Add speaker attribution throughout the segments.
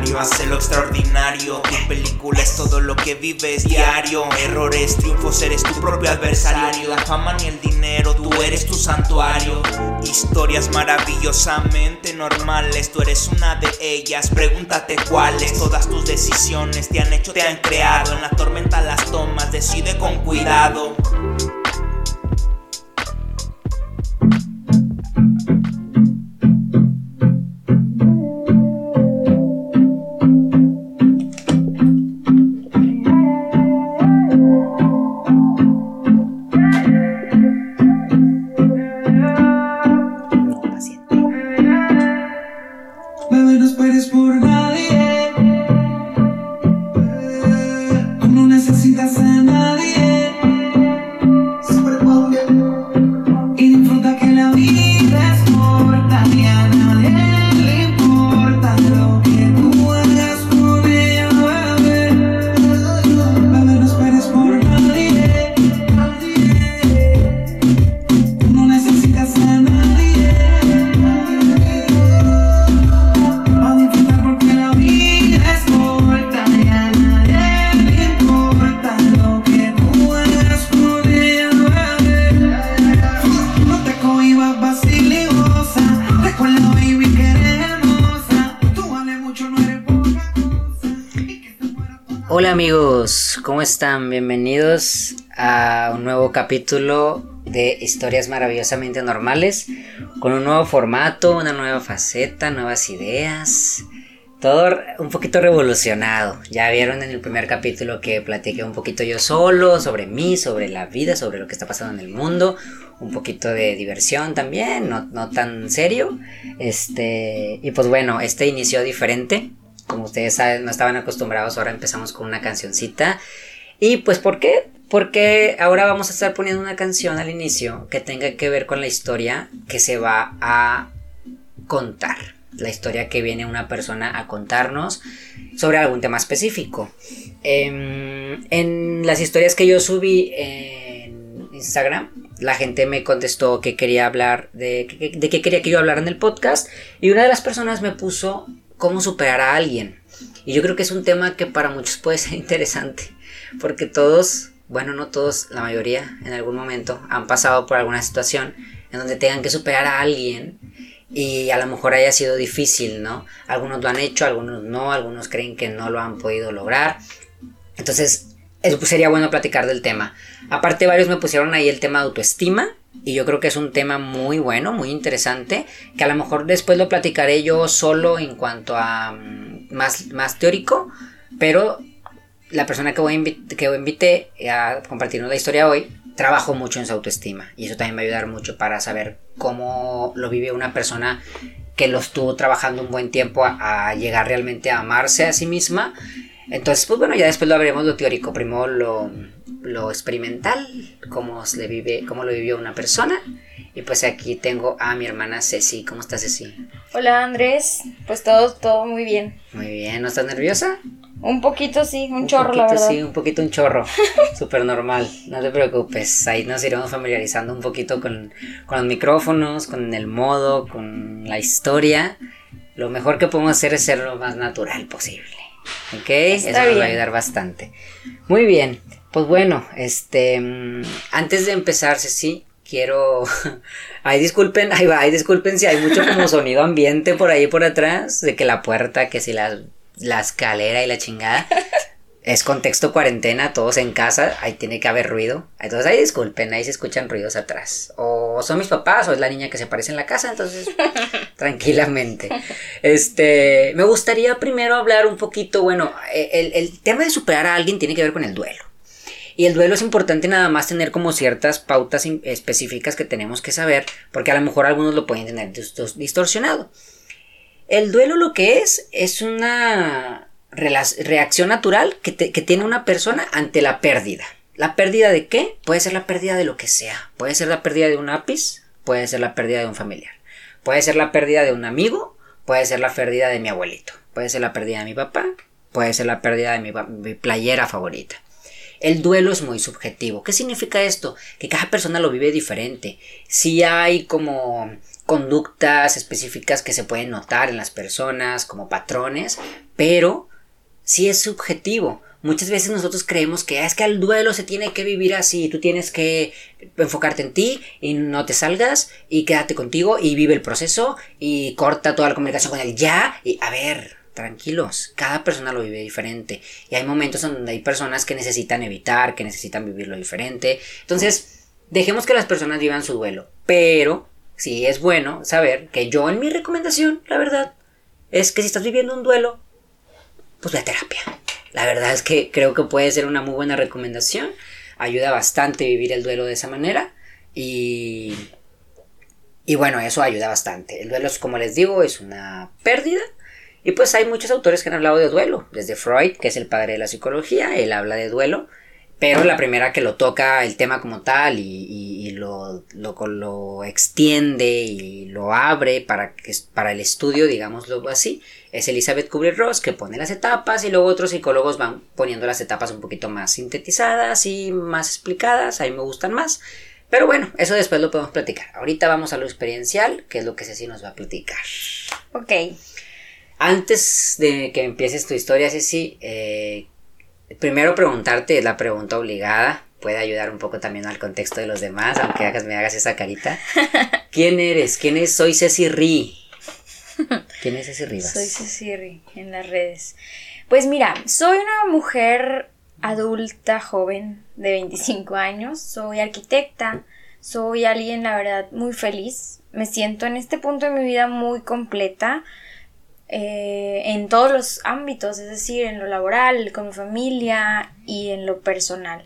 Speaker 1: ordinario, hace lo extraordinario. Tu película es todo lo que vives diario. Errores, triunfos, eres tu propio adversario. La fama ni el dinero, tú eres tu santuario. Historias maravillosamente normales, tú eres una de ellas. Pregúntate cuáles. Todas tus decisiones te han hecho, te han creado. En la tormenta las tomas, decide con cuidado.
Speaker 2: Bienvenidos a un nuevo capítulo de Historias Maravillosamente Normales, con un nuevo formato, una nueva faceta, nuevas ideas, todo un poquito revolucionado. Ya vieron en el primer capítulo que platiqué un poquito yo solo, sobre mí, sobre la vida, sobre lo que está pasando en el mundo, un poquito de diversión también, no, no tan serio. Este, y pues bueno, este inició diferente como ustedes saben, no estaban acostumbrados, ahora empezamos con una cancioncita. Y pues, ¿por qué? Porque ahora vamos a estar poniendo una canción al inicio que tenga que ver con la historia que se va a contar. La historia que viene una persona a contarnos sobre algún tema específico. Em, en las historias que yo subí en Instagram, la gente me contestó que quería hablar de, de qué quería que yo hablara en el podcast. Y una de las personas me puso cómo superar a alguien. Y yo creo que es un tema que para muchos puede ser interesante, porque todos, bueno, no todos, la mayoría en algún momento han pasado por alguna situación en donde tengan que superar a alguien y a lo mejor haya sido difícil, ¿no? Algunos lo han hecho, algunos no, algunos creen que no lo han podido lograr. Entonces, eso sería bueno platicar del tema. Aparte, varios me pusieron ahí el tema de autoestima y yo creo que es un tema muy bueno, muy interesante, que a lo mejor después lo platicaré yo solo en cuanto a mm, más, más teórico, pero la persona que voy a que invité a compartirnos la historia hoy trabajó mucho en su autoestima y eso también va a ayudar mucho para saber cómo lo vive una persona que lo estuvo trabajando un buen tiempo a llegar realmente a amarse a sí misma entonces, pues bueno, ya después lo veremos lo teórico, primero lo, lo experimental, cómo, le vive, cómo lo vivió una persona. Y pues aquí tengo a mi hermana Ceci. ¿Cómo estás, Ceci?
Speaker 3: Hola, Andrés. Pues todo, todo muy bien.
Speaker 2: Muy bien. ¿No estás nerviosa?
Speaker 3: Un poquito sí, un, chorro, la verdad.
Speaker 2: Sí, un poquito un chorro. Súper normal. No te preocupes. Ahí nos iremos familiarizando un poquito con, con los micrófonos, con el modo, con la historia. Lo mejor que podemos hacer es ser lo más natural posible. ¿Ok? Eso nos va a ayudar bastante. Muy bien. Pues bueno, este. Mm, antes de empezar, sí, quiero. Ay, disculpen, ahí va, ay, disculpen si hay mucho como sonido ambiente por ahí por atrás. De que la puerta, que si la, la escalera y la chingada es contexto cuarentena, todos en casa, ahí tiene que haber ruido. Entonces ahí disculpen, ahí se escuchan ruidos atrás. O son mis papás o es la niña que se aparece en la casa, entonces tranquilamente. Este, me gustaría primero hablar un poquito, bueno, el, el tema de superar a alguien tiene que ver con el duelo. Y el duelo es importante nada más tener como ciertas pautas específicas que tenemos que saber, porque a lo mejor algunos lo pueden tener distorsionado. El duelo lo que es es una reacción natural que, tiene una persona ante la pérdida. ¿La pérdida de qué? Puede ser la pérdida de lo que sea. Puede ser la pérdida de un lápiz, puede ser la pérdida de un familiar. Puede ser la pérdida de un amigo, puede ser la pérdida de mi abuelito. Puede ser la pérdida de mi papá, puede ser la pérdida de mi, mi playera favorita. El duelo es muy subjetivo. ¿Qué significa esto? Que cada persona lo vive diferente. Si hay como conductas específicas que se pueden notar en las personas como patrones, pero sí es subjetivo. Muchas veces nosotros creemos que es que el duelo se tiene que vivir así, tú tienes que enfocarte en ti y no te salgas y quédate contigo y vive el proceso y corta toda la comunicación con él ya y a ver, tranquilos, cada persona lo vive diferente y hay momentos donde hay personas que necesitan evitar, que necesitan vivirlo diferente. Entonces, dejemos que las personas vivan su duelo, pero sí es bueno saber que yo en mi recomendación, la verdad, es que si estás viviendo un duelo, pues la terapia. La verdad es que creo que puede ser una muy buena recomendación. Ayuda bastante vivir el duelo de esa manera. Y, y bueno, eso ayuda bastante. El duelo, como les digo, es una pérdida. Y pues hay muchos autores que han hablado de duelo. Desde Freud, que es el padre de la psicología, él habla de duelo. Pero la primera que lo toca el tema como tal y, lo, lo, extiende y lo abre para, para el estudio, digámoslo así, es Elizabeth Kubler-Ross que pone las etapas y luego otros psicólogos van poniendo las etapas un poquito más sintetizadas y más explicadas, a mí me gustan más. Pero bueno, eso después lo podemos platicar. Ahorita vamos a lo experiencial, que es lo que Ceci nos va a platicar.
Speaker 3: Ok.
Speaker 2: Antes de que empieces tu historia, Ceci, eh, primero preguntarte, la pregunta obligada, puede ayudar un poco también al contexto de los demás, aunque hagas, me hagas esa carita. ¿Quién eres? ¿Quién es? Soy Ceci Ri. ¿Quién es Ceci Rivas?
Speaker 3: Soy Ceci Ri en las redes. Pues mira, soy una mujer adulta, joven, de 25 años, soy arquitecta, soy alguien, la verdad, muy feliz. Me siento en este punto de mi vida muy completa. Eh, en todos los ámbitos, es decir, en lo laboral, con mi familia y en lo personal.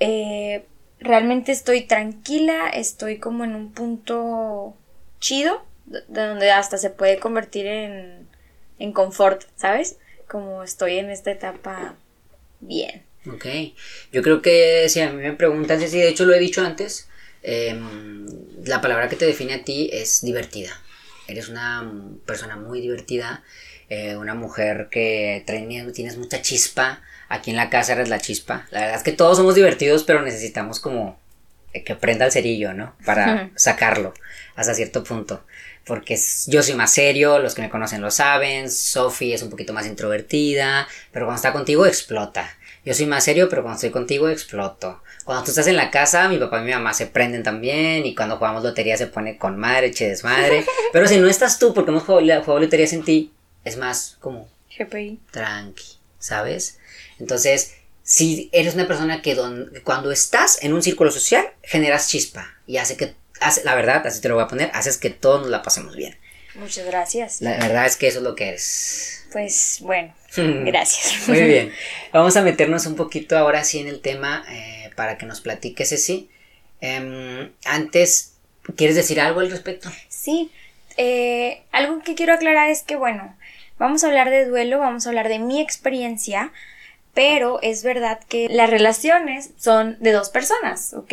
Speaker 3: Eh, realmente estoy tranquila, estoy como en un punto chido, de donde hasta se puede convertir en, en confort, ¿sabes? Como estoy en esta etapa bien.
Speaker 2: Ok, yo creo que si a mí me preguntan si de hecho lo he dicho antes, em, la palabra que te define a ti es divertida. Eres una persona muy divertida, eh, una mujer que tienes mucha chispa. Aquí en la casa eres la chispa. La verdad es que todos somos divertidos, pero necesitamos como que prenda el cerillo, ¿no? Para sacarlo hasta cierto punto. Porque yo soy más serio, los que me conocen lo saben, Sophie es un poquito más introvertida, pero cuando está contigo explota. Yo soy más serio, pero cuando estoy contigo exploto. Cuando tú estás en la casa, mi papá y mi mamá se prenden también. Y cuando jugamos lotería se pone con madre, che desmadre. Pero si no estás tú, porque hemos jugado, lotería sin ti, es más como.
Speaker 3: GPI.
Speaker 2: Tranqui, ¿sabes? Entonces, si eres una persona que cuando estás en un círculo social, generas chispa. Y hace que. Hace, la verdad, así te lo voy a poner, haces que todos nos la pasemos bien.
Speaker 3: Muchas gracias.
Speaker 2: La verdad es que eso es lo que eres.
Speaker 3: Pues bueno, gracias.
Speaker 2: Muy bien. Vamos a meternos un poquito ahora sí en el tema eh, para que nos platiques, Ceci. Em, antes, ¿quieres decir algo al respecto?
Speaker 3: Sí. Eh, algo que quiero aclarar es que, bueno, vamos a hablar de duelo, vamos a hablar de mi experiencia, pero es verdad que las relaciones son de dos personas, ¿ok?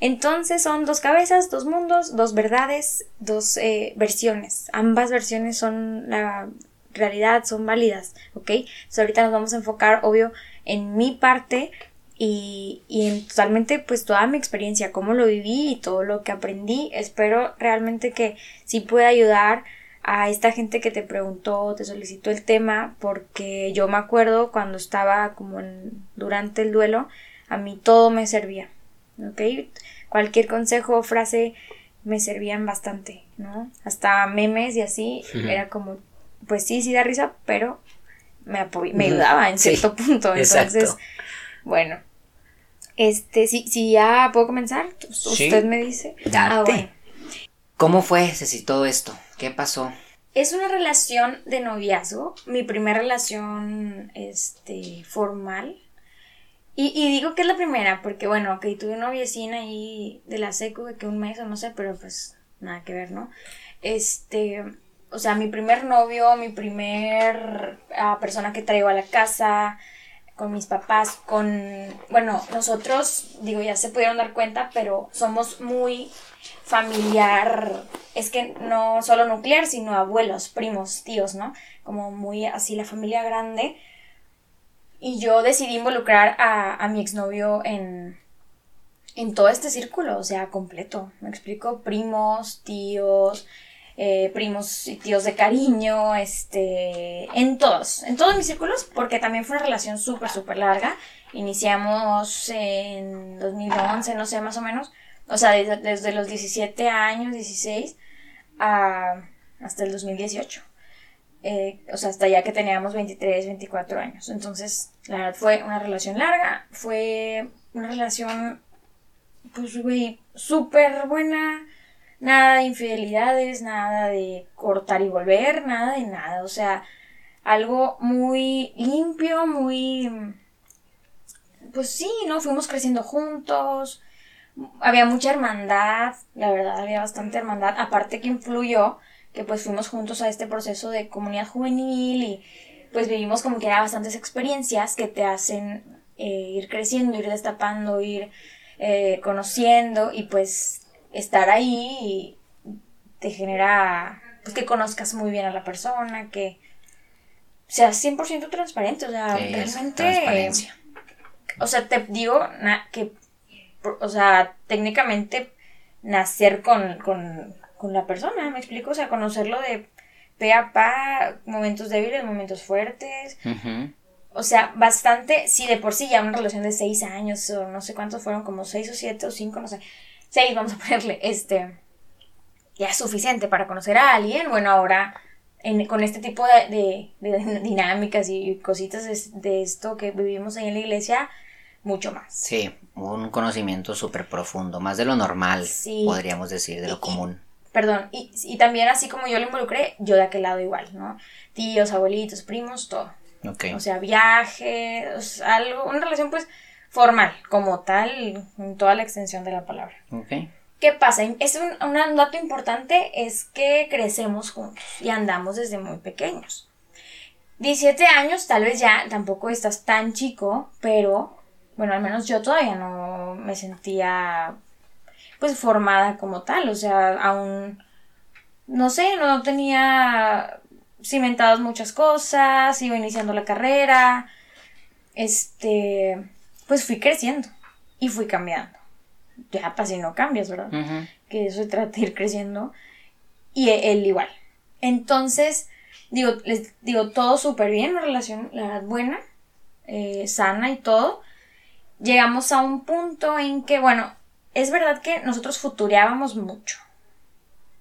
Speaker 3: Entonces son dos cabezas, dos mundos, dos verdades, dos eh, versiones. Ambas versiones son la realidad, son válidas, ¿ok? Entonces ahorita nos vamos a enfocar, obvio, en mi parte y, y en totalmente pues toda mi experiencia, cómo lo viví y todo lo que aprendí. Espero realmente que sí pueda ayudar a esta gente que te preguntó, te solicitó el tema, porque yo me acuerdo cuando estaba como en, durante el duelo, a mí todo me servía, ¿ok? Cualquier consejo o frase me servían bastante, ¿no? Hasta memes y así, era como pues sí, sí da risa, pero me, me ayudaba en cierto punto. Entonces, bueno. Este, si, si ya puedo comenzar, usted me dice.
Speaker 2: Ah, ¿Cómo fue, Ceci, todo esto? ¿Qué pasó?
Speaker 3: Es una relación de noviazgo, mi primera relación este, formal. Y, y, digo que es la primera, porque bueno, ok, tuve una noviecina ahí de la seco de que un mes o no sé, pero pues nada que ver, ¿no? Este, o sea, mi primer novio, mi primer ah, persona que traigo a la casa, con mis papás, con, bueno, nosotros, digo, ya se pudieron dar cuenta, pero somos muy familiar, es que no solo nuclear, sino abuelos, primos, tíos, ¿no? Como muy así la familia grande. Y yo decidí involucrar a, a mi exnovio en, en todo este círculo, o sea, completo. Me explico, primos, tíos, eh, primos y tíos de cariño, este, en todos, en todos mis círculos, porque también fue una relación súper, súper larga. Iniciamos en 2011, no sé, más o menos, o sea, desde, los 17 años, 16, hasta el 2018. Eh, o sea, hasta ya que teníamos 23, 24 años. Entonces, la verdad fue una relación larga, fue una relación, pues, güey, súper buena, nada de infidelidades, nada de cortar y volver, nada de nada, o sea, algo muy limpio, muy... Pues sí, ¿no? Fuimos creciendo juntos, había mucha hermandad, la verdad, había bastante hermandad, aparte que influyó que pues fuimos juntos a este proceso de comunidad juvenil y pues vivimos como que era bastantes experiencias que te hacen eh, ir creciendo, ir destapando, ir eh, conociendo y pues estar ahí te genera pues que conozcas muy bien a la persona, que seas 100% transparente, o sea, realmente... O sea, te digo que, o sea, técnicamente nacer con, con, con la persona, ¿me explico? O sea, conocerlo de pe a pa, momentos débiles, momentos fuertes. O sea, bastante, sí, de por sí ya una relación de seis años, o no sé cuántos fueron, como seis o siete o cinco, no sé. Seis, vamos a ponerle, este, ya es suficiente para conocer a alguien. Bueno, ahora, con este tipo de, dinámicas y cositas de, esto que vivimos ahí en la iglesia, mucho más.
Speaker 2: Sí, un conocimiento súper profundo, más de lo normal, podríamos decir, de lo común
Speaker 3: perdón, y, y, también así como yo lo involucré, yo de aquel lado igual, ¿no? Tíos, abuelitos, primos, todo. Ok. O sea, viajes, algo, una relación pues formal, como tal, en toda la extensión de la palabra. Ok. ¿Qué pasa? Es un, un dato importante es que crecemos juntos y andamos desde muy pequeños. 17 años, tal vez ya tampoco estás tan chico, pero bueno, al menos yo todavía no me sentía pues formada como tal, o sea, aún, no sé, no tenía cimentadas muchas cosas, iba iniciando la carrera, este, pues fui creciendo y fui cambiando. Ya, si no cambias, ¿verdad? Que eso trata de ir creciendo. Y e, él igual. Entonces, digo, les digo, todo súper bien, una relación, la verdad, buena, eh, sana y todo. Llegamos a un punto en que, bueno, es verdad que nosotros futureábamos mucho.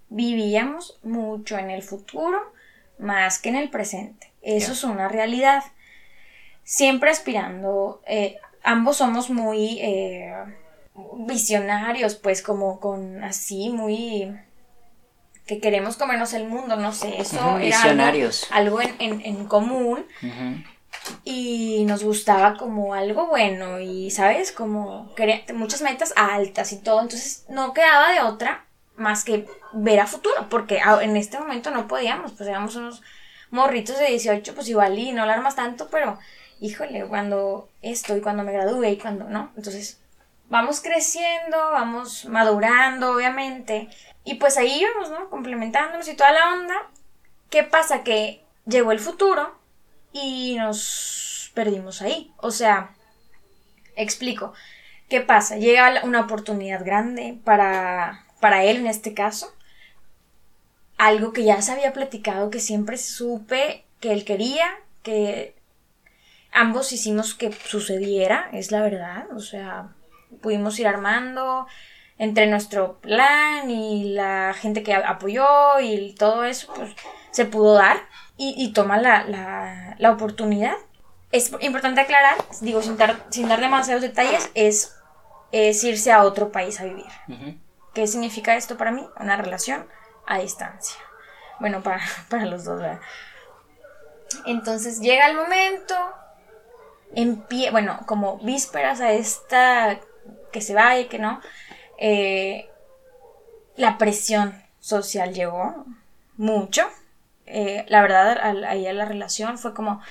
Speaker 3: Vivíamos mucho en el futuro más que en el presente. Eso es una realidad. Siempre aspirando. Eh, ambos somos muy eh, visionarios, pues como con así, muy que queremos comernos el mundo, no sé, eso era algo, en, común. Y nos gustaba como algo bueno y, ¿sabes? Como muchas metas altas y todo, entonces no quedaba de otra más que ver a futuro, porque en este momento no podíamos, pues éramos unos morritos de 18, pues igual y no hablar más tanto, pero híjole, cuando esto y cuando me gradúe y cuando no, entonces vamos creciendo, vamos madurando, obviamente, y pues ahí íbamos, ¿no? Complementándonos y toda la onda. ¿Qué pasa? Que llegó el futuro y nos perdimos ahí. O sea, explico. ¿Qué pasa? Llega una oportunidad grande para, para él en este caso. Algo que ya se había platicado, que siempre supe que él quería, que ambos hicimos que sucediera, es la verdad. O sea, pudimos ir armando entre nuestro plan y la gente que apoyó y todo eso, pues se pudo dar y, toma la, oportunidad. Es importante aclarar, digo, sin dar, sin dar demasiados detalles, es, es irse a otro país a vivir. ¿Qué significa esto para mí? Una relación a distancia. Bueno, para, para los dos, ¿verdad? Entonces llega el momento, pie bueno, como vísperas a esta que se vaya y que no, eh, la presión social llegó mucho. Eh, la verdad, ahí la relación fue como,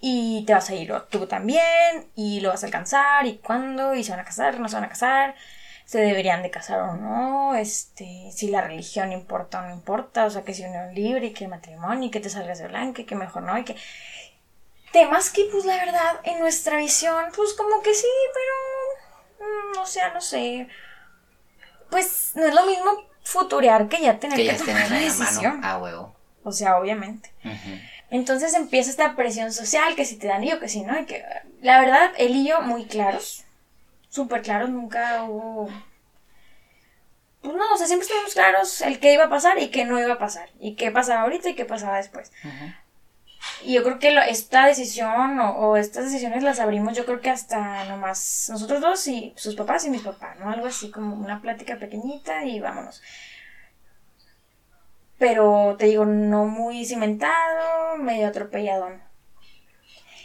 Speaker 3: y te vas a ir tú también, y lo vas a alcanzar, y cuándo, y se van a casar, no se van a casar, se deberían de casar o no, este, si la religión importa o no importa, o sea, que si unión libre, y que el matrimonio, y que te salgas de blanco, y que mejor no, y que... Temas que, pues, la verdad, en nuestra visión, pues, como que sí, pero... Mm, o sea, no sé. Pues, no es lo mismo futurear que ya tener
Speaker 2: Que
Speaker 3: que,
Speaker 2: ya
Speaker 3: tomar la decisión.
Speaker 2: mano. A huevo.
Speaker 3: O sea, obviamente. Entonces empieza esta presión social, que si te dan y yo, que si no, y que... La verdad, él y yo muy claros, súper claros, nunca hubo... Pues no, o sea, siempre estuvimos claros el qué iba a pasar y qué no iba a pasar, y qué pasaba ahorita y qué pasaba después.
Speaker 2: Ujú.
Speaker 3: Y yo creo que lo- esta decisión o, estas decisiones las abrimos yo creo que hasta nomás nosotros dos y sus papás y mis papás, ¿no? Algo así como una plática pequeñita y vámonos. Pero te digo, no muy cimentado, medio atropelladón.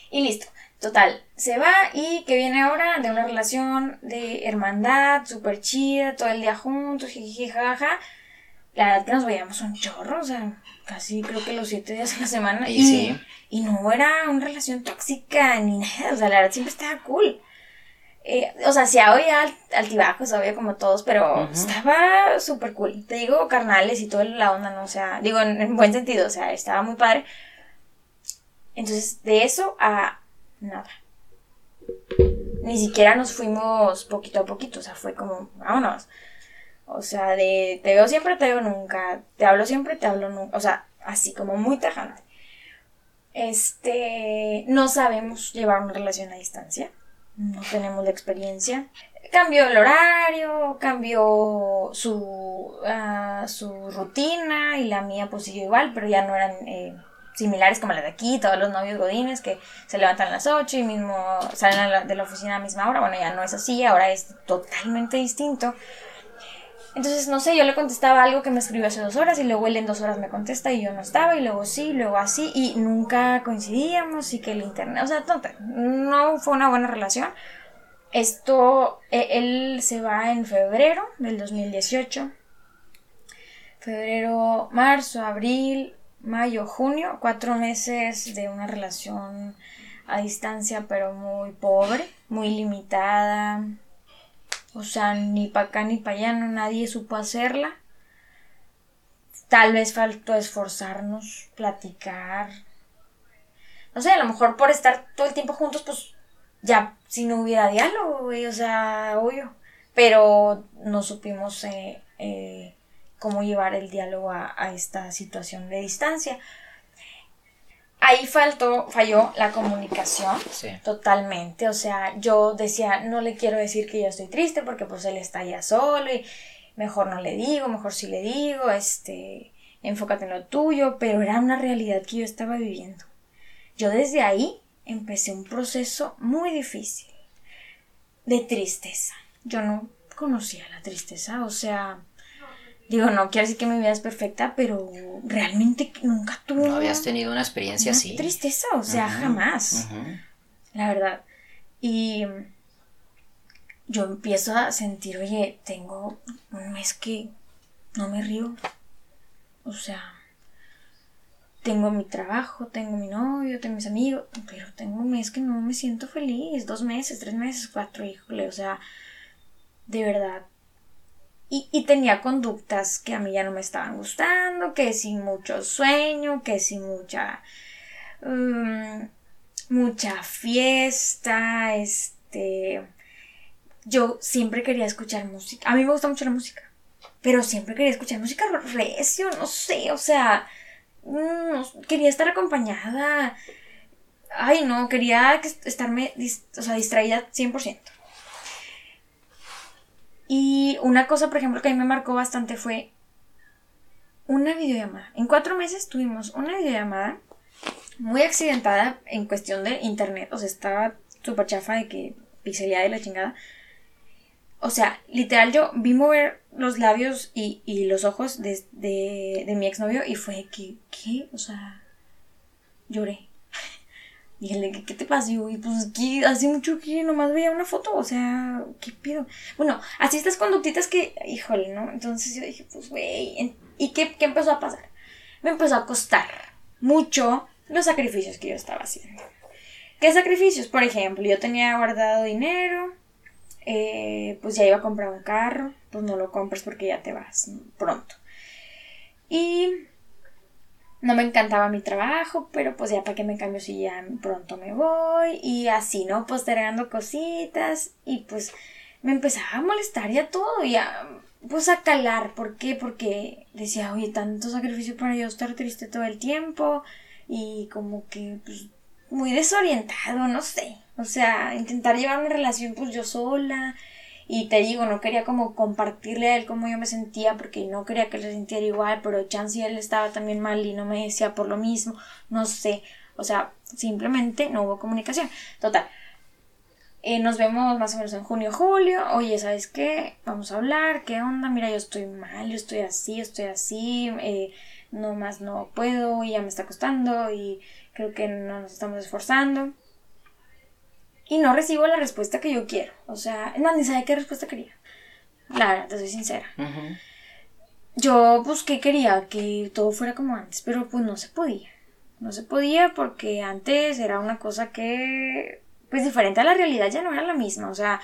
Speaker 3: Y listo. Total, se va y que viene ahora de una relación de hermandad, súper chida, todo el día juntos, jiji. La verdad que nos veíamos un chorro, o sea, casi creo que los siete días a la semana.
Speaker 2: Y sí.
Speaker 3: y no era una relación tóxica ni nada, o sea, la verdad siempre estaba cool. Eh, o sea, sí había alt- altibajos, había como todos, pero estaba súper cool. Te digo, carnales y toda la onda, ¿no? O sea, digo, en, en buen sentido, o sea, estaba muy padre. Entonces, de eso a nada. Ni siquiera nos fuimos poquito a poquito, o sea, fue como, vámonos. O sea, de te veo siempre, te veo nunca, te hablo siempre, te hablo nunca, o sea, así como muy tajante. Este, no sabemos llevar una relación a distancia, no tenemos la experiencia. Cambió el horario, cambió su, ah, su rutina y la mía pues siguió igual, pero ya no eran eh, similares como la de aquí, todos los novios godines que se levantan a las 8 y mismo salen de la oficina a la misma hora. Bueno, ya no es así, ahora es totalmente distinto. Entonces, no sé, yo le contestaba algo que me escribió hace dos horas y luego él en dos horas me contesta y yo no estaba y luego sí, luego así y nunca coincidíamos y que el internet, o sea, tonta, no fue una buena relación. Esto, e- él se va en febrero del 2018. Febrero, marzo, abril, mayo, junio, cuatro meses de una relación a distancia pero muy pobre, muy limitada. O sea, ni para acá ni para allá, no nadie supo hacerla. Tal vez faltó esforzarnos, platicar. No sé, a lo mejor por estar todo el tiempo juntos, pues ya si no hubiera diálogo, o sea, obvio. Pero no supimos eh, eh, cómo llevar el diálogo a esta situación de distancia. Ahí faltó, falló la comunicación.
Speaker 2: Sí.
Speaker 3: Totalmente, o sea, yo decía, no le quiero decir que yo estoy triste porque pues él está ya solo y mejor no le digo, mejor sí le digo, este, enfócate en lo tuyo, pero era una realidad que yo estaba viviendo. Yo desde ahí empecé un proceso muy difícil de tristeza. Yo no conocía la tristeza, o sea, digo, no quiero decir que mi vida es perfecta, pero realmente nunca tuve
Speaker 2: No habías tenido una experiencia
Speaker 3: una
Speaker 2: así.
Speaker 3: tristeza, o sea, jamás la verdad. Y yo empiezo a sentir, oye, tengo un mes que no me río. O sea, tengo mi trabajo, tengo mi novio, tengo mis amigos, pero tengo un mes que no me siento feliz. Dos meses, tres meses, cuatro, híjole, o sea, de verdad. Y, tenía conductas que a mí ya no me estaban gustando, que sin mucho sueño, que sin mucha... mm, mucha fiesta, este... Yo siempre quería escuchar música. A mí me gusta mucho la música. Pero siempre quería escuchar música recio, no sé, o sea... mm, quería estar acompañada. Ay, no, quería que- estarme o sea, distraída 100%. Y una cosa, por ejemplo, que a mí me marcó bastante fue una videollamada. En cuatro meses tuvimos una videollamada muy accidentada en cuestión de internet. O sea, estaba súper chafa de que pixelada y la chingada. O sea, literal, yo vi mover los labios y, y los ojos de, de, de mi exnovio y fue que, ¿qué? O sea, lloré. Dígale, ¿qué, ¿qué te pasa? Y yo, "Y pues que hace mucho que nomás veía una foto, o sea, ¿qué pido? Bueno, así estas conductitas que, híjole, ¿no? Entonces yo dije, pues, güey, ¿y qué, qué empezó a pasar? Me empezó a costar mucho los sacrificios que yo estaba haciendo. ¿Qué sacrificios? Por ejemplo, yo tenía guardado dinero, eh, pues ya iba a comprar un carro, pues no lo compras porque ya te vas pronto. Y no me encantaba mi trabajo, pero pues ya para qué me cambio si ya pronto me voy y así, ¿no? Postergando cositas y pues me empezaba a molestar ya todo, ya pues a calar. ¿Por qué? Porque decía, oye, tanto sacrificio para yo estar triste todo el tiempo y como que pues, muy desorientado, no sé. O sea, intentar llevar una relación pues yo sola. Y te digo, no quería como compartirle a él cómo yo me sentía porque no quería que él se sintiera igual, pero chance él estaba también mal y no me decía por lo mismo, no sé. O sea, simplemente no hubo comunicación. Total. Eh, nos vemos más o menos en junio, julio. Oye, ¿sabes qué? Vamos a hablar. ¿Qué onda? Mira, yo estoy mal, yo estoy así, yo estoy así. Eh, no más no puedo y ya me está costando y creo que no nos estamos esforzando. Y no recibo la respuesta que yo quiero. O sea, no, ni sabe qué respuesta quería. La verdad, te soy sincera. Yo busqué, quería que todo fuera como antes, pero pues no se podía. No se podía porque antes era una cosa que, pues diferente a la realidad, ya no era la misma. O sea,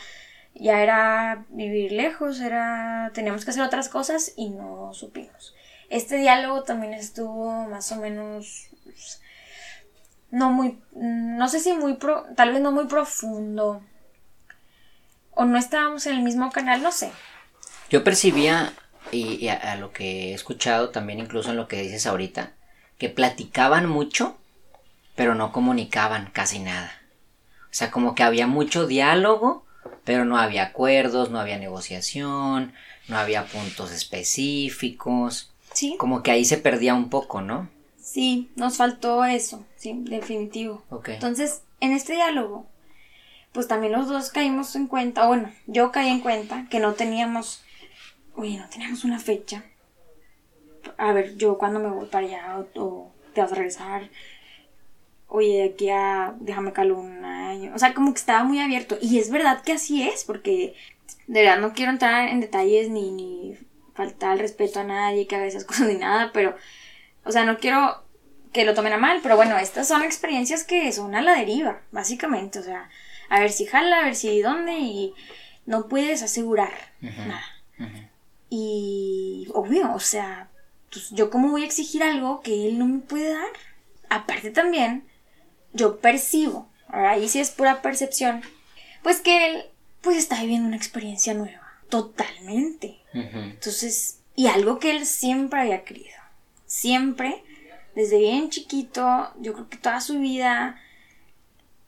Speaker 3: ya era vivir lejos, era, teníamos que hacer otras cosas y no supimos. Este diálogo también estuvo más o menos no muy, no sé si muy, pro, tal vez no muy profundo. O no estábamos en el mismo canal, no sé.
Speaker 2: Yo percibía, y, a, lo que he escuchado también, incluso en lo que dices ahorita, que platicaban mucho, pero no comunicaban casi nada. O sea, como que había mucho diálogo, pero no había acuerdos, no había negociación, no había puntos específicos. Sí. Como que ahí se perdía un poco, ¿no?
Speaker 3: Sí, nos faltó eso, sí, definitivo. Entonces, en este diálogo, pues también los dos caímos en cuenta, bueno, yo caí en cuenta que no teníamos, oye, no teníamos una fecha. A ver, yo cuando me voy para allá o, te vas a regresar, oye, de aquí a, déjame calar un año. O sea, como que estaba muy abierto. Y es verdad que así es, porque de verdad no quiero entrar en detalles ni, ni faltar el respeto a nadie que haga esas cosas ni nada, pero o sea, no quiero que lo tomen a mal, pero bueno, estas son experiencias que son a la deriva, básicamente. O sea, a ver si jala, a ver si dónde y no puedes asegurar nada. Y obvio, o sea, pues yo cómo voy a exigir algo que él no me puede dar. Aparte también, yo percibo, ahí sí es pura percepción, pues que él pues está viviendo una experiencia nueva, totalmente. Entonces, y algo que él siempre había querido siempre, desde bien chiquito, yo creo que toda su vida,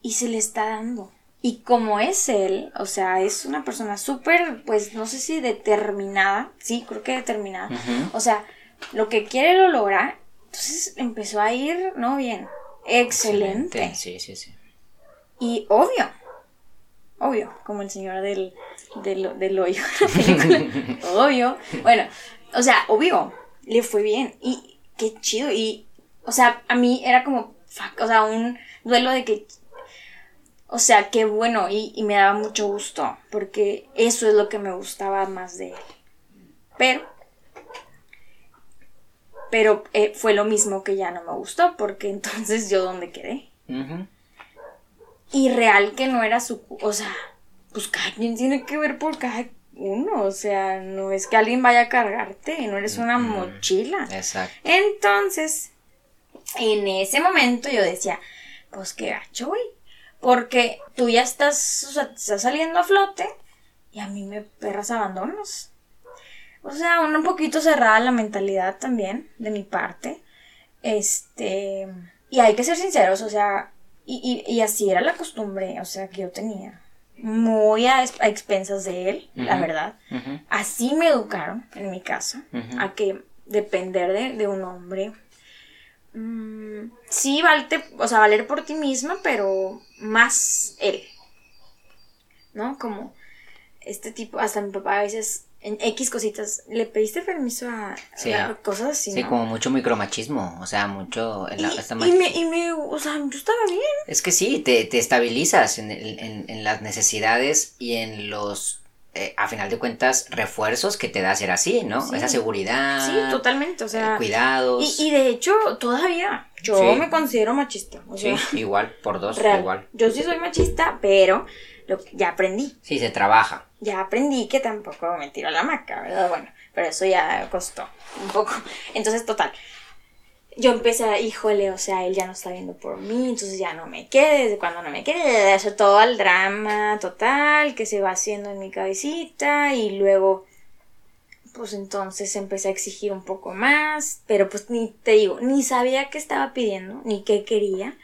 Speaker 3: y se le está dando. Y como es él, o sea, es una persona súper, pues no sé si determinada, sí, creo que determinada. O sea, lo que quiere lo logra. Entonces empezó a ir, ¿no? Bien. Excelente.
Speaker 2: Sí, sí, sí.
Speaker 3: Y obvio, obvio, como el señor del, del, del hoyo, obvio. Bueno, o sea, obvio, le fue bien. Y qué chido. Y, o sea, a mí era como, o sea, un duelo de que, o sea, qué bueno. Y, me daba mucho gusto, porque eso es lo que me gustaba más de él. Pero, pero eh, fue lo mismo que ya no me gustó, porque entonces yo dónde quedé. Y real que no era su, o sea, pues cada quien tiene que ver por cada uno, o sea, no es que alguien vaya a cargarte, no eres una mochila. Exacto. Entonces, en ese momento yo decía, pues qué gacho, güey, porque tú ya estás, o sea, estás saliendo a flote y a mí me perras abandonos. O sea, un poquito cerrada la mentalidad también, de mi parte. Este, y hay que ser sinceros, o sea, y, y así era la costumbre, o sea, que yo tenía muy a, expensas de él, la verdad. Así me educaron, en mi caso, a que depender de, un hombre. Mm, sí, valte, o sea, valer por ti misma, pero más él. ¿No? Como este tipo, hasta mi papá a veces en X cositas, ¿le pediste permiso a, cosas así?
Speaker 2: Sí, como mucho micromachismo, o sea, mucho...
Speaker 3: y, me, y, me, o sea, yo estaba bien.
Speaker 2: Es que sí, te, te estabilizas en, en, en, las necesidades y en los, eh, a final de cuentas, refuerzos que te da ser así, ¿no? Esa seguridad.
Speaker 3: Sí, totalmente, o sea...
Speaker 2: Eh, cuidados.
Speaker 3: Y, y, de hecho, todavía, yo me considero machista.
Speaker 2: sí, igual, por dos, igual.
Speaker 3: Yo sí soy machista, pero lo, ya aprendí.
Speaker 2: Sí, se trabaja
Speaker 3: ya aprendí que tampoco me tiro a la maca, ¿verdad? Bueno, pero eso ya costó un poco. Entonces, total. Yo empecé a, híjole, o sea, él ya no está viendo por mí, entonces ya no me quede, desde cuando no me quede, eso todo el drama total que se va haciendo en mi cabecita y luego, pues entonces empecé a exigir un poco más, pero pues ni te digo, ni sabía qué estaba pidiendo, ni qué quería.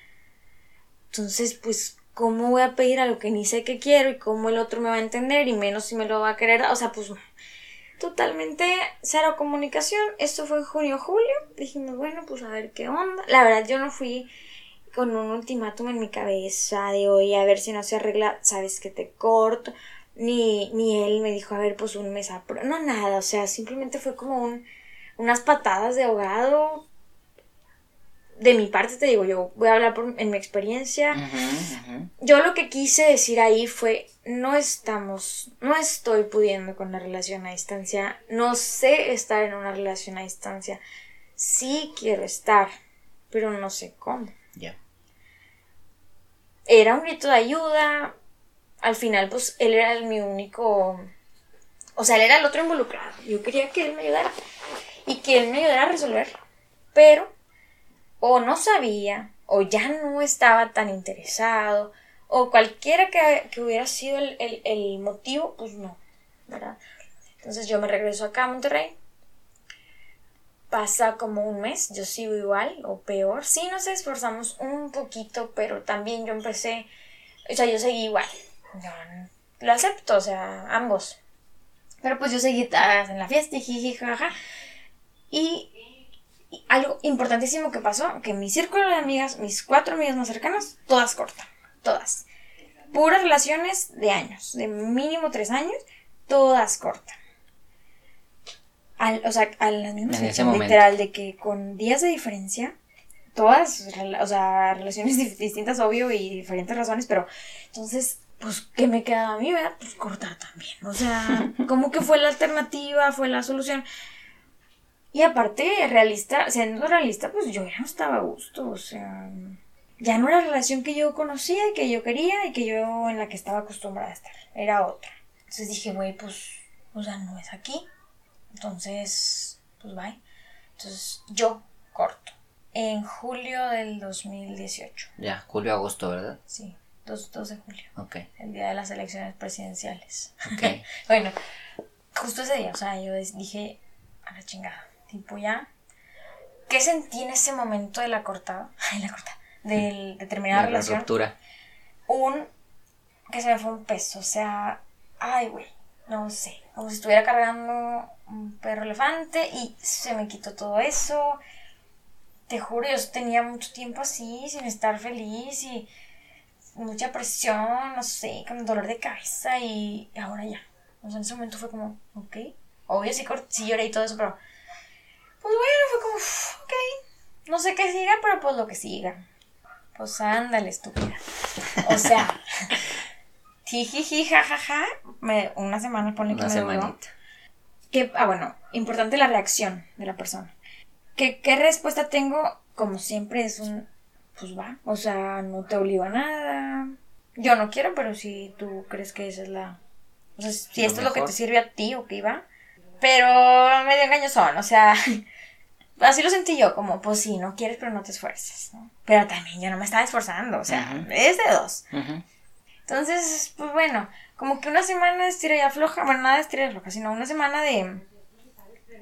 Speaker 3: Entonces, pues, ¿cómo voy a pedir algo que ni sé qué quiero y cómo el otro me va a entender y menos si me lo va a querer? O sea, pues totalmente cero comunicación. Esto fue en junio julio. Dijimos, bueno, pues a ver qué onda. La verdad, yo no fui con un ultimátum en mi cabeza de hoy a ver si no se arregla, sabes que te corto. Ni, ni él me dijo, a ver, pues un mes a No, nada, o sea, simplemente fue como un, unas patadas de ahogado de mi parte te digo, yo voy a hablar por, en mi experiencia. Yo lo que quise decir ahí fue, no estamos, no estoy pudiendo con la relación a distancia, no sé estar en una relación a distancia. Sí quiero estar, pero no sé cómo. Ya. Era un grito de ayuda. Al final, pues él era el, mi único. O sea, él era el otro involucrado. Yo quería que él me ayudara y que él me ayudara a resolver. Pero o no sabía, o ya no estaba tan interesado, o cualquiera que, hubiera sido el, motivo, pues no, ¿verdad? Entonces yo me regreso acá a Monterrey. Pasa como un mes, yo sigo igual o peor. Sí, nos esforzamos un poquito, pero también yo empecé, o sea, yo seguí igual. lo acepto, o sea, ambos. Pero pues yo seguí en la fiesta, y jaja. Y algo importantísimo que pasó, que mi círculo de amigas, mis cuatro amigas más cercanas, todas cortan, todas. Puras relaciones de años, de mínimo tres años, todas cortan. o sea, a las mismas literal, de que con días de diferencia, todas, o sea, relaciones distintas, obvio, y diferentes razones, pero entonces, pues, ¿qué me queda a mí, verdad? Pues cortar también. O sea, como que fue la alternativa, fue la solución. Y aparte, realista, siendo realista, pues yo ya no estaba a gusto, o sea, ya no era la relación que yo conocía y que yo quería y que yo en la que estaba acostumbrada a estar, era otra. Entonces dije, güey, pues, o sea, no es aquí. Entonces, pues bye. Entonces yo corto. En julio del 2018.
Speaker 2: Ya, julio-agosto, ¿verdad?
Speaker 3: Sí, 2, 2 de julio.
Speaker 2: Ok.
Speaker 3: El día de las elecciones presidenciales. Ok. bueno, justo ese día, o sea, yo dije, a la chingada Tipo ya. ¿Qué sentí en ese momento de la cortada? Ay, la cortada. de terminar la, relación. Ruptura. Un. que se me fue un peso. O sea. Ay, güey. No sé. Como si estuviera cargando un perro elefante y se me quitó todo eso. Te juro, yo tenía mucho tiempo así, sin estar feliz y mucha presión, no sé, con dolor de cabeza y ahora ya. O sea, en ese momento fue como, ok. Obvio, sí, sí lloré y todo eso, pero pues bueno, fue como, ok, no sé qué siga, pero pues lo que siga. Pues ándale, estúpida. O sea, jijiji, jajaja, me, una semana pone que una semanita. Que, ah, bueno, importante la reacción de la persona. ¿Qué, ¿Qué respuesta tengo? Como siempre es un, pues va, o sea, no te obligo a nada. Yo no quiero, pero si tú crees que esa es la... O sea, si esto es lo que te sirve a ti, o que va. Pero medio engañosón, o sea, así lo sentí yo, como, pues sí, no quieres, pero no te esfuerces, ¿no? Pero también yo no me estaba esforzando, o sea, es de dos. Entonces, pues bueno, como que una semana de estira y afloja, bueno, nada de estira y afloja, sino una semana de,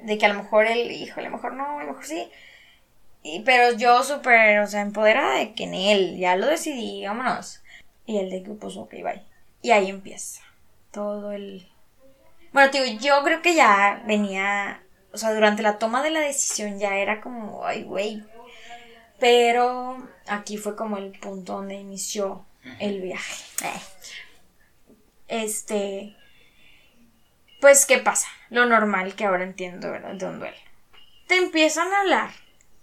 Speaker 3: de que a lo mejor él, híjole, a lo mejor no, a lo mejor sí. Y, pero yo súper, o sea, empoderada de que en él, ya lo decidí, vámonos. Y el de que, pues, ok, bye. Y ahí empieza todo el bueno, digo, yo creo que ya venía, o sea, durante la toma de la decisión ya era como, ay, güey. Pero aquí fue como el punto donde inició el viaje. Este, pues, ¿qué pasa? Lo normal que ahora entiendo, ¿verdad? De un duelo. Te empiezan a hablar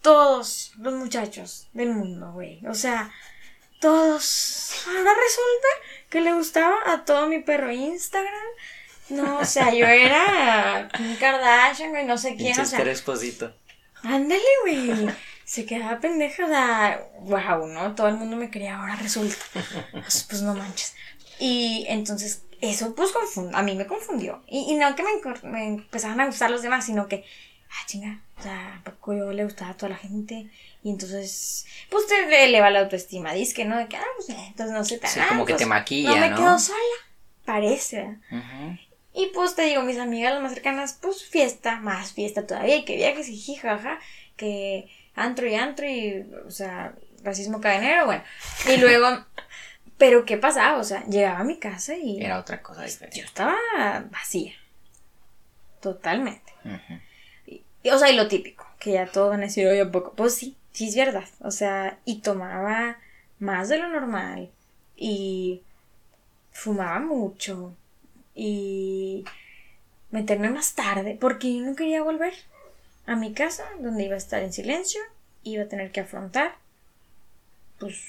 Speaker 3: todos los muchachos del mundo, güey. O sea, todos. Ahora resulta que le gustaba a todo mi perro Instagram no, o sea, yo era un Kardashian, güey, no sé quién, o sea.
Speaker 2: esposito.
Speaker 3: Ándale, güey. Se quedaba pendeja, sea, wow, ¿no? Todo el mundo me quería, ahora resulta. Pues, pues no manches. Y entonces, eso pues a mí me confundió. Y, no que me, me, empezaban a gustar los demás, sino que, ah, chinga, o sea, poco yo le gustaba a toda la gente. Y entonces, pues te eleva la autoestima, dice que no, de que, ah, pues entonces no sé tan.
Speaker 2: Sí, como que te maquilla,
Speaker 3: ¿no?
Speaker 2: me
Speaker 3: quedo sola, parece. Ajá. Y pues te digo, mis amigas las más cercanas, pues fiesta, más fiesta todavía, y que viajes y jijaja, que antro y antro y, o sea, racismo cadenero, bueno. Y luego, pero ¿qué pasaba? O sea, llegaba a mi casa y...
Speaker 2: Era otra cosa diferente.
Speaker 3: Yo estaba vacía. Totalmente. y, o sea, y lo típico, que ya todo van a decir, oye, poco. Pues sí, sí es verdad. O sea, y tomaba más de lo normal. Y fumaba mucho. Y meterme más tarde, porque yo no quería volver a mi casa, donde iba a estar en silencio, iba a tener que afrontar, pues,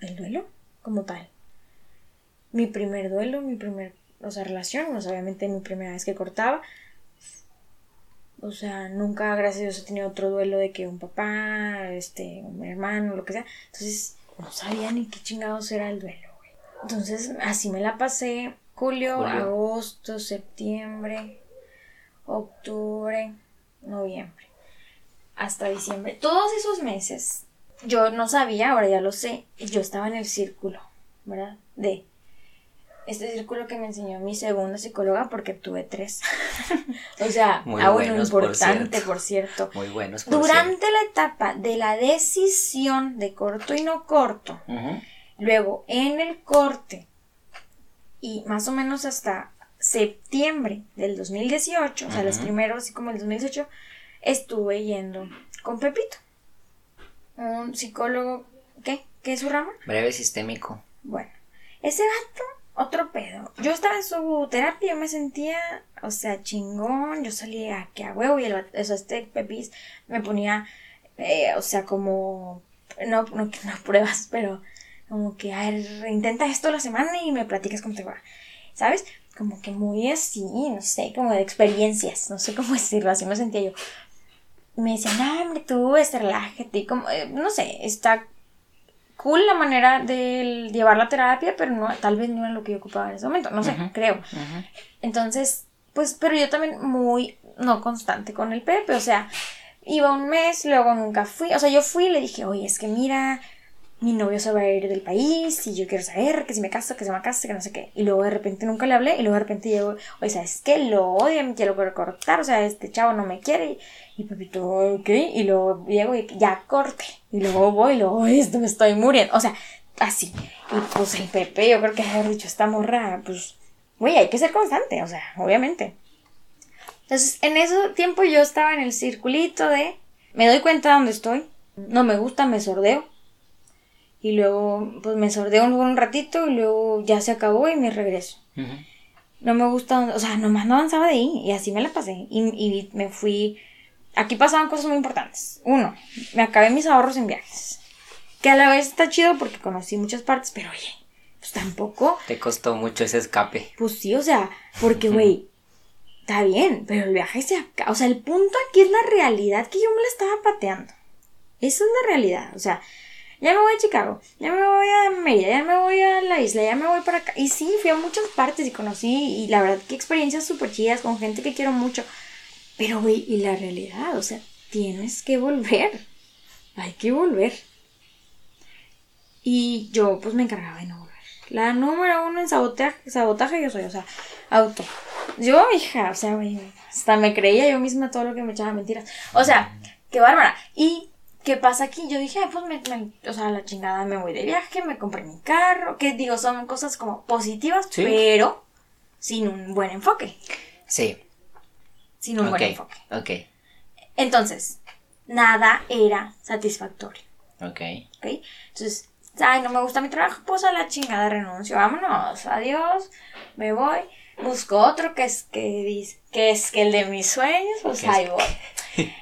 Speaker 3: el duelo como tal. Mi primer duelo, mi primer, o sea, relación, sea, obviamente mi primera vez que cortaba. O sea, nunca, gracias a Dios, he tenido otro duelo de que un papá, este, un hermano, lo que sea. Entonces, no sabía ni qué chingados era el duelo. Entonces, así me la pasé julio, julio. agosto, septiembre, octubre, noviembre, hasta diciembre. Todos esos meses, yo no sabía, ahora ya lo sé, yo estaba en el círculo, ¿verdad? De este círculo que me enseñó mi segunda psicóloga porque tuve tres. o sea,
Speaker 2: Muy por
Speaker 3: importante,
Speaker 2: cierto.
Speaker 3: por cierto.
Speaker 2: Muy buenos. por
Speaker 3: Durante la etapa de la decisión de corto y no corto, luego en el corte y más o menos hasta septiembre del 2018, o sea, los primeros, así como el 2018, estuve yendo con Pepito, un psicólogo, ¿qué? ¿Qué es su rama?
Speaker 2: Breve sistémico.
Speaker 3: Bueno, ese gato, otro pedo. Yo estaba en su terapia, yo me sentía, o sea, chingón, yo salía aquí a huevo y el, o sea, este Pepis me ponía, eh, o sea, como, no, no, no pruebas, pero como que, a ver, intenta esto la semana y me platicas cómo te va, ¿sabes? Como que muy así, no sé, como de experiencias, no sé cómo decirlo, así me sentía yo. Me decían, no, hombre, tú, este, relájate, y como, eh, no sé, está cool la manera de llevar la terapia, pero no, tal vez no era lo que yo ocupaba en ese momento, no sé,
Speaker 2: Ujú.
Speaker 3: creo.
Speaker 2: Ujú.
Speaker 3: Entonces, pues, pero yo también muy no constante con el Pepe, o sea, iba un mes, luego nunca fui, o sea, yo fui y le dije, oye, es que mira, mi novio se va a ir del país y yo quiero saber que si me caso, que se me case, que no sé qué. Y luego de repente nunca le hablé y luego de repente llego, oye, ¿sabes qué? Lo odio, me quiero cortar, o sea, este chavo no me quiere. Y, y Pepito, ok, y luego llego y ya corte. Y luego voy y luego, "Ay, esto me estoy muriendo. O sea, así. Y pues el Pepe, yo creo que haber dicho, esta morra, pues, güey, hay que ser constante, o sea, obviamente. Entonces, en ese tiempo yo estaba en el circulito de, me doy cuenta de dónde estoy, no me gusta, me sordeo. Y luego, pues me sordeo un, un ratito y luego ya se acabó y me regreso.
Speaker 2: Ujú.
Speaker 3: No me gusta, o sea, nomás no avanzaba de ahí y así me la pasé. Y, y me fui, aquí pasaban cosas muy importantes. Uno, me acabé mis ahorros en viajes. Que a la vez está chido porque conocí muchas partes, pero oye, pues tampoco
Speaker 2: Te costó mucho ese escape.
Speaker 3: pues sí, o sea, porque, güey, está bien, pero el viaje se acaba. O sea, el punto aquí es la realidad que yo me la estaba pateando. Esa es la realidad. O sea, ya me voy a Chicago, ya me voy a Mérida, ya me voy a la isla, ya me voy para acá. Y sí, fui a muchas partes y conocí, y la verdad, que experiencias súper chidas con gente que quiero mucho. Pero, güey, y la realidad, o sea, tienes que volver. Hay que volver. Y yo, pues, me encargaba de no volver. La número uno en sabotaje, sabotaje yo soy, o sea, auto. Yo, hija, o sea, güey, hasta me creía yo misma todo lo que me echaba mentiras. O sea, qué bárbara. Y, ¿qué pasa aquí? Yo dije, ah, pues, me, me- o sea, la chingada, me voy de viaje, me compré mi carro, que digo, son cosas como positivas,
Speaker 2: Sí.
Speaker 3: pero sin un buen enfoque.
Speaker 2: Sí.
Speaker 3: Sin un buen enfoque.
Speaker 2: Ok.
Speaker 3: Entonces, nada era satisfactorio.
Speaker 2: Ok.
Speaker 3: ¿ok? Entonces, ay, no me gusta mi trabajo, pues a la chingada renuncio, vámonos, adiós, me voy, busco otro que es que dice, que es que el de mis sueños, pues ahí voy.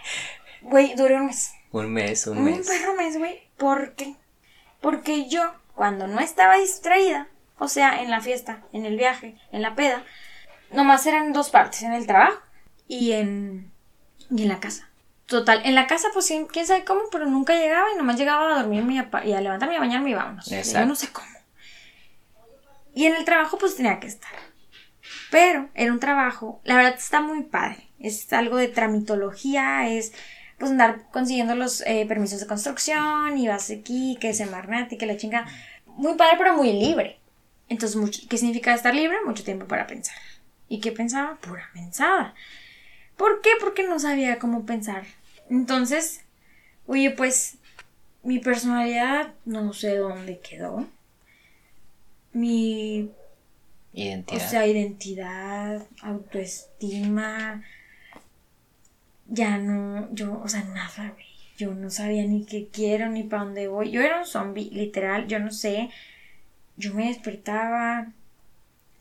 Speaker 3: Güey, duré un mes,
Speaker 2: Un mes, un
Speaker 3: un
Speaker 2: mes.
Speaker 3: perro mes, güey, ¿por qué? Porque yo, cuando no estaba distraída, o sea, en la fiesta, en el viaje, en la peda, nomás eran dos partes, en el trabajo y en, y en la casa. Total, en la casa, pues sí, quién sabe cómo, pero nunca llegaba y nomás llegaba a dormirme y a, y a levantarme y a bañarme y vámonos. Yo
Speaker 2: Exacto.
Speaker 3: no sé cómo. Y en el trabajo, pues tenía que estar. Pero era un trabajo, la verdad está muy padre. Es algo de tramitología, es pues andar consiguiendo los eh, permisos de construcción y vas aquí, que se marnate, que la chinga. Muy padre, pero muy libre. Entonces, mucho, ¿qué significa estar libre? Mucho tiempo para pensar. ¿Y qué pensaba? Pura pensada. ¿Por qué? Porque no sabía cómo pensar. Entonces, oye, pues mi personalidad no sé dónde quedó. Mi
Speaker 2: Identidad.
Speaker 3: o sea, identidad, autoestima. Ya no, yo, o sea, nada, güey. Yo no sabía ni qué quiero ni para dónde voy. Yo era un zombie, literal, yo no sé. Yo me despertaba.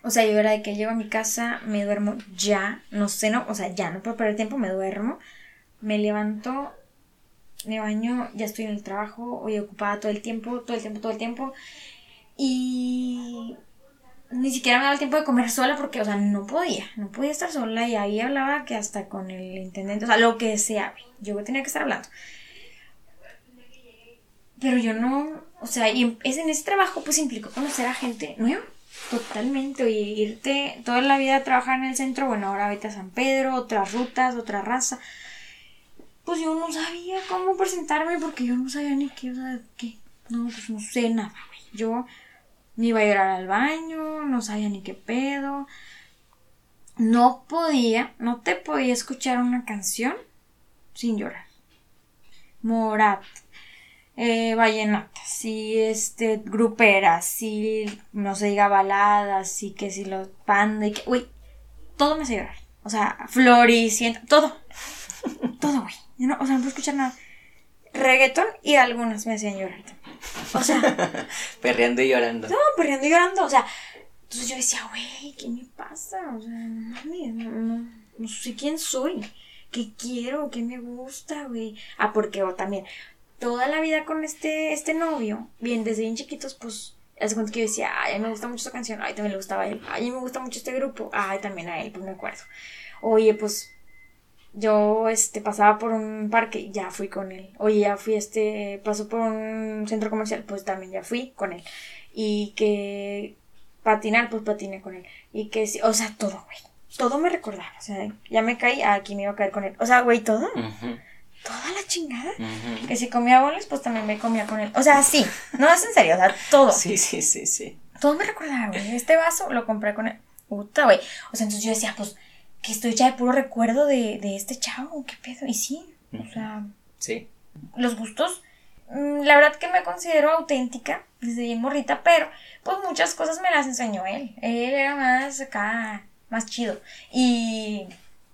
Speaker 3: O sea, yo era de que llego a mi casa, me duermo ya, no sé, no, o sea, ya no puedo perder tiempo, me duermo, me levanto, me baño, ya estoy en el trabajo, hoy ocupada todo el tiempo, todo el tiempo, todo el tiempo. Y ni siquiera me daba el tiempo de comer sola porque, o sea, no podía, no podía estar sola y ahí hablaba que hasta con el intendente, o sea, lo que sea, yo tenía que estar hablando. Pero yo no, o sea, y es en ese trabajo pues implicó conocer a gente nueva, totalmente, oye, irte toda la vida a trabajar en el centro, bueno, ahora vete a San Pedro, otras rutas, otra raza. Pues yo no sabía cómo presentarme porque yo no sabía ni qué, o sea, qué, no, pues no sé nada, güey. Yo ni iba a llorar al baño, no sabía ni qué pedo. No podía, no te podía escuchar una canción sin llorar. Morat, eh, vallenatas, y este, gruperas, y no se diga baladas, y que si los panda, y que, uy, todo me hace llorar. O sea, floricienta, todo. todo, güey. No- o sea, no puedo escuchar nada. Reggaetón y algunas me hacían llorar también. O sea,
Speaker 2: Perreando y llorando.
Speaker 3: no, perdiendo y llorando, o sea, entonces yo decía, güey, ¿qué me pasa? O sea, no mames, no, no, no sé quién soy, qué quiero, qué me gusta, güey. Ah, porque o también, toda la vida con este, este novio, bien, desde bien chiquitos, pues, hace cuenta que yo decía, ay, me gusta mucho esta canción, ay, también le gustaba a él, ay, me gusta mucho este grupo, ay, también a él, pues me acuerdo. Oye, pues, yo este pasaba por un parque, ya fui con él. Oye, ya fui este pasó por un centro comercial, pues también ya fui con él. Y que patinar, pues patiné con él. Y que sí, o sea, todo, güey. Todo me recordaba, o sea, ya me caí, aquí me iba a caer con él. O sea, güey, todo, toda la chingada. Que si comía boles, pues también me comía con él. O sea, sí, no es en serio, o sea, todo.
Speaker 2: Sí, sí, sí, sí.
Speaker 3: Todo me recordaba, güey. Este vaso lo compré con él. Puta, güey. O sea, entonces yo decía, pues, que estoy ya de puro recuerdo de, de este chavo, qué pedo. Y sí, o sea,
Speaker 2: Sí.
Speaker 3: los gustos. mm, La verdad que me considero auténtica desde bien morrita, pero pues muchas cosas me las enseñó él. Él era más acá, más chido. Y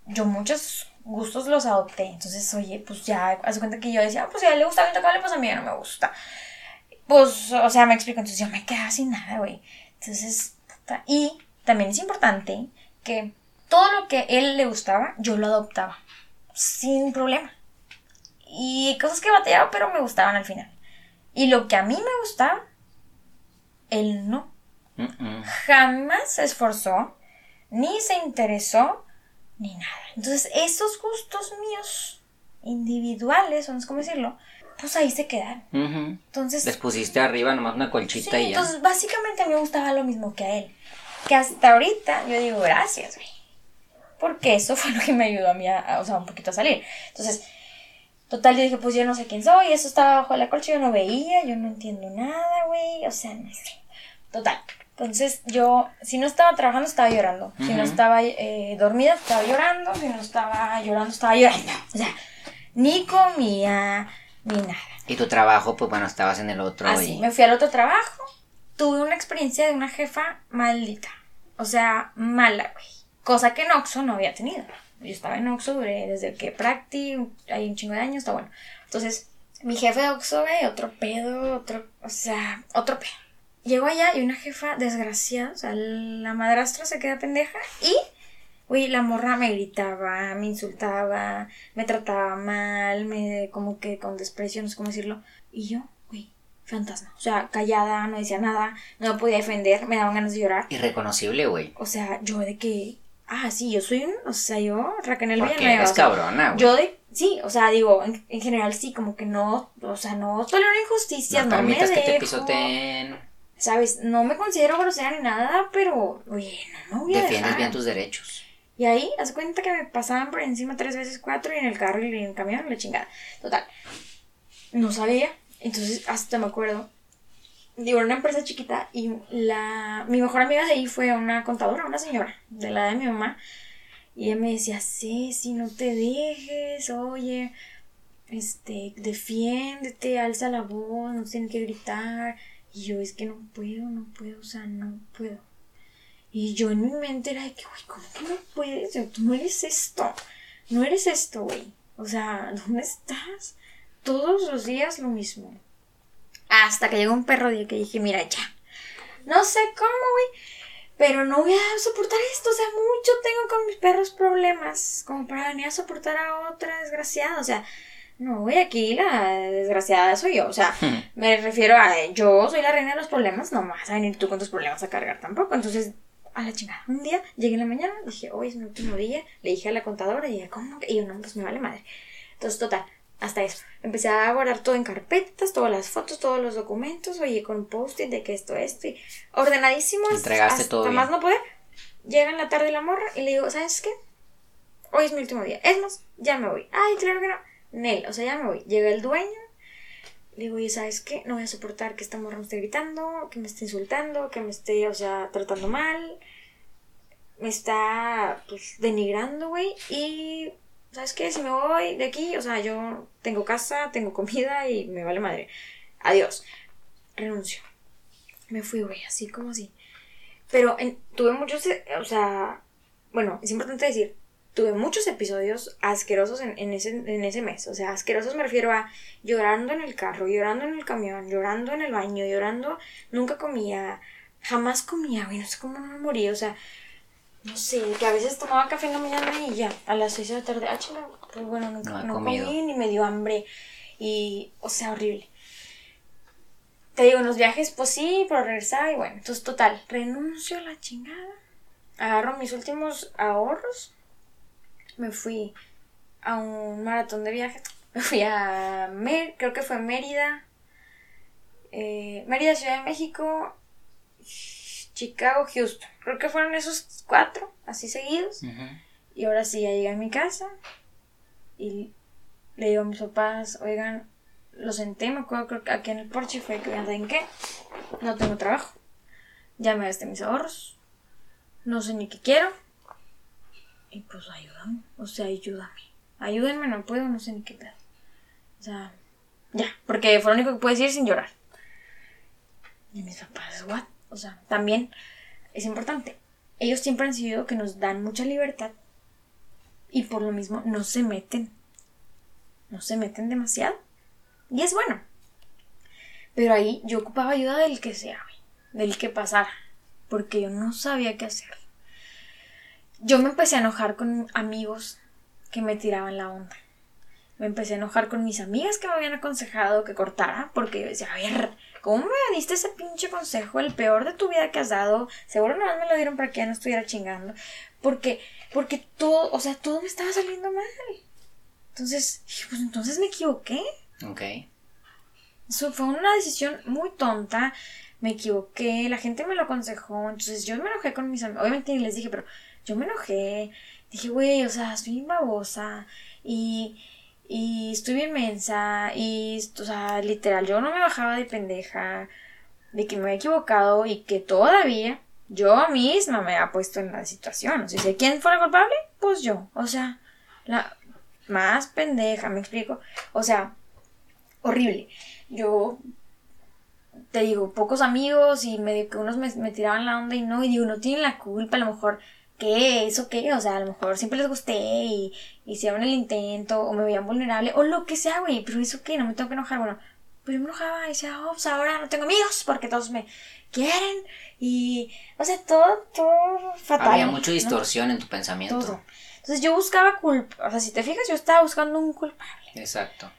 Speaker 3: yo muchos gustos los adopté. Entonces, oye, pues ya, hace cuenta que yo decía, "Ah, pues si a él le gusta el intocable, pues a mí ya no me gusta. Pues, o sea, me explico. Entonces yo me quedaba sin nada, güey. Entonces. Y también es importante que todo lo que él le gustaba, yo lo adoptaba. Sin problema. Y cosas que batallaba, pero me gustaban al final. Y lo que a mí me gustaba, él no. Jamás se esforzó, ni se interesó, ni nada. Entonces, esos gustos míos, individuales, o no sé cómo decirlo, pues ahí se quedaron.
Speaker 2: Ujú.
Speaker 3: Entonces,
Speaker 2: Les pusiste arriba nomás una colchita
Speaker 3: Sí,
Speaker 2: y ya.
Speaker 3: entonces básicamente a mí me gustaba lo mismo que a él. Que hasta ahorita yo digo gracias, güey. Porque eso fue lo que me ayudó a mí a, a- o sea, un poquito a salir. Entonces, total, yo dije, pues yo no sé quién soy, eso estaba bajo la colcha, yo no veía, yo no entiendo nada, güey. O sea, no sé. Total. Entonces, yo, si no estaba trabajando, estaba llorando. Si no estaba eh, dormida, estaba llorando. Si no estaba llorando, estaba llorando. O sea, ni comía, ni nada.
Speaker 2: Y tu trabajo, pues bueno, estabas en el otro
Speaker 3: Así,
Speaker 2: y...
Speaker 3: me fui al otro trabajo. Tuve una experiencia de una jefa maldita. O sea, mala, güey. Cosa que en Oxxo no había tenido. Yo estaba en Oxxo desde que Practi, hay un chingo de años, está bueno. Entonces, mi jefe de Oxxo, güey, otro pedo, otro, o sea, otro pedo. Llego allá y una jefa desgraciada, o sea, la madrastra se queda pendeja y, güey, la morra me gritaba, me insultaba, me trataba mal, me como que con desprecio, no sé cómo decirlo. Y yo, güey, fantasma. O sea, callada, no decía nada, no me podía defender, me daban ganas de llorar.
Speaker 2: Irreconocible, güey.
Speaker 3: O sea, yo de que, ah, sí, yo soy un, o sea, yo, Raquel Villanueva. sea,
Speaker 2: cabrona, güey.
Speaker 3: Yo de, sí, o sea, digo, en, en general sí, como que no, o sea, no tolero injusticias,
Speaker 2: no
Speaker 3: no, me
Speaker 2: permitas que te
Speaker 3: dejo,
Speaker 2: pisoteen.
Speaker 3: ¿Sabes? No me considero grosera ni nada, pero, oye, no voy a
Speaker 2: Defiendes
Speaker 3: dejar.
Speaker 2: bien tus derechos.
Speaker 3: Y ahí, haz cuenta que me pasaban por encima tres veces cuatro y en el carro y en el camión, la chingada. Total. No sabía. Entonces, hasta me acuerdo digo, una empresa chiquita y la, mi mejor amiga de ahí fue una contadora, una señora de la de mi mamá. Y ella me decía, sí, si no te dejes, oye, este, defiéndete, alza la voz, no tienes que gritar. Y yo, es que no puedo, no puedo, o sea, no puedo. Y yo en mi mente era de que, güey, ¿cómo que no puedes? Tú no eres esto, no eres esto, güey. O sea, ¿dónde estás? Todos los días lo mismo. Hasta que llegó un perro día que dije, mira, ya. No sé cómo, güey. Pero no voy a soportar esto. O sea, mucho tengo con mis perros problemas. Como para venir a soportar a otra desgraciada. O sea, no, güey, aquí la desgraciada soy yo. O sea, hmm. me refiero a yo soy la reina de los problemas. No vas a venir tú con tus problemas a cargar tampoco. Entonces, a la chingada. Un día llegué en la mañana, dije, hoy es mi último día. Le dije a la contadora y dije, ¿cómo? Y yo, no, pues me vale madre. Entonces, total, hasta eso. Empecé a guardar todo en carpetas, todas las fotos, todos los documentos, oye, con post-it de que esto, esto, y ordenadísimo.
Speaker 2: Entregaste hasta todo.
Speaker 3: más no poder. Llega en la tarde la morra y le digo, ¿sabes qué? Hoy es mi último día. Es más, ya me voy. Ay, claro que no. Nel, o sea, ya me voy. Llega el dueño. Le digo, ¿y sabes qué? No voy a soportar que esta morra me esté gritando, que me esté insultando, que me esté, o sea, tratando mal. Me está, pues, denigrando, güey. Y ¿sabes qué? Si me voy de aquí, o sea, yo tengo casa, tengo comida y me vale madre. Adiós. Renuncio. Me fui, güey, así como así. Pero tuve muchos, o sea, bueno, es importante decir, tuve muchos episodios asquerosos en, ese, en ese mes. O sea, asquerosos me refiero a llorando en el carro, llorando en el camión, llorando en el baño, llorando, nunca comía, jamás comía, güey, no sé cómo no me morí, o sea, no sé, que a veces tomaba café en la mañana y ya, a las 6 de la tarde, ah, chinga, pues bueno, nunca, no, comí ni me dio hambre. Y, o sea, horrible. Te digo, en los viajes, pues sí, pero regresaba y bueno, entonces total, renuncio a la chingada. Agarro mis últimos ahorros. Me fui a un maratón de viajes. Me fui a Mer, creo que fue Mérida. Eh, Mérida, Ciudad de México Chicago, Houston. Creo que fueron esos cuatro, así seguidos. Y ahora sí, ya llegué a mi casa y le digo a mis papás, oigan, lo senté, me acuerdo creo que aquí en el porche fue que, ¿saben qué? No tengo trabajo. Ya me gasté mis ahorros. No sé ni qué quiero. Y pues ayúdame, o sea, ayúdame. Ayúdenme, no puedo, no sé ni qué pedo. O sea, ya, porque fue lo único que puedo decir sin llorar. Y mis papás, ¿what? O sea, también es importante. Ellos siempre han sido que nos dan mucha libertad y por lo mismo no se meten. No se meten demasiado. Y es bueno. Pero ahí yo ocupaba ayuda del que sea, del que pasara, porque yo no sabía qué hacer. Yo me empecé a enojar con amigos que me tiraban la onda. Me empecé a enojar con mis amigas que me habían aconsejado que cortara, porque yo decía, a ver, ¿Cómo me diste ese pinche consejo? El peor de tu vida que has dado. Seguro no me lo dieron para que ya no estuviera chingando. Porque, porque todo, o sea, todo me estaba saliendo mal. Entonces, pues entonces me equivoqué.
Speaker 2: Ok.
Speaker 3: Eso fue una decisión muy tonta. Me equivoqué, la gente me lo aconsejó. Entonces yo me enojé con mis amigos. Obviamente les dije, pero yo me enojé. Dije, güey, o sea, estoy babosa. Y y estoy bien mensa y, o sea, literal, yo no me bajaba de pendeja, de que me había equivocado y que todavía yo misma me había puesto en la situación. O sea, ¿quién fue el culpable? Pues yo. O sea, la más pendeja, me explico. O sea, horrible. Yo te digo, pocos amigos y medio que unos me, me tiraban la onda y no, y digo, no tienen la culpa, a lo mejor ¿qué? ¿Eso qué? O sea, a lo mejor siempre les gusté y hicieron el intento o me veían vulnerable o lo que sea, güey, pero ¿eso qué? No me tengo que enojar. Bueno, pues yo me enojaba y decía, oh, pues ahora no tengo amigos porque todos me quieren y, o sea, todo, todo fatal.
Speaker 2: Había mucha distorsión en tu pensamiento. Todo.
Speaker 3: Entonces yo buscaba culpa, o sea, si te fijas, yo estaba buscando un culpable.
Speaker 2: Exacto.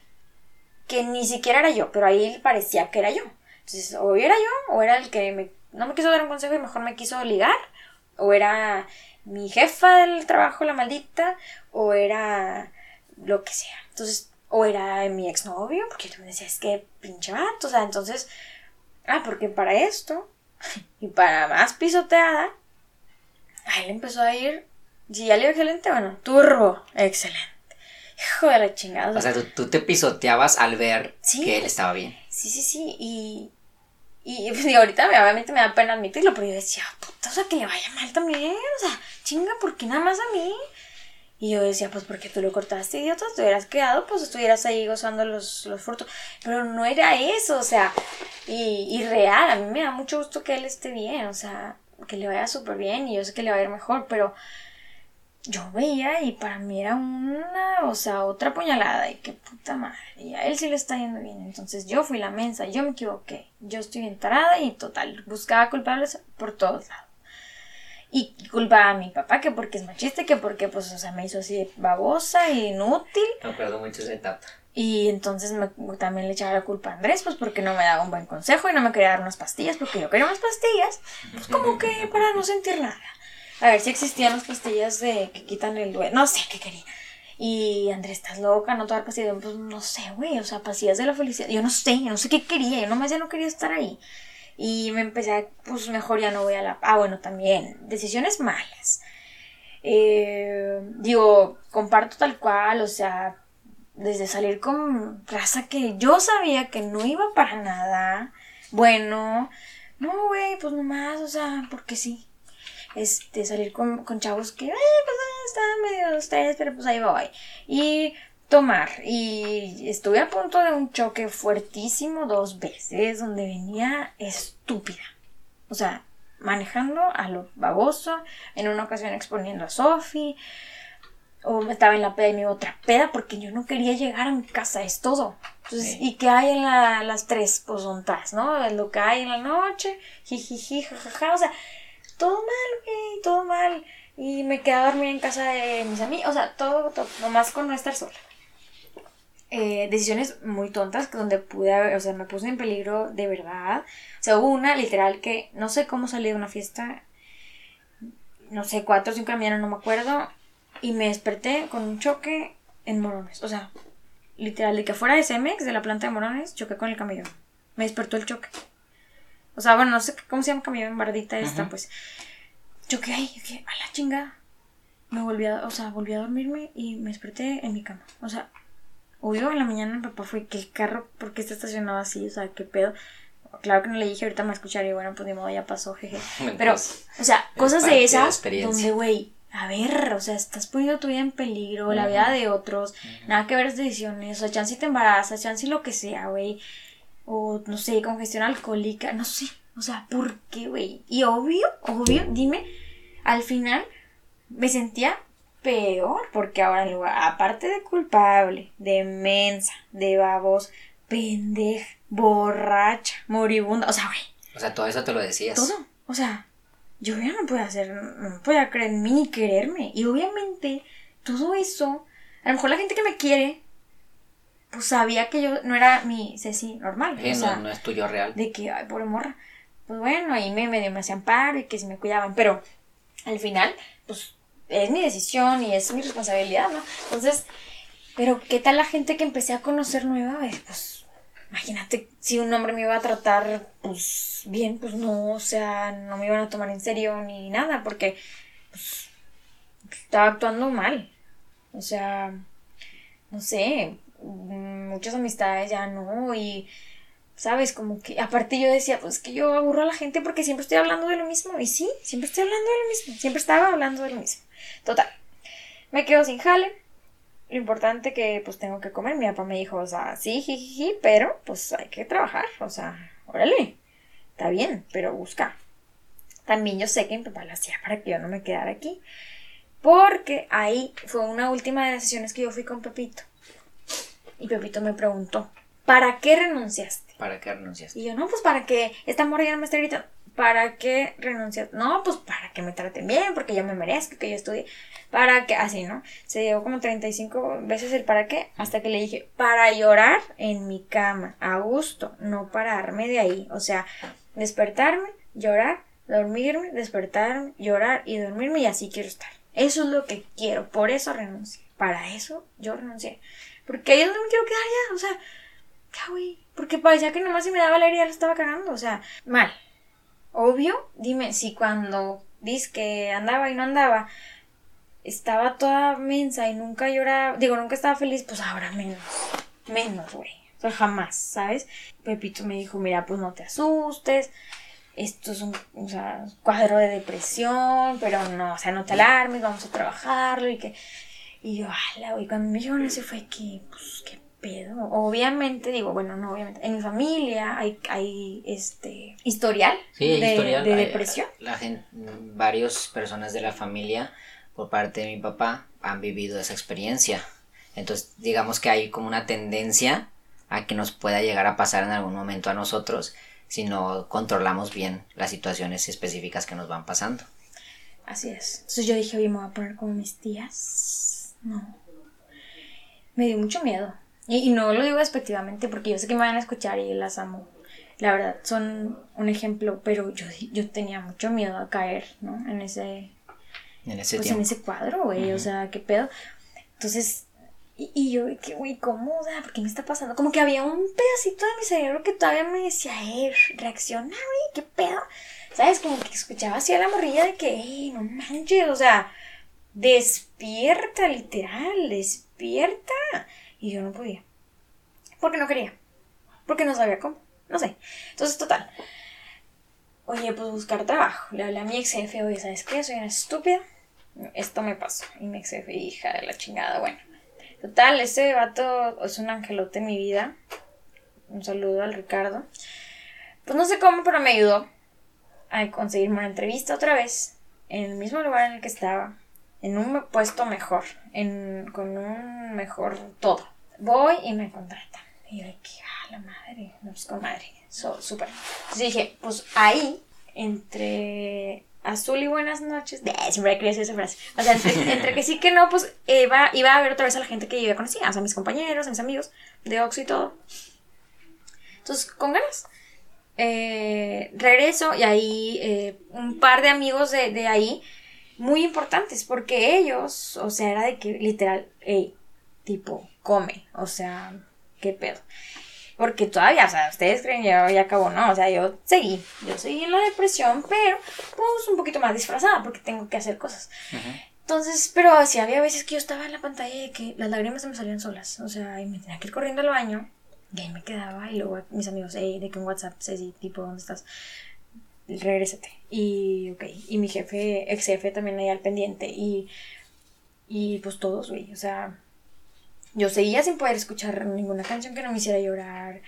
Speaker 3: Que ni siquiera era yo, pero ahí parecía que era yo. Entonces, o era yo, o era el que me, no me quiso dar un consejo y mejor me quiso ligar, o era mi jefa del trabajo, la maldita, o era lo que sea. Entonces, o era mi exnovio, porque yo me decía, es que pinche vato, o sea, entonces, ah, porque para esto, y para más pisoteada, ahí le empezó a ir, si ya le iba excelente, bueno, turbo, excelente. Hijo de la chingada.
Speaker 2: O sea, tú, te pisoteabas al ver que él estaba bien.
Speaker 3: Sí, sí, sí, y, Y pues, ahorita obviamente me da pena admitirlo, pero yo decía, puta, o sea, que le vaya mal también, o sea, chinga, ¿por qué nada más a mí? Y yo decía, pues porque tú lo cortaste, idiota, te hubieras quedado, pues estuvieras ahí gozando los, los frutos. Pero no era eso, o sea, y, y real, a mí me da mucho gusto que él esté bien, o sea, que le vaya súper bien y yo sé que le va a ir mejor, pero yo veía y para mí era una, o sea, otra puñalada y qué puta madre. Y a él sí le está yendo bien. Entonces yo fui la mensa, yo me equivoqué. Yo estoy enterada y total, buscaba culpables por todos lados. Y culpaba a mi papá que porque es machista, que porque pues, o sea, me hizo así babosa e inútil.
Speaker 2: Me acuerdo mucho esa etapa.
Speaker 3: Y entonces me, también le echaba la culpa a Andrés, pues porque no me daba un buen consejo y no me quería dar unas pastillas, porque yo quería unas pastillas, pues como que para no sentir nada. A ver si existían las pastillas de que quitan el duelo. No sé qué quería. Y Andrés, estás loca, no te dar pastillas. Pues no sé, güey, o sea, pastillas de la felicidad. Yo no sé, yo no sé qué quería, yo nomás ya no quería estar ahí. Y me empecé a, pues mejor ya no voy a la... Ah, bueno, también, decisiones malas. Eh, digo, comparto tal cual, o sea, desde salir con raza que yo sabía que no iba para nada. Bueno, no, güey, pues nomás, o sea, porque sí este, salir con, con chavos que, eh, pues están medio ustedes, pero pues ahí voy. Y tomar. Y estuve a punto de un choque fuertísimo dos veces, donde venía estúpida. O sea, manejando a lo baboso, en una ocasión exponiendo a Sophie, o estaba en la peda y me otra peda porque yo no quería llegar a mi casa, es todo. Entonces, ¿y qué hay en la, las tres? Pues son ¿no? Es lo que hay en la noche, jijiji, jajaja, o sea, todo mal, güey, todo mal. Y me quedé a dormir en casa de mis amigos, o sea, todo, todo, nomás con no estar sola. Eh, decisiones muy tontas donde pude haber, o sea, me puse en peligro de verdad. O sea, hubo una literal que no sé cómo salí de una fiesta, no sé, cuatro o cinco de la mañana, no me acuerdo, y me desperté con un choque en Morones. O sea, literal, de que fuera de Cemex, de la planta de Morones, choqué con el camión. Me despertó el choque. O sea, bueno, no sé cómo se llama camión bardita esta, pues. Yo que, ay, que a la chinga. Me volví a, o sea, volví a dormirme y me desperté en mi cama. O sea, obvio en la mañana mi papá fue que el carro, ¿por qué está estacionado así? O sea, qué pedo. Claro que no le dije, ahorita me escucharía, bueno, pues de modo ya pasó, jeje. Pero, o sea, cosas de esas donde, güey, a ver, o sea, estás poniendo tu vida en peligro, la vida de otros, nada que ver las decisiones, o sea, chance te embarazas, chance lo que sea, güey o no sé, congestión alcohólica, no sé, o sea, ¿por qué, güey? Y obvio, obvio, dime, al final me sentía peor, porque ahora en lugar, aparte de culpable, de mensa, de babos, pendeja, borracha, moribunda, o sea, güey.
Speaker 2: O sea, todo eso te lo decías.
Speaker 3: Todo, o sea, yo ya no puedo hacer, no puedo creer en mí ni quererme. Y obviamente, todo eso, a lo mejor la gente que me quiere pues sabía que yo no era mi Ceci normal.
Speaker 2: o sea, no, es tuyo real.
Speaker 3: De que, ay, pobre morra. Pues bueno, ahí me medio me hacían paro y que se me cuidaban, pero al final, pues es mi decisión y es mi responsabilidad, ¿no? Entonces, pero ¿qué tal la gente que empecé a conocer nueva? Pues imagínate si un hombre me iba a tratar, pues bien, pues no, o sea, no me iban a tomar en serio ni nada, porque pues, estaba actuando mal. O sea, no sé, muchas amistades ya no y sabes como que aparte yo decía pues que yo aburro a la gente porque siempre estoy hablando de lo mismo y sí siempre estoy hablando de lo mismo siempre estaba hablando de lo mismo. Total me quedo sin jale. Lo importante que pues tengo que comer mi papá me dijo o sea sí jiji pero pues hay que trabajar o sea órale está bien pero busca. También yo sé que mi papá lo hacía para que yo no me quedara aquí porque ahí fue una última de las sesiones que yo fui con Pepito y Pepito me preguntó, ¿para qué renunciaste?
Speaker 2: ¿Para qué renunciaste?
Speaker 3: Y yo, no, pues para que esta morra ya no me esté gritando. ¿Para qué renunciaste? No, pues para que me traten bien, porque yo me merezco, que yo estudie. ¿Para qué? Así, ¿no? Se dio como 35 veces el para qué, hasta que le dije, para llorar en mi cama, a gusto, no pararme de ahí. O sea, despertarme, llorar, dormirme, despertarme, llorar y dormirme y así quiero estar. Eso es lo que quiero, por eso renuncié. Para eso yo renuncié. Porque ahí es donde me quiero quedar ya, o sea, ya, güey. Porque parecía que nomás si me daba la herida lo estaba cagando, o sea, mal. Obvio, dime, si cuando dices que andaba y no andaba, estaba toda mensa y nunca lloraba, digo, nunca estaba feliz, pues ahora menos, menos, güey. O sea, jamás, ¿sabes? Pepito me dijo, mira, pues no te asustes. Esto es un o sea, cuadro de depresión, pero no, o sea, no te alarmes, vamos a trabajarlo y que... Y yo, ala, güey, cuando me dijeron eso fue que, pues, qué pedo. Obviamente, digo, bueno, no, obviamente, en mi familia hay, hay este, historial,
Speaker 2: Sí,
Speaker 3: de,
Speaker 2: historial.
Speaker 3: de
Speaker 2: hay-
Speaker 3: depresión.
Speaker 2: La gente, varias personas de la familia, por parte de mi papá, han vivido esa experiencia. Entonces, digamos que hay como una tendencia a que nos pueda llegar a pasar en algún momento a nosotros si no controlamos bien las situaciones específicas que nos van pasando.
Speaker 3: Así es. Entonces yo dije, oye, me voy a poner como mis tías. No. Me dio mucho miedo. Y, y no lo digo despectivamente porque yo sé que me van a escuchar y las amo. La verdad, son un ejemplo, pero yo, yo tenía mucho miedo a caer, ¿no? En ese,
Speaker 2: En ese
Speaker 3: pues
Speaker 2: tiempo.
Speaker 3: en ese cuadro, güey. O sea, qué pedo. Entonces, y, y yo, que, güey, ¿cómo? O sea, ¿por qué me está pasando? Como que había un pedacito de mi cerebro que todavía me decía, eh, reacciona, güey, qué pedo. ¿Sabes? Como que escuchaba así a la morrilla de que, ey, no manches, o sea, despierta, literal, despierta. Y yo no podía. Porque no quería. Porque no sabía cómo. No sé. Entonces, total. Oye, pues buscar trabajo. Le hablé a mi ex jefe, oye, ¿sabes qué? Soy una estúpida. Esto me pasó. Y mi ex jefe, hija de la chingada, bueno. Total, ese vato es un angelote en mi vida. Un saludo al Ricardo. Pues no sé cómo, pero me ayudó a conseguirme una entrevista otra vez. En el mismo lugar en el que estaba. En un puesto mejor. En, con un mejor todo. Voy y me contratan. Y yo que, ah, la madre. No, pues con madre. So, súper. Entonces dije, pues ahí, entre azul y buenas noches. De, siempre querido decir esa frase. O sea, entre, entre que sí que no, pues iba, iba a ver otra vez a la gente que yo ya conocía. O sea, a mis compañeros, a mis amigos de Oxxo y todo. Entonces, con ganas. Eh, regreso y ahí eh, un par de amigos de, de ahí muy importantes porque ellos, o sea, era de que literal, hey, tipo, come, o sea, qué pedo. Porque todavía, o sea, ustedes creen que ya, ya acabó, ¿no? O sea, yo seguí, yo seguí en la depresión, pero pues un poquito más disfrazada porque tengo que hacer cosas. Entonces, pero sí había veces que yo estaba en la pantalla y que las lágrimas se me salían solas, o sea, y me tenía que ir corriendo al baño y ahí me quedaba y luego mis amigos, hey, de que en WhatsApp, Ceci, tipo, ¿dónde estás? Regrésate. Y, ok, y mi jefe, ex jefe también ahí al pendiente y, y pues todos, güey, o sea, yo seguía sin poder escuchar ninguna canción que no me hiciera llorar.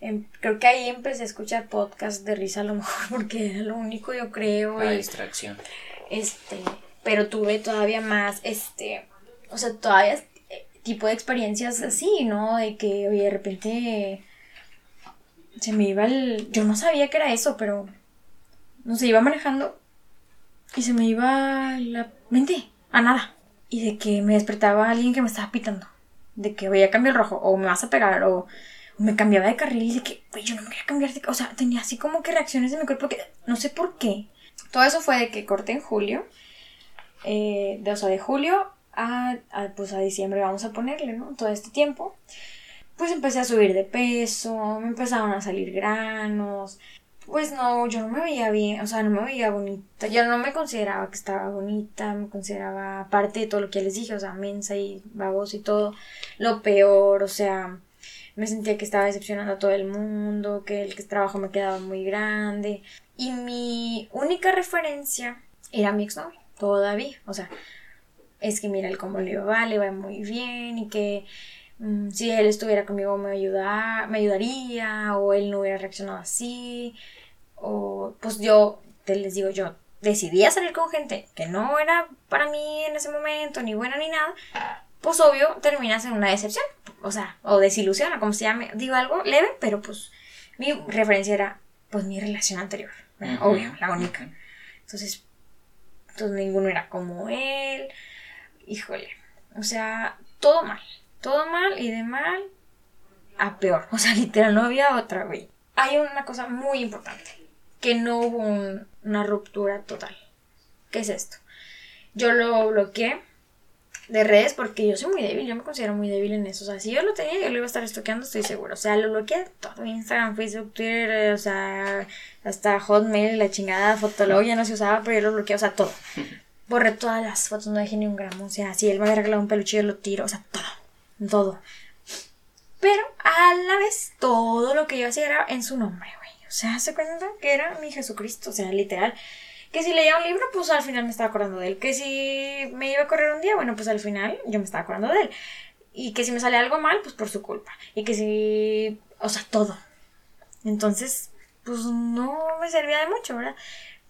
Speaker 3: Em, creo que ahí empecé a escuchar podcast de risa a lo mejor porque era lo único yo creo.
Speaker 2: La
Speaker 3: y-
Speaker 2: distracción.
Speaker 3: este, pero tuve todavía más, este, o sea, todavía eh, tipo de experiencias así, ¿no? De que, oye, de repente se me iba el... Yo no sabía que era eso, pero, no sé, iba manejando y se me iba la mente a nada. Y de que me despertaba alguien que me estaba pitando. De que, oye, cambia el rojo, o me vas a pegar, o, me cambiaba de carril y de que, yo no me quería cambiar de... O sea, tenía así como que reacciones de mi cuerpo que no sé por qué. Todo eso fue de que corté en julio. eh, de, o sea, de julio a, a, pues a diciembre vamos a ponerle, ¿no? Todo este tiempo. Pues empecé a subir de peso, me empezaron a salir granos. Pues no, yo no me veía bien, o sea, no me veía bonita. Yo no me consideraba que estaba bonita, me consideraba, aparte de todo lo que les dije, o sea, mensa y babosa y todo, lo peor, o sea, me sentía que estaba decepcionando a todo el mundo, que el trabajo me quedaba muy grande. Y mi única referencia era mi exnovio, todavía. O sea, es que mira el cómo le va, le va muy bien y que mm, si él estuviera conmigo me, ayuda, me ayudaría o él no hubiera reaccionado así. O pues yo, te les digo yo, decidí a salir con gente que no era para mí en ese momento, ni buena ni nada. Pues obvio terminas en una decepción, o sea, o desilusión, o como se llame. Digo algo leve, pero pues mi referencia era pues mi relación anterior, obvio, la única. Entonces, entonces ninguno era como él. Híjole. O sea, todo mal. Todo mal y de mal a peor. O sea, literal, no había otra, güey. Hay una cosa muy importante. Que no hubo un- una ruptura total. ¿Qué es esto? Yo lo bloqueé de redes porque yo soy muy débil, yo me considero muy débil en eso. O sea, si yo lo tenía, yo lo iba a estar estoqueando, estoy segura. O sea, lo bloqueé todo: Instagram, Facebook, Twitter, o sea, hasta Hotmail, la chingada, Fotolog ya no se usaba, pero yo lo bloqueé, o sea, todo. Borré todas las fotos, no dejé ni un gramo. O sea, si él me había regalado un peluche, yo lo tiro, o sea, todo. Todo. Pero a la vez todo lo que yo hacía era en su nombre, güey. O sea, se cuenta que era mi Jesucristo, o sea, literal. Que si leía un libro, pues al final me estaba acordando de él. Que si me iba a correr un día, bueno, pues al final yo me estaba acordando de él. Y que si me sale algo mal, pues por su culpa. Y que si... O sea, todo. Entonces, pues no me servía de mucho, ¿verdad?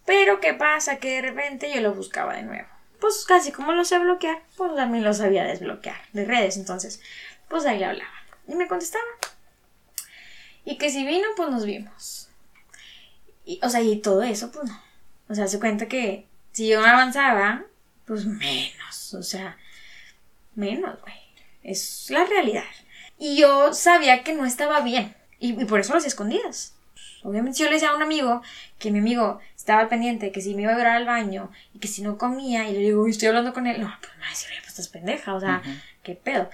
Speaker 3: Pero ¿qué pasa? Que de repente yo lo buscaba de nuevo. Pues casi como lo sé bloquear, pues también lo sabía desbloquear de redes. Entonces, pues ahí le hablaba. Y me contestaba. Y que si vino, pues nos vimos. Y, o sea, y todo eso, pues no. O sea, se cuenta que si yo avanzaba, pues menos. O sea, menos, güey. Es la realidad. Y yo sabía que no estaba bien. Y, por eso las escondidas. Obviamente, yo le decía a un amigo que mi amigo estaba al pendiente, que si me iba a ver al baño y que si no comía, y le digo, estoy hablando con él, no, pues decir, pues estás pendeja, o sea, qué pedo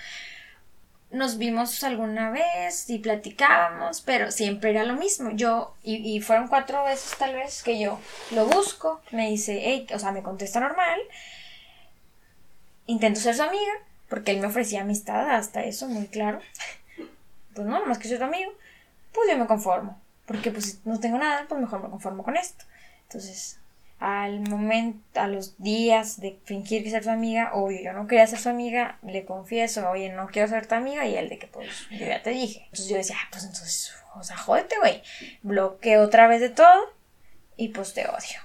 Speaker 3: nos vimos alguna vez y platicábamos, pero siempre era lo mismo. Yo, y, fueron cuatro veces tal vez que yo lo busco, me dice, hey, o sea, me contesta normal, intento ser su amiga, porque él me ofrecía amistad, hasta eso, muy claro. Pues no, más que ser su amigo, pues yo me conformo, porque pues no tengo nada, pues mejor me conformo con esto. Entonces, al momento, a los días de fingir que ser su amiga, oye, yo no quería ser su amiga, le confieso, oye, no quiero ser tu amiga, y él de que, pues, yo ya te dije. Entonces yo decía, ah, pues entonces, o sea, jódete, güey. Bloqueo otra vez de todo, y pues te odio.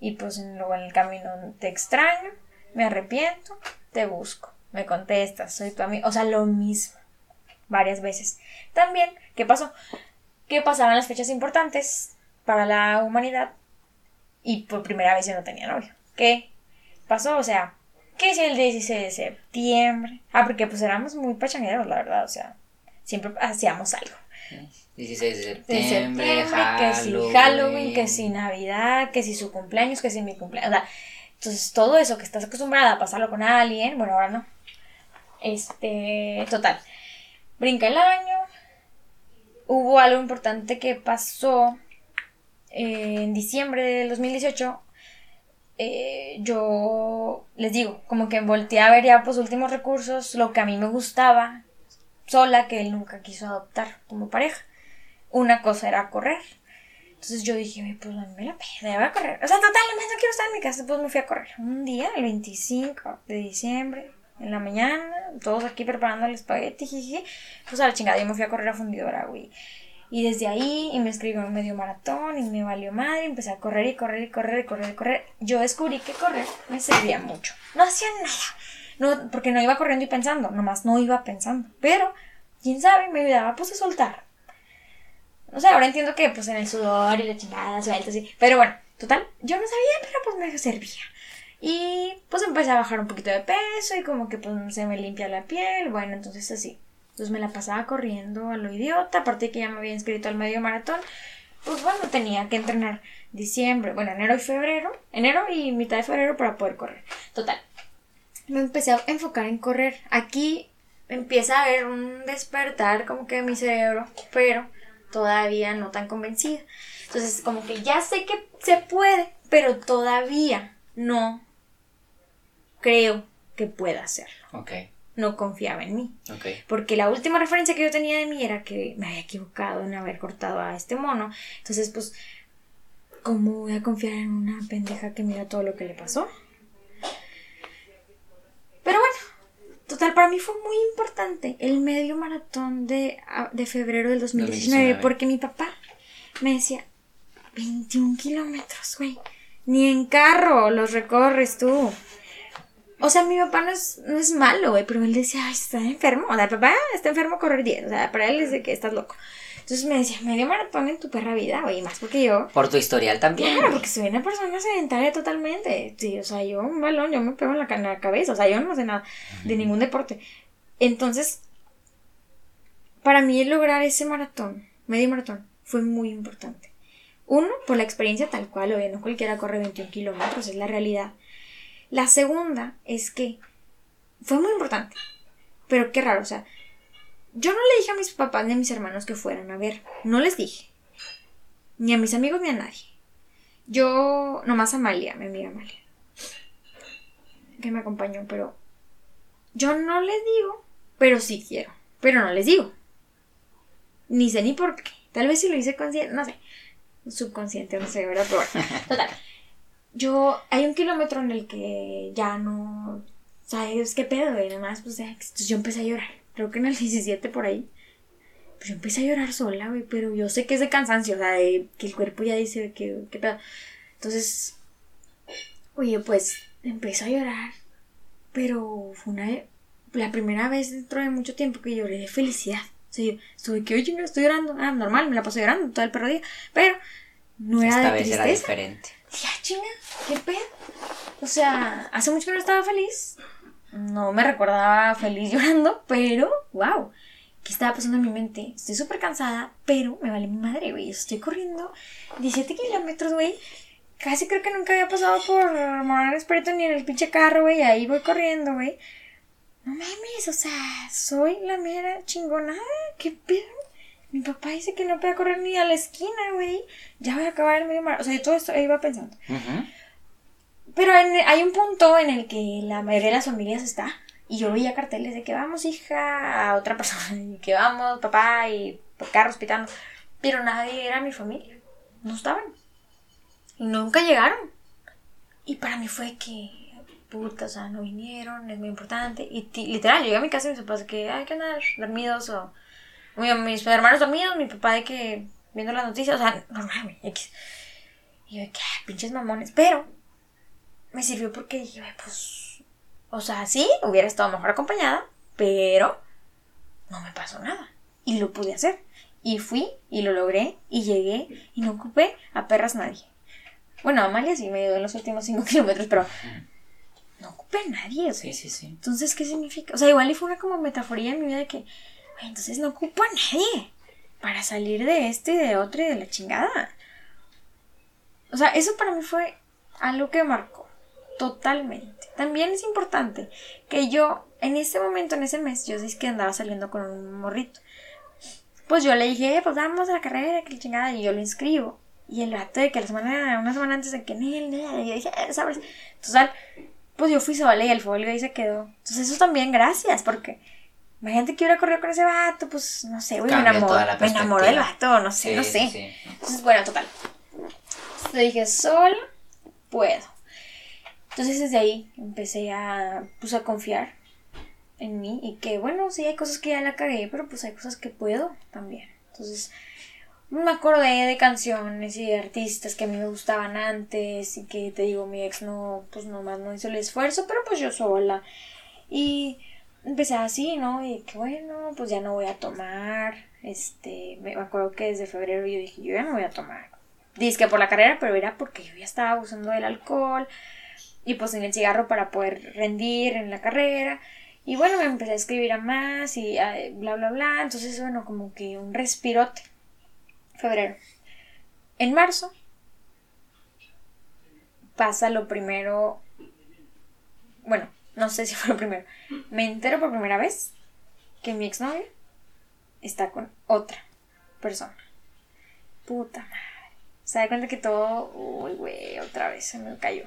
Speaker 3: Y pues luego en el camino te extraño, me arrepiento, te busco, me contestas, soy tu amiga, o sea, lo mismo, varias veces. También, ¿qué pasó? ¿Qué pasaban las fechas importantes para la humanidad? y por primera vez yo no tenía novio. ¿Qué pasó? O sea, ¿qué es el 16 de septiembre? Ah, porque pues éramos muy pachangueros, la verdad, o sea, siempre hacíamos algo.
Speaker 2: 16 de septiembre,
Speaker 3: que si Halloween, que si Navidad, que si su cumpleaños, que si mi cumpleaños. O sea, entonces todo eso que estás acostumbrada a pasarlo con alguien, bueno, ahora no. Este, total. Brinca el año. Hubo algo importante que pasó en diciembre del 2018, eh, yo les digo, como que volteé a ver ya pues últimos recursos, lo que a mí me gustaba, sola, que él nunca quiso adoptar como pareja. Una cosa era correr. Entonces yo dije, pues me la pena, voy a correr. O sea, total, no quiero estar en mi casa, pues me fui a correr. Un día, el 25 de diciembre, en la mañana, todos aquí preparando el espagueti, pues a la chingada, yo me fui a correr a fundidora, güey. Y desde ahí, y me escribió un medio maratón, y me valió madre, empecé a correr y correr y correr y correr y correr. Yo descubrí que correr me servía mucho. No hacía nada. No, porque no iba corriendo y pensando, nomás no iba pensando. Pero, quién sabe, me ayudaba pues a soltar. No sé, ahora entiendo que pues en el sudor y la chingada, suelta así. Pero bueno, total, yo no sabía, pero pues me servía. Y pues empecé a bajar un poquito de peso y como que pues se me limpia la piel. Bueno, entonces así. Entonces me la pasaba corriendo a lo idiota, aparte de que ya me había inscrito al medio maratón. Pues bueno, tenía que entrenar diciembre, bueno, enero y febrero, enero y mitad de febrero para poder correr. Total. Me empecé a enfocar en correr. Aquí empieza a haber un despertar como que de mi cerebro, pero todavía no tan convencida. Entonces, como que ya sé que se puede, pero todavía no creo que pueda hacerlo. No confiaba en mí. Porque la última referencia que yo tenía de mí era que me había equivocado en haber cortado a este mono. Entonces, pues, ¿cómo voy a confiar en una pendeja que mira todo lo que le pasó? Pero bueno, total, para mí fue muy importante el medio maratón de, de febrero del 2019, porque mi papá me decía, 21 kilómetros, güey. Ni en carro los recorres tú. O sea, mi papá no es, no es malo, güey, pero él decía, ay, está enfermo. O sea, papá está enfermo a correr 10. O sea, para él es de que estás loco. Entonces me decía, medio maratón en tu perra vida, güey, más porque yo.
Speaker 2: Por tu historial también.
Speaker 3: Claro, porque soy una persona sedentaria totalmente. Sí, o sea, yo un balón, yo me pego en la, en la cabeza. O sea, yo no sé nada de ningún deporte. Entonces, para mí lograr ese maratón, medio maratón, fue muy importante. Uno, por la experiencia tal cual, oye, no cualquiera corre 21 kilómetros, es la realidad. La segunda es que fue muy importante, pero qué raro, o sea, yo no le dije a mis papás ni a mis hermanos que fueran a ver, no les dije, ni a mis amigos ni a nadie. Yo, nomás a Amalia, mi amiga Amalia, que me acompañó, pero yo no les digo, pero sí quiero, pero no les digo. Ni sé ni por qué. Tal vez si lo hice consciente, no sé. Subconsciente, no sé, ¿verdad? Pero bueno, total. Yo, hay un kilómetro en el que ya no sabes qué pedo, güey. Nomás, pues, entonces yo empecé a llorar. Creo que en el 17 por ahí. Pues yo empecé a llorar sola, güey. Pero yo sé que es de cansancio, o sea, de que el cuerpo ya dice que, qué pedo. Entonces, oye, pues, empecé a llorar. Pero fue una, la primera vez dentro de mucho tiempo que lloré de felicidad. O sea, yo estuve que, oye, estoy llorando. Ah, normal, me la paso llorando todo el perro día. Pero no era
Speaker 2: Esta
Speaker 3: de
Speaker 2: vez
Speaker 3: tristeza.
Speaker 2: era diferente.
Speaker 3: Ya, chinga, qué pedo. O sea, hace mucho que no estaba feliz. No me recordaba feliz llorando, pero, wow. ¿Qué estaba pasando en mi mente? Estoy súper cansada, pero me vale mi madre, güey. Estoy corriendo 17 kilómetros, güey. Casi creo que nunca había pasado por Morales Espíritu ni en el pinche carro, güey. Ahí voy corriendo, güey. No mames, o sea, soy la mera chingona. ¿Qué pedo? Mi papá dice que no puede correr ni a la esquina, güey. Ya voy a acabar el medio mar. O sea, yo todo esto iba pensando. Pero en- hay un punto en el que la mayoría de las familias está. Y yo veía carteles de que vamos, hija, a otra persona. Y que vamos, papá, y carros pitando. Pero nadie era mi familia. No estaban. Y nunca llegaron. Y para mí fue que, puta, o sea, no vinieron, es muy importante. Y literal, llegué a mi casa y mis papás que, hay que andar dormidos o... mi- mis hermanos dormidos, mi papá de que viendo las noticias, o sea, normal, güey, X. Y yo que, "Ah, pinches mamones. Pero me sirvió porque dije, "Ay, pues, o sea, sí, hubiera estado mejor acompañada, pero no me pasó nada. Y lo pude hacer. Y fui y lo logré y llegué y no ocupé a perras nadie. Bueno, Amalia sí me ayudó en los últimos 5 kilómetros, pero no ocupé a nadie. o sea.
Speaker 2: Sí, sí, sí.
Speaker 3: Entonces, ¿qué significa? O sea, igual y fue una como metaforía en mi vida de que, "Güey, entonces no ocupo a nadie para salir de este y de otro y de la chingada. O sea, eso para mí fue algo que marcó totalmente. También es importante que yo, en ese momento, en ese mes, yo sí que andaba saliendo con un morrito. Pues yo le dije, "Eh, pues vamos a la carrera, que chingada, y yo lo inscribo. Y el rato de que la semana, una semana antes de que Nel, y yo dije, "Eh, ¿sabes? Total, pues yo fui sola y el folio ahí se quedó. Entonces eso también gracias, porque imagínate que hubiera corrido con ese vato, pues no sé, güey, me enamoró, me enamoró del vato, no sé,
Speaker 2: Sí,
Speaker 3: no sé.
Speaker 2: sí.
Speaker 3: Entonces, bueno, total. Le dije, sola puedo. Entonces desde ahí empecé a, pues, a confiar en mí y que, bueno, sí hay cosas que ya la cagué, pero pues hay cosas que puedo también. Entonces me acordé de canciones y de artistas que a mí me gustaban antes y que te digo, mi ex no, pues nomás no hizo el esfuerzo, pero pues yo sola. Y empecé así, ¿no? Y que bueno, pues ya no voy a tomar. Este, me acuerdo que desde febrero yo dije, yo ya no voy a tomar. Dice que por la carrera, pero era porque yo ya estaba abusando del alcohol y pues en el cigarro para poder rendir en la carrera. Y bueno, me empecé a escribir a más y ah, bla, bla, bla. Entonces, bueno, como que un respirote. Febrero. En marzo pasa lo primero. Bueno, no sé si fue lo primero. Me entero por primera vez que mi exnovio está con otra persona. Puta madre. Se da cuenta que todo. Uy, güey, otra vez se me cayó.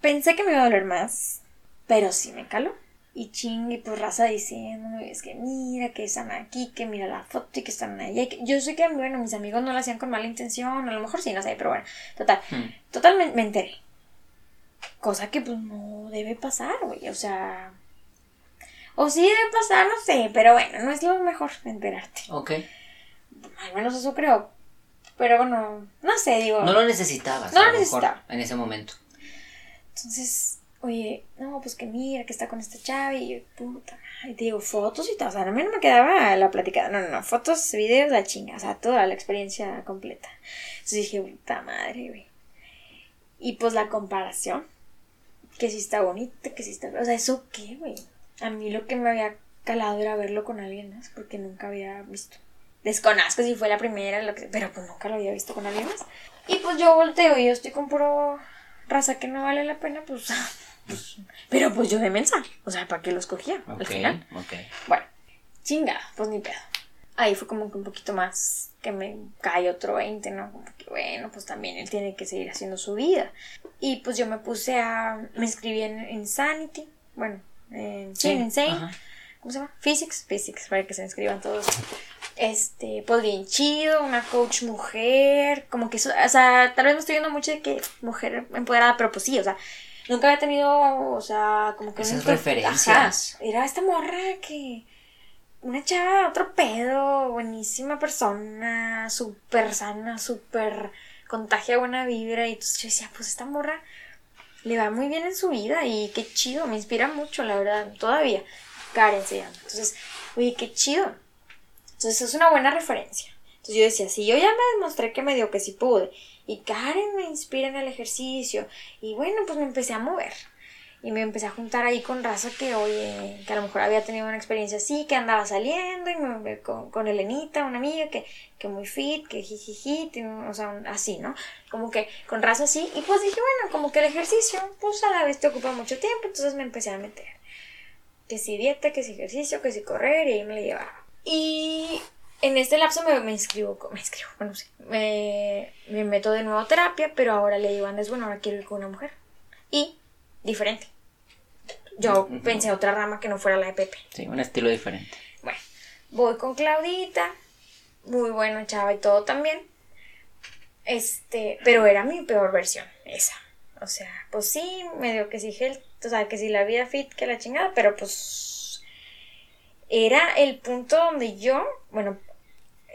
Speaker 3: Pensé que me iba a doler más, pero sí me caló. Y chingue, pues raza diciéndome, es que mira que están aquí, que mira la foto y que están allá. y Yo sé que, bueno, mis amigos no lo hacían con mala intención, a lo mejor sí, no sé, pero bueno, total.
Speaker 2: Hmm.
Speaker 3: Total, me, me enteré. Cosa que pues no debe pasar, güey, o sea... O sí debe pasar, no sé, pero bueno, no es lo mejor enterarte.
Speaker 2: Ok.
Speaker 3: Al menos eso creo. Pero bueno, no sé, digo...
Speaker 2: No lo necesitabas.
Speaker 3: No
Speaker 2: a
Speaker 3: lo
Speaker 2: lo mejor,
Speaker 3: necesitaba.
Speaker 2: En ese momento.
Speaker 3: Entonces, oye, no, pues que mira, que está con esta chava y yo, puta y te digo, fotos y todo, o sea, a mí no me quedaba la platicada, no, no, no, fotos, videos, la chinga, o sea, toda la experiencia completa. Entonces dije, puta madre, güey. Y pues la comparación, que si está bonita, que si está, o sea, ¿eso qué, güey? A mí lo que me había calado era verlo con alguien más, porque nunca había visto. Desconozco si fue la primera, lo que, pero pues nunca lo había visto con alguien más. Y pues yo volteo y yo estoy con puro raza que no vale la pena, pues. pues, pero pues yo de mensa. O sea, ¿para qué los cogía? Al
Speaker 2: Ok.
Speaker 3: final. Bueno, chinga, pues ni pedo. Ahí fue como que un poquito más que me cae otro 20, ¿no? Como que bueno, pues también él tiene que seguir haciendo su vida. Y pues yo me puse a. Me inscribí en Insanity. Bueno, en, sí, en Insane.
Speaker 2: Ajá.
Speaker 3: ¿Cómo se llama? Physics. Physics, para que se inscriban todos. este, pues bien chido, una coach mujer, como que eso, o sea, tal vez me estoy viendo mucho de que mujer empoderada, pero pues sí, o sea, nunca había tenido, o sea, como que...
Speaker 2: Esas referencias.
Speaker 3: Ajá, era esta morra que... Una chava, otro pedo, buenísima persona, súper sana, súper contagia buena vibra. Y entonces yo decía, pues esta morra le va muy bien en su vida y qué chido, me inspira mucho, la verdad, todavía. Karen se llama. Entonces, oye, qué chido. Entonces es una buena referencia. Entonces yo decía, si yo ya me demostré que me dio que sí pude, y Karen me inspira en el ejercicio, y bueno, pues me empecé a mover. Y me empecé a juntar ahí con raza que, oye, que a lo mejor había tenido una experiencia así, que andaba saliendo, y me, con, con Elenita, una amiga que, que muy fit, que jijiji, o sea, un- así, ¿no? Como que con raza así, y pues dije, bueno, como que el ejercicio, pues a la vez te ocupa mucho tiempo, entonces me empecé a meter. Que si dieta, que si ejercicio, que si correr, y ahí me la llevaba. Y en este lapso me, me inscribo, me inscribo, bueno, sí, me, me meto de nuevo a terapia, pero ahora le digo Andrés, bueno, ahora quiero ir con una mujer. Y diferente. Yo pensé otra rama que no fuera la de Pepe.
Speaker 2: Sí, un estilo diferente.
Speaker 3: Bueno, voy con Claudita, muy bueno, chava y todo también. Este, pero era mi peor versión, esa. O sea, pues sí, medio que sí, health, o sea, que sí la vida fit, que la chingada, pero pues era el punto donde yo, bueno,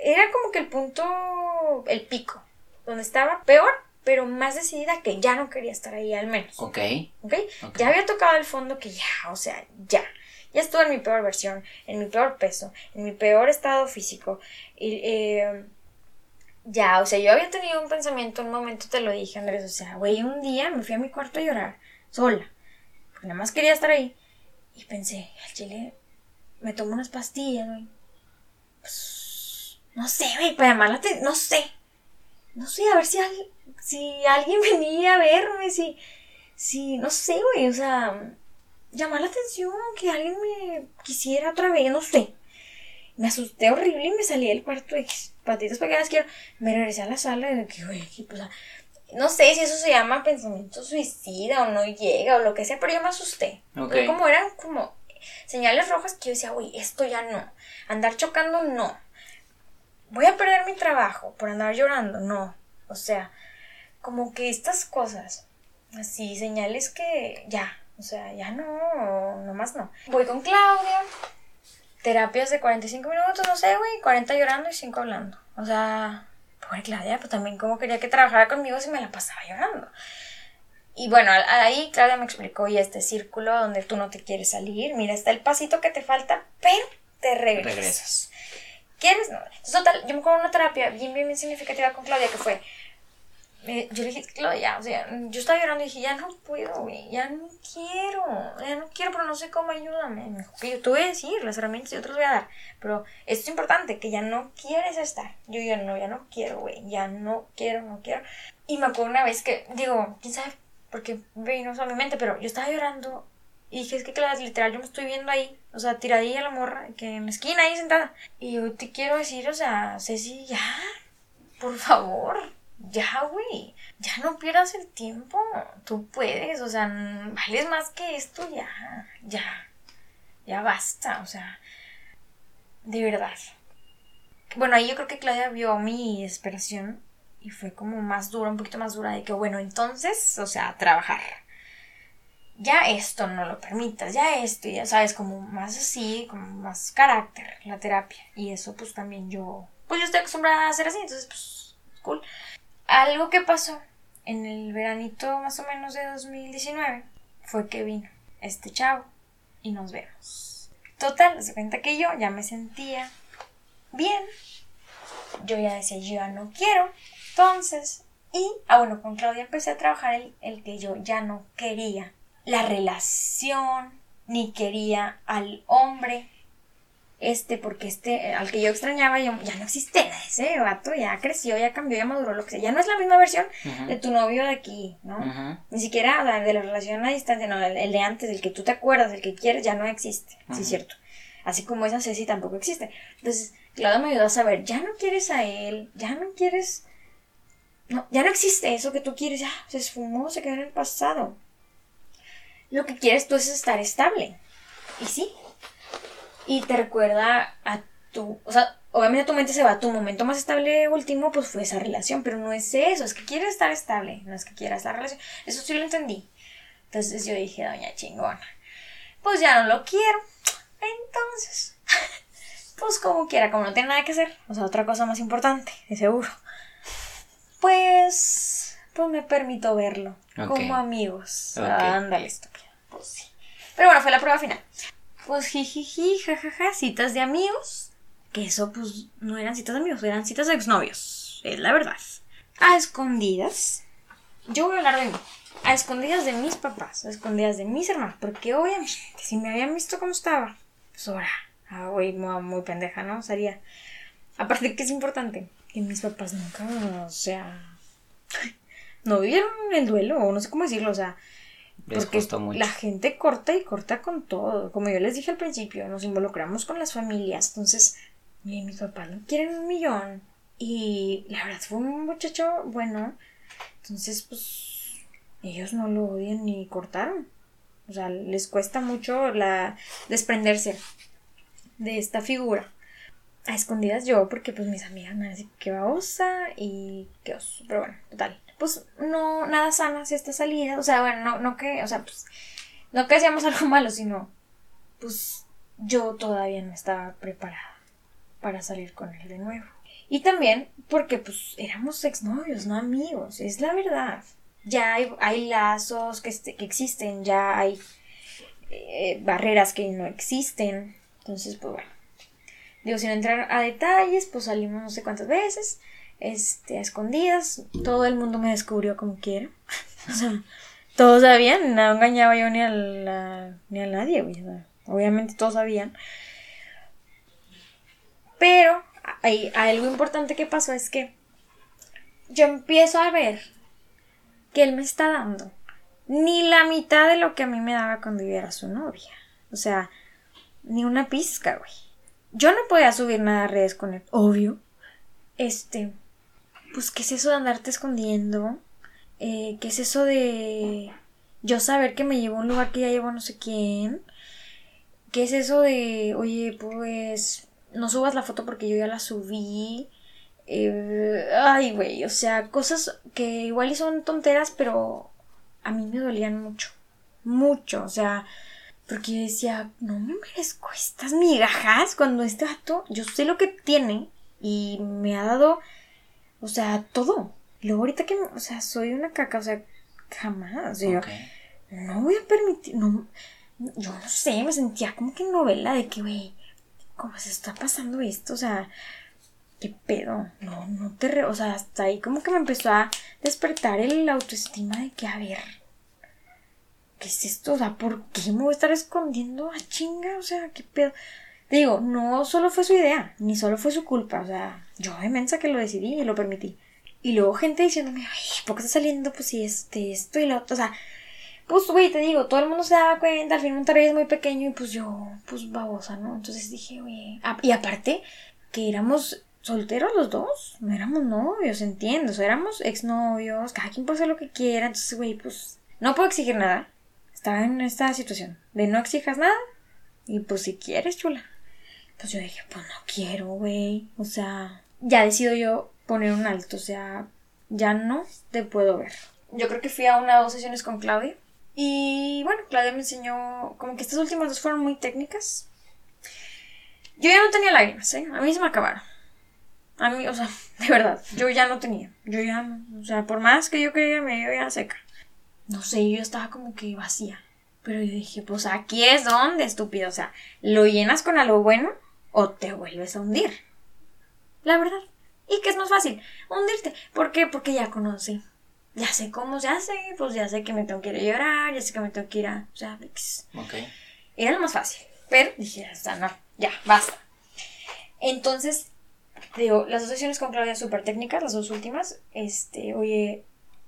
Speaker 3: era como que el punto, el pico, donde estaba peor, pero más decidida que ya no quería estar ahí al menos.
Speaker 2: Ok.
Speaker 3: ¿ok?
Speaker 2: Ok.
Speaker 3: Ya había tocado el fondo que ya, o sea, ya. Ya estuve en mi peor versión, en mi peor peso, en mi peor estado físico. Y, eh, ya, o sea, yo había tenido un pensamiento, un momento te lo dije, Andrés, o sea, güey, un día me fui a mi cuarto a llorar, sola, porque nada más quería estar ahí. Y pensé, al chile, me tomo unas pastillas, güey. Pues, no sé, güey, para llamar la atención, no sé. No sé, a ver si, al- si alguien venía a verme, si, si, no sé, güey, o sea, llamar la atención, que alguien me quisiera otra vez, no sé. Me asusté horrible y me salí del cuarto y patitas pequeñas quiero. Me regresé a la sala y de que, güey, pues, no sé si eso se llama pensamiento suicida o no llega o lo que sea, pero yo me asusté.
Speaker 2: Ok.
Speaker 3: Fue Como eran como señales rojas que yo decía, güey, esto ya no. Andar chocando, no. Voy a perder mi trabajo por andar llorando, no. O sea, como que estas cosas, así, señales que ya, o sea, ya no, nomás no. Voy con Claudia, terapias de 45 minutos, no sé, güey, 40 llorando y 5 hablando. O sea, pobre Claudia, pues también como quería que trabajara conmigo si me la pasaba llorando. Y bueno, ahí Claudia me explicó, y este círculo donde tú no te quieres salir, mira, está el pasito que te falta, pero te regresas.
Speaker 2: Regresas.
Speaker 3: ¿Quieres? No. Entonces, total, yo me acuerdo una terapia bien, bien, bien significativa con Claudia que fue. Eh, yo le dije, Claudia, o sea, yo estaba llorando y dije, ya no puedo, güey, ya no quiero, ya no quiero, pero no sé cómo, ayúdame. Me dijo, que yo te voy a decir las herramientas yo te voy a dar, pero esto es importante, que ya no quieres estar. Yo, ya no, ya no quiero, güey, ya no quiero, no quiero. Y me acuerdo una vez que, digo, quién sabe por qué vino a mi mente, pero yo estaba llorando y dije, es que claro, literal, yo me estoy viendo ahí, o sea, tiradilla la morra, que en la esquina ahí sentada. Y yo te quiero decir, o sea, Ceci, ya, por favor, ya, güey, ya no pierdas el tiempo, tú puedes, o sea, vales más que esto, ya, ya, ya basta, o sea, de verdad. Bueno, ahí yo creo que Claudia vio mi desesperación y fue como más dura, un poquito más dura de que, bueno, entonces, o sea, trabajar ya esto no lo permitas, ya esto, ya sabes, como más así, como más carácter la terapia. Y eso pues también yo, pues yo estoy acostumbrada a hacer así, entonces pues cool. Algo que pasó en el veranito más o menos de 2019 fue que vino este chavo y nos vemos. Total, se cuenta que yo ya me sentía bien. Yo ya decía, yo ya no quiero. Entonces, y, ah, bueno, con Claudia empecé a trabajar el, el que yo ya no quería. La relación, ni quería al hombre. Este, porque este, al que yo extrañaba, yo, ya no existe. Ese vato ya creció, ya cambió, ya maduró, lo que sea. Ya no es la misma versión de tu novio de aquí, ¿no? Ni siquiera o sea, de la relación a distancia, no, el, el de antes, el que tú te acuerdas, el que quieres, ya no existe. Sí,
Speaker 2: Ujú.
Speaker 3: es cierto. Así como esa Ceci tampoco existe. Entonces, Claudia me ayudó a saber, ya no quieres a él, ya no quieres. No, ya no existe eso que tú quieres, ya se esfumó, se quedó en el pasado. Lo que quieres tú es estar estable. Y sí. Y te recuerda a tu. O sea, obviamente tu mente se va, tu momento más estable último, pues fue esa relación, pero no es eso, es que quieres estar estable, no es que quieras la relación. Eso sí lo entendí. Entonces yo dije, doña chingona, pues ya no lo quiero. Entonces, pues como quiera, como no tiene nada que hacer, o sea, otra cosa más importante, de seguro. Pues, pues me permito verlo, como amigos. Ándale, estúpida. Pues sí. Pero bueno, fue la prueba final. Pues jijiji, jajaja, citas de amigos. Que eso, pues, no eran citas de amigos, eran citas de exnovios. Es la verdad. A escondidas. Yo voy a hablar de mí. A escondidas de mis papás, a escondidas de mis hermanos. Porque obviamente, si me habían visto cómo estaba, pues ahora, ah, güey, muy, pendeja, ¿no? Sería. Aparte que es importante, que mis papás nunca, o sea, no vieron el duelo, o no sé cómo decirlo, o sea, porque la gente corta y corta con todo. Como yo les dije al principio, nos involucramos con las familias. Entonces, mis papás no quieren un millón. Y la verdad fue un muchacho bueno. Entonces, pues, ellos no lo odian ni cortaron. O sea, les cuesta mucho la desprenderse de esta figura. A escondidas yo, porque pues mis amigas me dicen que babosa y que oso. Pero bueno, total pues no, nada sana si esta salida, o sea, bueno, no, no que, o sea, pues, no que hacíamos algo malo, sino, pues, yo todavía no estaba preparada para salir con él de nuevo. Y también porque, pues, éramos exnovios, no amigos, es la verdad. Ya hay, hay lazos que, este, que existen, ya hay eh, barreras que no existen. Entonces, pues bueno. Digo, sin entrar a detalles, pues salimos no sé cuántas veces este, a escondidas. Todo el mundo me descubrió como quiera. o sea, todos sabían, no engañaba yo ni a, ni a nadie, obviamente todos sabían. Pero hay, algo importante que pasó es que yo empiezo a ver que él me está dando ni la mitad de lo que a mí me daba cuando yo era su novia. O sea, ni una pizca, güey. Yo no podía subir nada a redes con él, obvio. Este, pues, ¿qué es eso de andarte escondiendo? Eh, ¿Qué es eso de yo saber que me llevo a un lugar que ya llevo no sé quién? ¿Qué es eso de, oye, pues, no subas la foto porque yo ya la subí? Eh, ay, güey, o sea, cosas que igual y son tonteras, pero a mí me dolían mucho. Mucho, o sea, porque yo decía, no me merezco estas migajas cuando este gato, yo sé lo que tiene y me ha dado o sea, todo. luego ahorita que, o sea, soy una caca, o sea, jamás. O no voy a permitir, no, yo no sé, me sentía como que novela de que, güey, ¿cómo se está pasando esto? O sea, ¿qué pedo? No, no te, o sea, hasta ahí como que me empezó a despertar el autoestima de que, a ver, ¿qué es esto? O sea, ¿por qué me voy a estar escondiendo a chinga? O sea, ¿qué pedo? digo, no solo fue su idea, ni solo fue su culpa, o sea, yo inmensa que lo decidí y lo permití. Y luego gente diciéndome, ay, ¿por qué está saliendo? Pues si este, esto y lo otro, o sea, pues güey, te digo, todo el mundo se daba cuenta, al fin Monterrey es muy pequeño y pues yo, pues babosa, ¿no? Entonces dije, oye, y aparte, que éramos solteros los dos, no éramos novios, entiendo, o sea, éramos exnovios, cada quien puede hacer lo que quiera, entonces, güey, pues no puedo exigir nada. Estaba en esta situación de no exijas nada y pues si quieres, chula. Pues yo dije, pues no quiero, güey. O sea, ya decido yo poner un alto. O sea, ya no te puedo ver. Yo creo que fui a una o dos sesiones con Claudia. Y bueno, Claudia me enseñó como que estas últimas dos fueron muy técnicas. Yo ya no tenía lágrimas, ¿eh? A mí se me acabaron. A mí, o sea, de verdad, yo ya no tenía. Yo ya. O sea, por más que yo quería, me iba seca. No sé, yo estaba como que vacía. Pero yo dije, pues aquí es donde, estúpido. O sea, lo llenas con algo bueno o te vuelves a hundir. La verdad. ¿Y qué es más fácil? Hundirte. ¿Por qué? Porque ya conocí. Ya sé cómo se hace, pues ya sé que me tengo que ir a llorar, ya sé que me tengo que ir a. O sea,
Speaker 2: ok.
Speaker 3: Era lo más fácil. Pero dije, hasta no, ya, basta. Entonces, digo, las dos sesiones con Claudia súper técnicas, las dos últimas. Este, oye,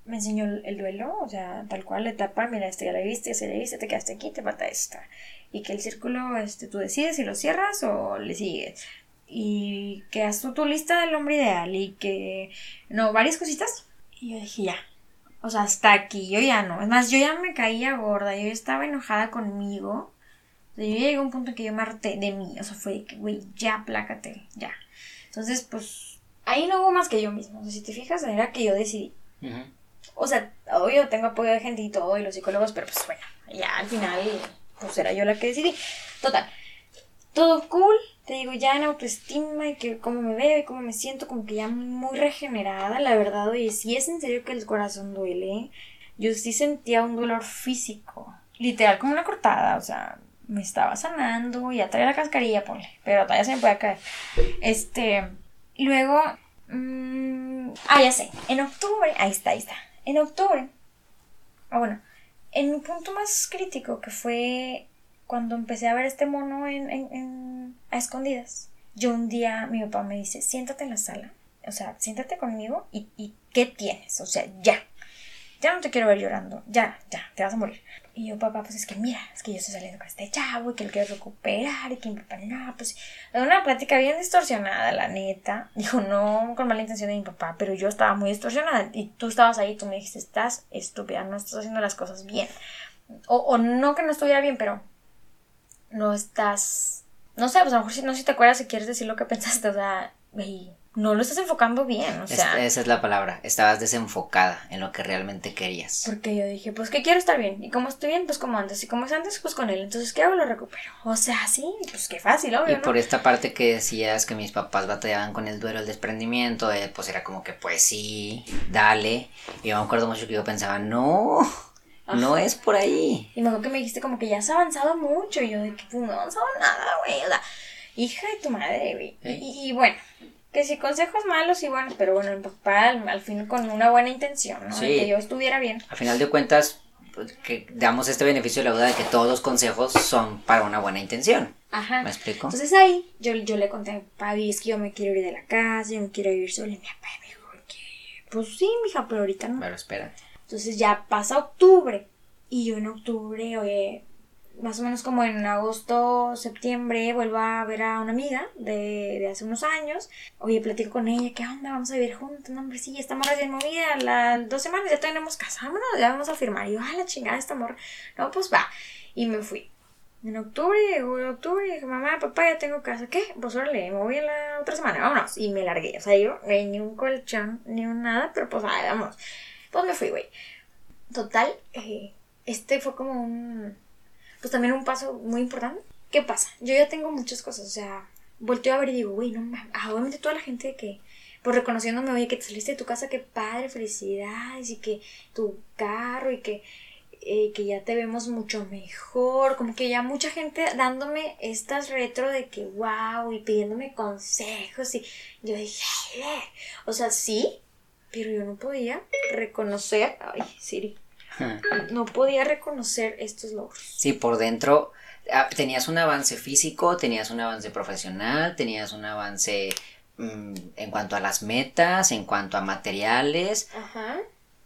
Speaker 3: me enseñó el duelo, o sea, tal cual la etapa, mira, este ya la viste, ya se la viste, te quedaste aquí, te falta esta. Y que el círculo, este, tú decides si lo cierras o le sigues. Y que haz tú tu lista del hombre ideal y que, no, varias cositas. Y yo dije, ya, o sea, hasta aquí, yo ya no. Es más, yo ya me caía gorda, yo estaba enojada conmigo. O sea, yo llegué a un punto en que yo me harté de mí, o sea, fue que, güey, ya, plácate, ya. Entonces, pues, ahí no hubo más que yo mismo. O sea, si te fijas, era que yo decidí.
Speaker 2: Ujú.
Speaker 3: O sea, obvio, tengo apoyo de gente y todo, y los psicólogos, pero pues bueno, ya al final, pues era yo la que decidí. Total, todo cool, te digo, ya en autoestima y que cómo me veo y cómo me siento, como que ya muy regenerada, la verdad, oye, si es en serio que el corazón duele, yo sí sentía un dolor físico, literal, como una cortada, o sea, me estaba sanando, ya traía la cascarilla, ponle, pero todavía se me puede caer. Este, luego, mm, ah, ya sé, en octubre, ahí está, ahí está, en octubre, ah, bueno, en un punto más crítico que fue cuando empecé a ver este mono en- en- escondidas, yo un día mi papá me dice, siéntate en la sala, o sea, siéntate conmigo y, ¿qué tienes? O sea, ya, ya no te quiero ver llorando, ya, ya, te vas a morir. Y yo, papá, pues es que mira, es que yo estoy saliendo con este chavo y que lo quiero recuperar y que mi papá, no, pues, una plática bien distorsionada, la neta. Dijo, no con mala intención de mi papá, pero yo estaba muy distorsionada y tú estabas ahí, tú me dijiste, estás estúpida, no estás haciendo las cosas bien. O no que no estuviera bien, pero no estás. No sé, pues a lo mejor si no sé si te acuerdas si quieres decir lo que pensaste, o sea, no lo estás enfocando bien, o
Speaker 2: Es-
Speaker 3: sea.
Speaker 2: esa es la palabra. Estabas desenfocada en lo que realmente querías.
Speaker 3: Porque yo dije, pues que quiero estar bien. Y como estoy bien, pues como antes. Y como es antes, pues con él. Entonces, ¿qué hago? Lo recupero. O sea, sí, pues qué fácil, obvio,
Speaker 2: Y
Speaker 3: ¿no?
Speaker 2: por esta parte que decías que mis papás batallaban con el duelo, el desprendimiento, eh, pues era como que, pues sí, dale. Y yo me acuerdo mucho que yo pensaba, no, no es por ahí.
Speaker 3: Y me acuerdo que me dijiste como que ya has avanzado mucho. Y yo de que pues no he avanzado nada, güey. O sea, hija de tu madre, güey.
Speaker 2: ¿Eh?
Speaker 3: Y, y bueno, que si consejos malos y buenos, pero bueno, mi papá al, al fin con una buena intención, ¿no? De
Speaker 2: Sí.
Speaker 3: que yo estuviera bien.
Speaker 2: A final de cuentas, pues, que damos este beneficio de la duda de que todos los consejos son para una buena intención.
Speaker 3: Ajá.
Speaker 2: ¿Me explico?
Speaker 3: Entonces ahí yo, yo le conté a mi papá, "Y es que yo me quiero ir de la casa, yo me quiero vivir sola. Y mi papá me dijo que, pues sí, mija, pero ahorita no.
Speaker 2: Pero espérate.
Speaker 3: Entonces ya pasa octubre. Y yo en octubre, oye, más o menos como en agosto, septiembre, vuelvo a ver a una amiga de, de hace unos años. Oye, platico con ella, ¿qué onda? Vamos a vivir juntos. No, hombre, sí, ya estamos recién movida. Las dos semanas ya tenemos casa, vámonos, ya vamos a firmar. Y yo, ah, la chingada, esta amor. No, pues va. Y me fui. En octubre, llegó en octubre, dije, mamá, papá, ya tengo casa. ¿Qué? Pues órale, me voy la otra semana, vámonos. Y me largué. O sea, yo, ni un colchón, ni un nada, pero pues, ay, vámonos. Pues me fui, güey. Total, eh, este fue como un, pues también un paso muy importante. ¿Qué pasa? Yo ya tengo muchas cosas, o sea, volteo a ver y digo, güey, no mames, obviamente toda la gente que, pues reconociéndome, oye, que te saliste de tu casa, qué padre, felicidades, y que tu carro, y que, eh, que ya te vemos mucho mejor, como que ya mucha gente dándome estas retro de que, wow, y pidiéndome consejos, y yo dije, o sea, sí, pero yo no podía reconocer, ay, Siri, no podía reconocer estos logros.
Speaker 2: Sí, por dentro ah, tenías un avance físico, tenías un avance profesional, tenías un avance mm, en cuanto a las metas, en cuanto a materiales,
Speaker 3: Ajá.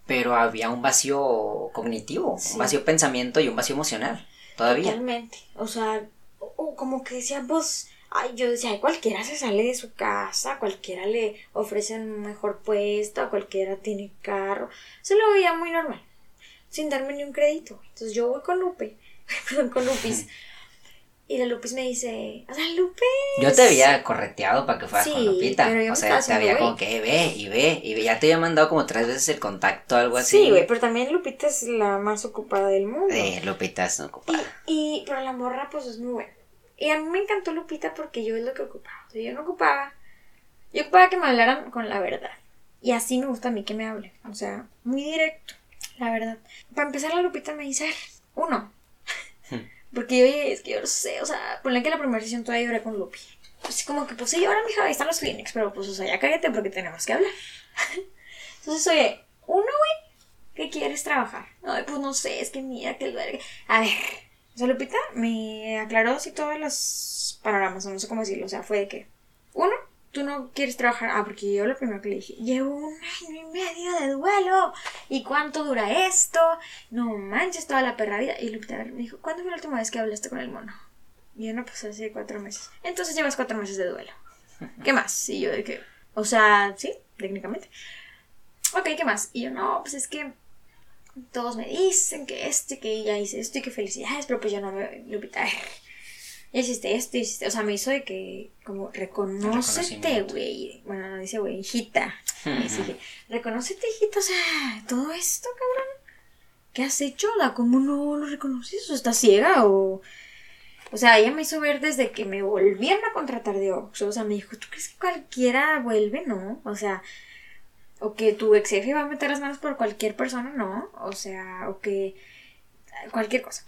Speaker 2: pero había un vacío cognitivo,
Speaker 3: Sí.
Speaker 2: un vacío pensamiento y un vacío emocional todavía.
Speaker 3: Totalmente. O sea, o- o como que decía, pues, ay, yo decía, ay, cualquiera se sale de su casa, cualquiera le ofrecen un mejor puesto, cualquiera tiene carro. Se lo veía muy normal, sin darme ni un crédito. Entonces yo voy con Lupe, perdón, con Lupis. Y la Lupis me dice, o sea, Lupe.
Speaker 2: Yo te había correteado para que fueras
Speaker 3: Sí,
Speaker 2: con Lupita.
Speaker 3: pero yo
Speaker 2: o sea, te había como que ve y ve y ve. Ya te había mandado como tres veces el contacto, algo así.
Speaker 3: Sí, güey, pero también Lupita es la más ocupada del mundo.
Speaker 2: Eh, Lupita es ocupada.
Speaker 3: Y, y, pero la morra, pues es muy buena. Y a mí me encantó Lupita porque yo es lo que ocupaba. O sea, yo no ocupaba. Yo ocupaba que me hablaran con la verdad. Y así me gusta a mí que me hablen. O sea, muy directo, la verdad. Para empezar, la Lupita me dice, "A ver, uno. Porque yo, oye, es que yo no sé, o sea, ponle que la primera sesión todavía lloré con Lupi. Pues como que, pues sí, ahora mija, ahí están los Kleenex, pero pues, o sea, ya cállate porque tenemos que hablar. Entonces, oye, uno, güey, ¿qué quieres trabajar? Ay, pues no sé, es que mira que el verga. A ver, sea, Lupita me aclaró así todos los panoramas, o no sé cómo decirlo, o sea, fue de que, uno, tú no quieres trabajar, ah, porque yo lo primero que le dije, llevo un año y medio de duelo, ¿y cuánto dura esto? No manches toda la perra vida. Y Lupita me dijo, ¿cuándo fue la última vez que hablaste con el mono? Y yo, no, pues hace cuatro meses. Entonces llevas cuatro meses de duelo. ¿Qué más? Y yo de que, o sea, sí, técnicamente. Ok, ¿qué más? Y yo, no, pues es que todos me dicen que esto y que ya hice esto y que felicidades, pero pues yo no me... Lupita, ya hiciste esto, hiciste, o sea, me hizo de que, como, reconócete, güey. Bueno, no dice, güey, hijita. Dice que, reconócete, hijita, o sea, todo esto, cabrón. ¿Qué has hecho? La, ¿Cómo no lo reconoces? ¿O estás ciega? O, o sea, ella me hizo ver desde que me volvieron a contratar de Oxxo. O sea, me dijo, ¿tú crees que cualquiera vuelve? No. O sea, o que tu ex jefe va a meter las manos por cualquier persona, no. O sea, o que cualquier cosa.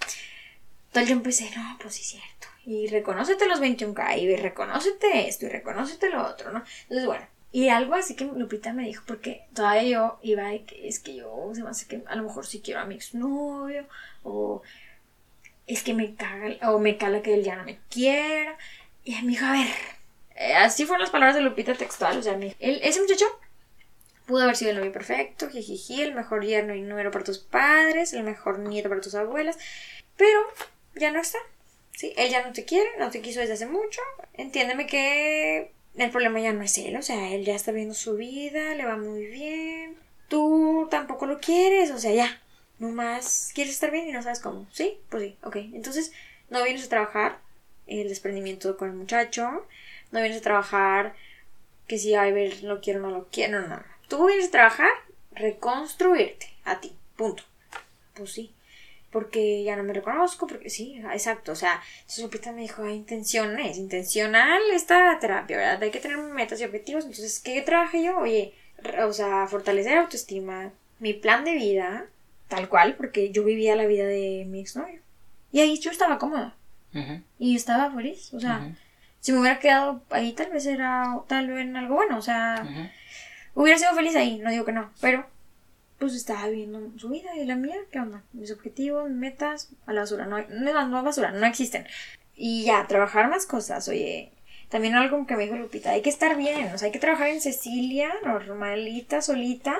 Speaker 3: Entonces yo empecé, no, pues sí es cierto. Y reconócete los 21K y reconócete esto y reconócete lo otro, ¿no? Entonces, bueno. Y algo así que Lupita me dijo, porque todavía yo iba de que es que yo se me hace que a lo mejor sí quiero a mi exnovio, o es que me caga, o me cala que él ya no me quiera. Y me dijo, a ver, eh, así fueron las palabras de Lupita textual, o sea, me, ese muchacho pudo haber sido el novio perfecto, jijiji, el mejor yerno y número para tus padres, el mejor nieto para tus abuelas, pero ya no está. ¿sí? Él ya no te quiere, no te quiso desde hace mucho. Entiéndeme que el problema ya no es él, o sea, él ya está viendo su vida, le va muy bien. Tú tampoco lo quieres, o sea, ya. Nomás quieres estar bien y no sabes cómo. ¿Sí? Pues sí, ok. Entonces, no vienes a trabajar el desprendimiento con el muchacho, no vienes a trabajar que si, ay, ver, lo quiero o no lo quiero, no, no, no. Tú vienes a trabajar, reconstruirte a ti, punto. Pues sí, porque ya no me reconozco, porque sí, exacto, o sea, su Lupita me dijo, hay intenciones, intencional esta terapia, ¿verdad? Hay que tener metas y objetivos, entonces, ¿qué trabaje yo? Oye, o sea, fortalecer autoestima, mi plan de vida, tal cual, porque yo vivía la vida de mi exnovio. Y ahí yo estaba cómoda. Y estaba feliz. O sea, si me hubiera quedado ahí, tal vez era tal vez en algo bueno. O sea. Hubiera sido feliz ahí, no digo que no. Pero, pues estaba viviendo su vida y la mía, ¿qué onda? Mis objetivos, mis metas, a la basura. No, hay- no, no, no basura, no existen. Y ya, trabajar más cosas, oye. También algo que me dijo Lupita, hay que estar bien, o sea, hay que trabajar en Cecilia, normalita, solita,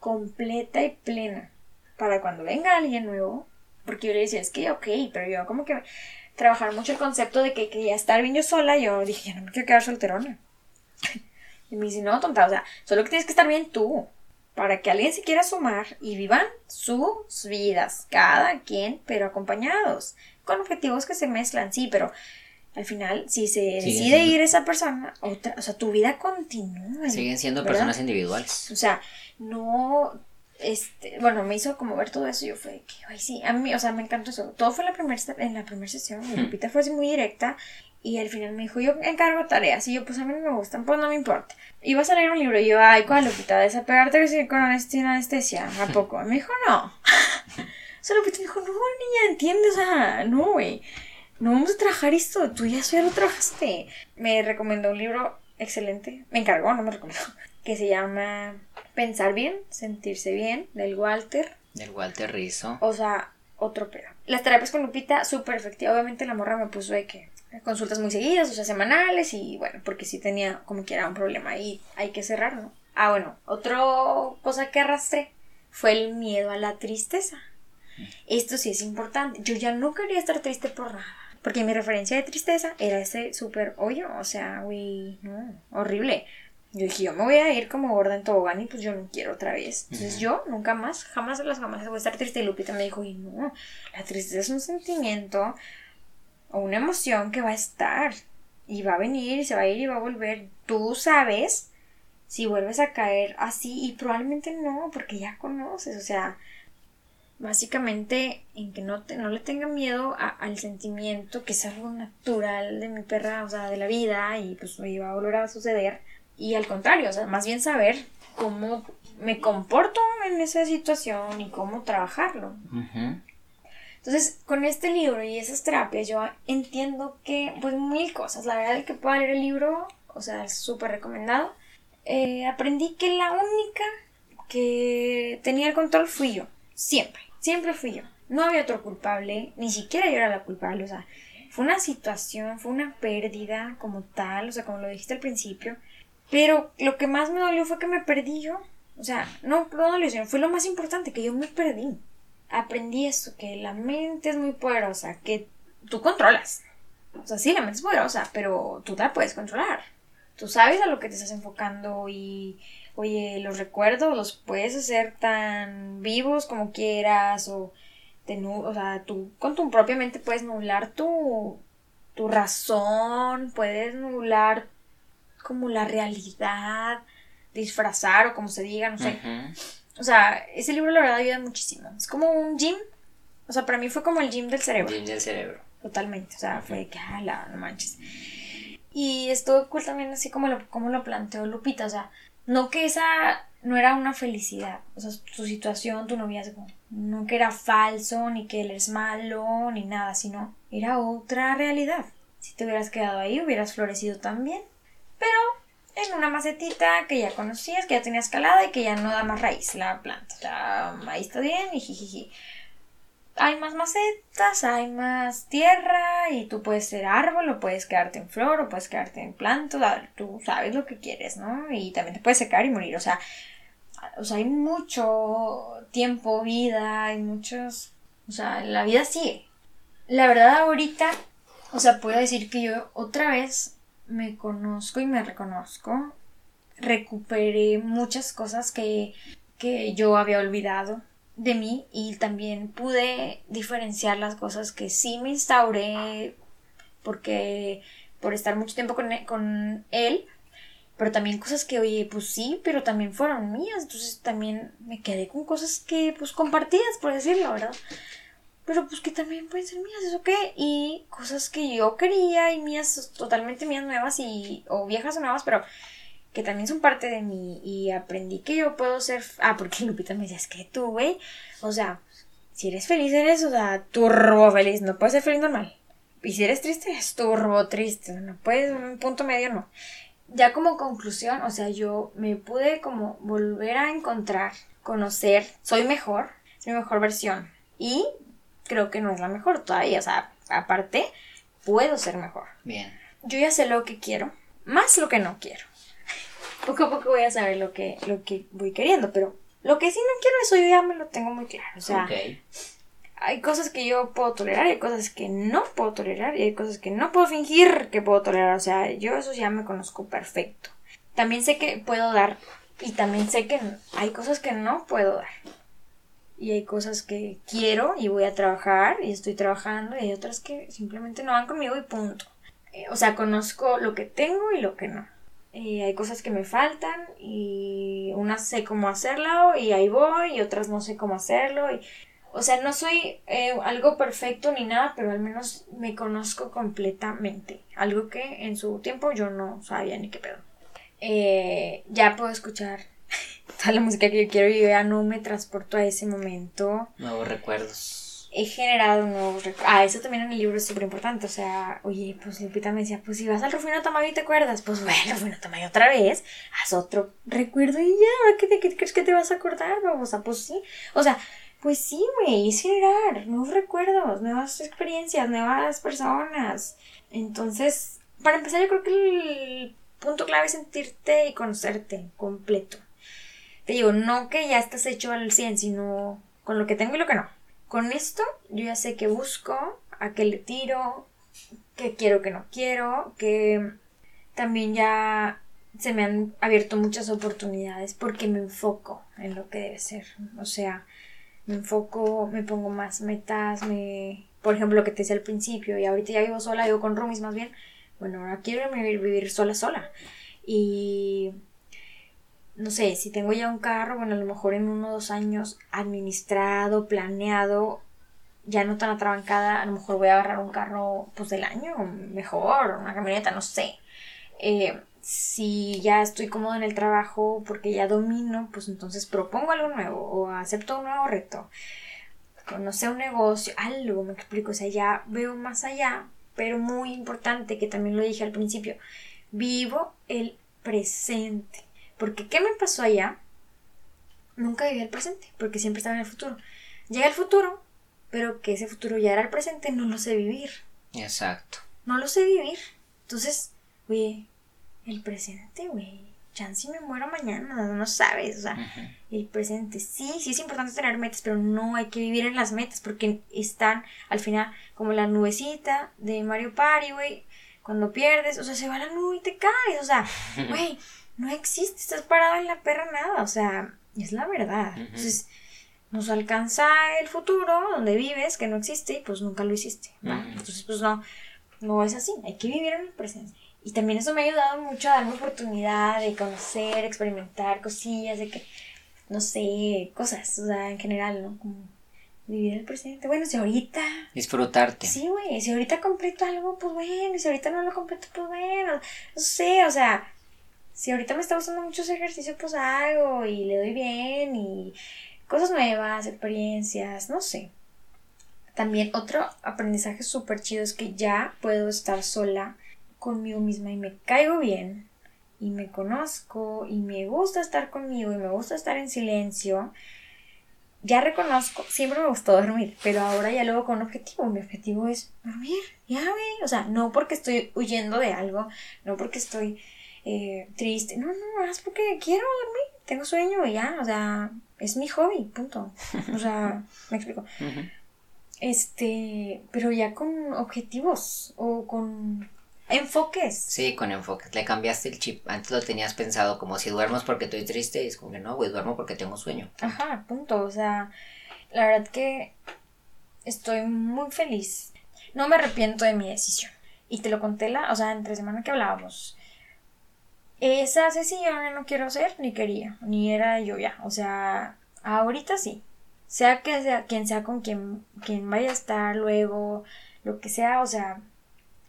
Speaker 3: completa y plena. Para cuando venga alguien nuevo, porque yo le decía, es que ok, pero yo como que trabajar mucho el concepto de que quería estar bien yo sola, yo dije, no me quiero quedar solterona. Y me dice, no, tonta, o sea, solo que tienes que estar bien tú, para que alguien se quiera sumar y vivan sus vidas, cada quien, pero acompañados, con objetivos que se mezclan, sí, pero al final, si se decide ir esa persona, otra, o sea, tu vida continúa.
Speaker 2: Siguen siendo
Speaker 3: ¿verdad?
Speaker 2: personas individuales.
Speaker 3: O sea, no, este, bueno, me hizo como ver todo eso y yo fue que, ay, sí, a mí, o sea, me encantó eso. Todo fue en la primera, en la primera sesión, Lupita fue así muy directa y al final me dijo, yo encargo tareas y yo, pues a mí no me gustan, pues no me importa. Ibas a leer un libro y yo, ay, ¿cuál Lupita? ¿Desapegarte con anestesia? ¿A poco? Me dijo, no. o sea, Lupita me dijo, no, niña, ¿entiendes? O sea, no, güey. No vamos a trabajar esto, tú ya ya lo trabajaste. Me recomendó un libro excelente, me encargó, no me recomendó, que se llama Pensar bien, sentirse bien, del Walter.
Speaker 2: Del Walter Rizzo.
Speaker 3: O sea, otro pedo. Las terapias con Lupita, súper efectiva. Obviamente la morra me puso de que consultas muy seguidas, o sea, semanales, y bueno, porque sí tenía como que era un problema y hay que cerrarlo. Ah, bueno, otra cosa que arrastré fue el miedo a la tristeza. Esto sí es importante. Yo ya no quería estar triste por nada. Porque mi referencia de tristeza era ese súper hoyo. O sea, güey, no, horrible. Yo dije, yo me voy a ir como gorda en tobogán y pues yo no quiero otra vez. Entonces yo nunca más, jamás las jamás voy a estar triste. Y Lupita me dijo, y no, la tristeza es un sentimiento o una emoción que va a estar. Y va a venir y se va a ir y va a volver. Tú sabes si vuelves a caer así y probablemente no, porque ya conoces. O sea, básicamente en que no, te, no le tenga miedo a- al sentimiento, que es algo natural de mi perra, o sea, de la vida y pues me iba a volver a suceder. Y al contrario, o sea, más bien saber cómo me comporto en esa situación y cómo trabajarlo. Entonces, con este libro y esas terapias, yo entiendo que, pues, mil cosas. La verdad, el que pueda leer el libro, o sea, es súper recomendado. Eh, aprendí que la única que tenía el control fui yo. Siempre. Siempre fui yo. No había otro culpable, ni siquiera yo era la culpable. O sea, fue una situación, fue una pérdida como tal, o sea, como lo dijiste al principio. Pero lo que más me dolió fue que me perdí yo. O sea, no, no dolió, fue lo más importante, que yo me perdí aprendí esto, que la mente es muy poderosa, que tú controlas. O sea, sí, la mente es poderosa, pero tú la puedes controlar. Tú sabes a lo que te estás enfocando y, oye, los recuerdos los puedes hacer tan vivos como quieras o, te o sea, tú con tu propia mente puedes nublar tu, tu razón, puedes nublar como la realidad, disfrazar o como se diga, no sé. O sea, ese libro la verdad ayuda muchísimo. Es como un gym. O sea, para mí fue como el gym del cerebro.
Speaker 2: Gym del cerebro.
Speaker 3: Totalmente. O sea, fue que, ala, no manches. Y esto cool también así como lo, como lo planteó Lupita. O sea, no que esa no era una felicidad. O sea, tu situación, tu noviazgo. No que era falso, ni que él es malo, ni nada, sino era otra realidad. Si te hubieras quedado ahí, hubieras florecido también. Pero en una macetita que ya conocías, que ya tenías calada y que ya no da más raíz la planta. Sea, ahí está bien y jijiji. Hay más macetas, hay más tierra y tú puedes ser árbol o puedes quedarte en flor o puedes quedarte en planta. Tú sabes lo que quieres, ¿no? Y también te puedes secar y morir. O sea, o sea, hay mucho tiempo, vida, hay muchos... O sea, la vida sigue. La verdad ahorita, o sea, puedo decir que yo otra vez me conozco y me reconozco. Recuperé muchas cosas que, que yo había olvidado de mí y también pude diferenciar las cosas que sí me instauré porque por estar mucho tiempo con, con él pero también cosas que, oye, pues sí, pero también fueron mías, entonces también me quedé con cosas que, pues, compartidas, por decirlo, ¿verdad? Pero pues que también pueden ser mías, ¿eso qué? Y cosas que yo quería y mías, totalmente mías nuevas y, o viejas o nuevas, pero que también son parte de mí y aprendí que yo puedo ser, ah, porque Lupita me decía, es que tú, güey, o sea, si eres feliz eres, o sea, turbo feliz, no puedes ser feliz normal. Y si eres triste, eres turbo triste, no puedes, un punto medio no ya como conclusión, o sea, yo me pude como volver a encontrar, conocer, soy mejor, soy mi mejor versión. Y creo que no es la mejor todavía, o sea, aparte, puedo ser mejor.
Speaker 2: Bien.
Speaker 3: Yo ya sé lo que quiero, más lo que no quiero. Poco a poco voy a saber lo que, lo que voy queriendo, pero lo que sí no quiero, eso yo ya me lo tengo muy claro. O sea, hay cosas que yo puedo tolerar hay cosas que no puedo tolerar y hay cosas que no puedo fingir que puedo tolerar. O sea, yo eso ya me conozco perfecto. También sé que puedo dar y también sé que hay cosas que no puedo dar. Y hay cosas que quiero y voy a trabajar y estoy trabajando y hay otras que simplemente no van conmigo y punto. Eh, o sea, conozco lo que tengo y lo que no. Y hay cosas que me faltan y unas sé cómo hacerlo y ahí voy y otras no sé cómo hacerlo y o sea, no soy eh, algo perfecto ni nada, pero al menos me conozco completamente. Algo que en su tiempo yo no sabía ni qué pedo. Eh, ya puedo escuchar toda la música que yo quiero y ya no me transporto a ese momento.
Speaker 2: Nuevos recuerdos.
Speaker 3: He generado nuevos recuerdos. Ah, eso también en el libro es súper importante. O sea, oye, pues Lupita me decía, pues si vas al Rufino Tamayo y te acuerdas, pues bueno, Rufino Tamayo otra vez, haz otro recuerdo y ya, ¿qué, te, qué crees que te vas a acordar? O sea, pues sí. O sea, pues sí, güey, es generar nuevos recuerdos, nuevas experiencias, nuevas personas. Entonces, para empezar, yo creo que el punto clave es sentirte y conocerte completo. Te digo, no que ya estás hecho al 100, sino con lo que tengo y lo que no. Con esto, yo ya sé qué busco, a qué le tiro, qué quiero, qué no quiero, que también ya se me han abierto muchas oportunidades porque me enfoco en lo que debe ser. O sea, me enfoco, me pongo más metas, me... Por ejemplo, lo que te decía al principio, y ahorita ya vivo sola, vivo con roomies más bien. Bueno, ahora quiero vivir, vivir sola, sola. Y no sé, si tengo ya un carro, bueno, a lo mejor en uno o dos años administrado, planeado, ya no tan atrabancada, a lo mejor voy a agarrar un carro pues del año, mejor, una camioneta, no sé. Eh, si ya estoy cómodo en el trabajo porque ya domino, pues entonces propongo algo nuevo o acepto un nuevo reto. Conoce un negocio, algo, me explico, o sea, ya veo más allá, pero muy importante, que también lo dije al principio, vivo el presente. Porque ¿qué me pasó allá? Nunca viví el presente, porque siempre estaba en el futuro. Llega el futuro, pero que ese futuro ya era el presente, no lo sé vivir.
Speaker 2: Exacto.
Speaker 3: No lo sé vivir. Entonces, oye, el presente, güey. Chance me muero mañana, no sabes, o sea, el presente. Sí, sí es importante tener metas, pero no hay que vivir en las metas porque están al final como la nubecita de Mario Party, güey. Cuando pierdes, o sea, se va la nube y te caes, o sea, güey, no existe, estás parado en la perra nada, o sea, es la verdad. Entonces, nos alcanza el futuro donde vives, que no existe, y pues nunca lo hiciste. Entonces, pues no, no es así, hay que vivir en el presente. Y también eso me ha ayudado mucho a darme oportunidad de conocer, experimentar cosillas, de que, no sé, cosas, o sea, en general, ¿no? Como vivir el presente. Bueno, si ahorita...
Speaker 2: Disfrutarte.
Speaker 3: Sí, güey, si ahorita completo algo, pues bueno, y si ahorita no lo completo, pues bueno, no sé, o sea, si ahorita me está gustando mucho ese ejercicio, pues hago y le doy bien y cosas nuevas, experiencias, no sé. También otro aprendizaje súper chido es que ya puedo estar sola conmigo misma y me caigo bien y me conozco y me gusta estar conmigo y me gusta estar en silencio. Ya reconozco, siempre me gustó dormir, pero ahora ya luego con un objetivo. Mi objetivo es dormir, ya, güey. O sea, no porque estoy huyendo de algo, no porque estoy eh, triste. No, no, es porque quiero dormir. Tengo sueño y ya, o sea, es mi hobby, punto. O sea, me explico. Este, pero ya con objetivos o con enfoques.
Speaker 2: Sí, con enfoques. Le cambiaste el chip. Antes lo tenías pensado como si duermo porque estoy triste. Y es como que no, güey, duermo porque tengo sueño.
Speaker 3: Ajá, punto. O sea, la verdad que estoy muy feliz. No me arrepiento de mi decisión. Y te lo conté la, o sea, entre semana que hablábamos. Esa decisión no quiero ser, ni quería, ni era yo ya. O sea, ahorita sí. Sea que sea quien sea con quien, quien vaya a estar luego, lo que sea, o sea,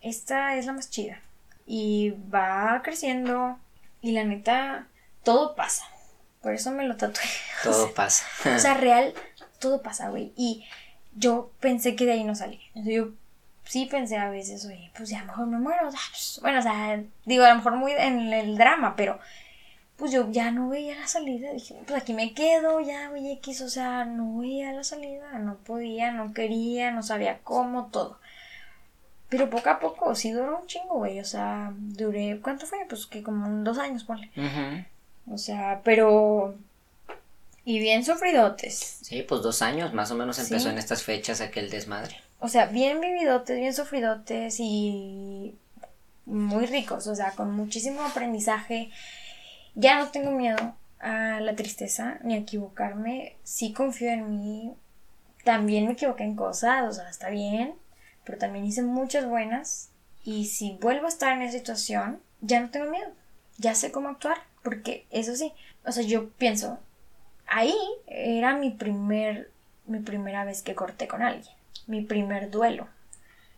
Speaker 3: esta es la más chida. Y va creciendo. Y la neta, todo pasa. Por eso me lo tatué.
Speaker 2: Todo pasa.
Speaker 3: o sea, real, todo pasa, güey. Y yo pensé que de ahí no salí. Yo sí pensé a veces, oye, pues ya mejor me muero. Pues, bueno, o sea, digo, a lo mejor muy en el drama, pero pues yo ya no veía la salida. Dije, pues aquí me quedo, ya, güey, X, o sea, no veía la salida, no podía, no quería, no sabía cómo, todo. Pero poco a poco, sí duró un chingo, güey, o sea, duré, ¿cuánto fue? Pues que como dos años, ponle. O sea, pero... Y bien sufridotes.
Speaker 2: Sí, pues dos años, más o menos empezó en estas fechas aquel desmadre
Speaker 3: o sea, bien vividotes, bien sufridotes y muy ricos, o sea, con muchísimo aprendizaje. Ya no tengo miedo a la tristeza ni a equivocarme, sí confío en mí. También me equivoqué en cosas, o sea, está bien, pero también hice muchas buenas. Y si vuelvo a estar en esa situación, ya no tengo miedo, ya sé cómo actuar, porque eso sí, o sea, yo pienso, ahí era mi primer, mi primera vez que corté con alguien mi primer duelo,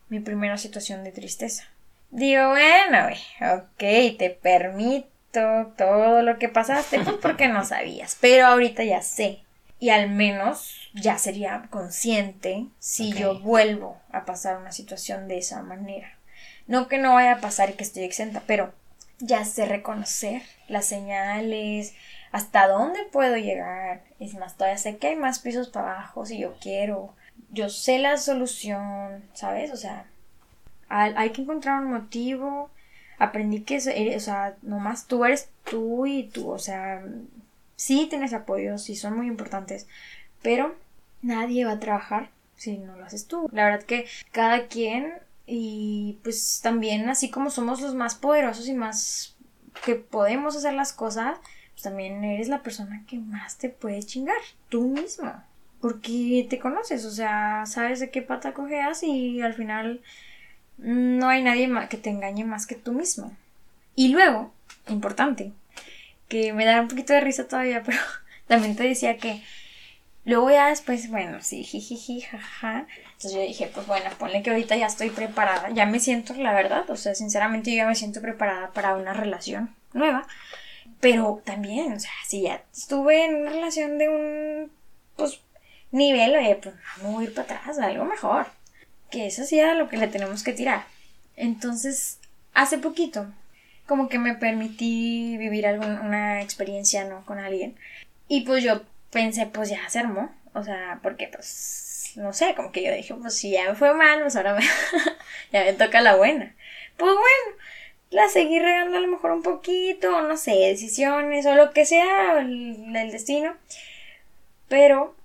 Speaker 3: mi primera situación de tristeza. Digo, bueno, ok, te permito todo lo que pasaste, pues porque no sabías, pero ahorita ya sé. Y al menos ya sería consciente si yo vuelvo a pasar una situación de esa manera. No que no vaya a pasar y que estoy exenta, pero ya sé reconocer las señales, hasta dónde puedo llegar. Es más, todavía sé que hay más pisos para abajo si yo quiero yo sé la solución, ¿sabes? O sea, hay que encontrar un motivo. Aprendí que, o sea, nomás tú eres tú y tú, o sea, sí tienes apoyo, sí son muy importantes, pero nadie va a trabajar si no lo haces tú. La verdad que cada quien y pues también así como somos los más poderosos y más que podemos hacer las cosas, pues también eres la persona que más te puede chingar, tú mismo porque te conoces, o sea, sabes de qué pata cojeas y al final no hay nadie que te engañe más que tú mismo. Y luego, importante, que me da un poquito de risa todavía, pero también te decía que luego ya después, bueno, sí, jijiji, jaja. Entonces yo dije, pues bueno, ponle que ahorita ya estoy preparada, ya me siento, la verdad, o sea, sinceramente yo ya me siento preparada para una relación nueva. Pero también, o sea, si ya estuve en una relación de un, pues, nivel, oye, pues vamos a ir para atrás, algo mejor. Que eso sí era lo que le tenemos que tirar. Entonces, hace poquito, como que me permití vivir alguna experiencia, ¿no? Con alguien. Y pues yo pensé, pues ya se armó. O sea, porque pues, no sé, como que yo dije, pues si ya me fue mal, pues ahora me ya me toca la buena. Pues bueno, la seguí regando a lo mejor un poquito, no sé, decisiones o lo que sea, el, el destino. Pero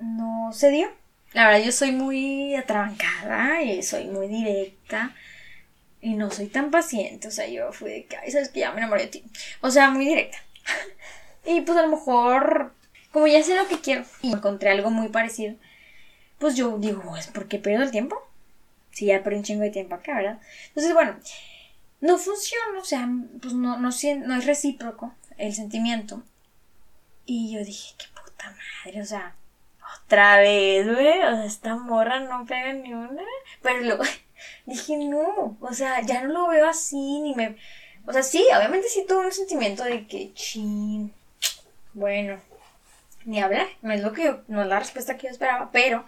Speaker 3: no se dio. La verdad, yo soy muy atrabancada y soy muy directa y no soy tan paciente. O sea, yo fui de que, ay, sabes que ya me enamoré de ti. O sea, muy directa. y pues a lo mejor, como ya sé lo que quiero y encontré algo muy parecido, pues yo digo, ¿es porque pierdo el tiempo? Sí, ya por un chingo de tiempo acá, ¿verdad? Entonces, bueno, no funciona, o sea, pues no, no, no es recíproco el sentimiento. Y yo dije, qué puta madre, o sea, otra vez, güey, o sea, esta morra no pega ni una. Pero luego dije, no, o sea, ya no lo veo así, ni me... O sea, sí, obviamente sí tuve un sentimiento de que, chin, bueno, ni hablar, no es lo que yo, no es la respuesta que yo esperaba, pero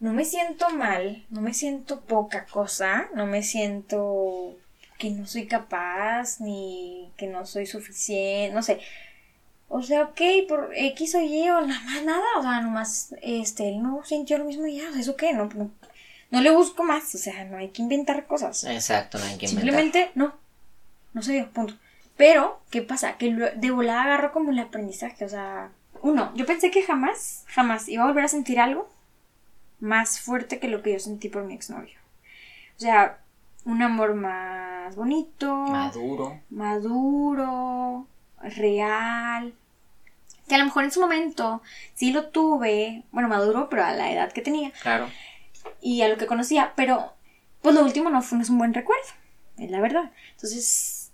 Speaker 3: no me siento mal, no me siento poca cosa, no me siento que no soy capaz, ni que no soy suficiente, no sé. O sea, ok, por X o Y o nada más nada, o sea, nomás, este, él no sintió lo mismo y ya, o sea, ¿eso qué? No, no, no le busco más, o sea, no hay que inventar cosas.
Speaker 2: Exacto, no hay que
Speaker 3: inventar. Simplemente, no, no sé yo, punto. Pero, ¿qué pasa? Que de volada agarro como el aprendizaje, o sea, uno, yo pensé que jamás, jamás iba a volver a sentir algo más fuerte que lo que yo sentí por mi exnovio. O sea, un amor más bonito.
Speaker 2: Maduro.
Speaker 3: Maduro, real. Que a lo mejor en su momento sí lo tuve, bueno, maduro, pero a la edad que tenía.
Speaker 2: Claro.
Speaker 3: Y a lo que conocía, pero pues lo último no fue no es un buen recuerdo, es la verdad. Entonces,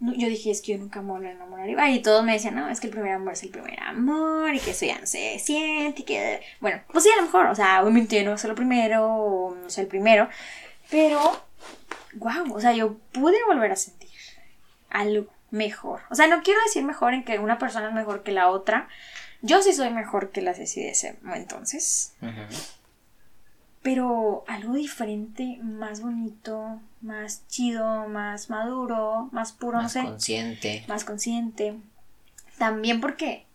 Speaker 3: yo dije, es que yo nunca me voy a enamorar. Y todos me decían, no, es que el primer amor es el primer amor y que eso ya no se siente y que, bueno, pues sí, a lo mejor, o sea, obviamente no ser lo primero o no sé, el primero, pero, wow, o sea, yo pude volver a sentir algo mejor. O sea, no quiero decir mejor en que una persona es mejor que la otra. Yo sí soy mejor que la Ceci de ese entonces. Pero algo diferente, más bonito, más chido, más maduro, más puro,
Speaker 2: no sé. Más consciente.
Speaker 3: Más consciente. También porque,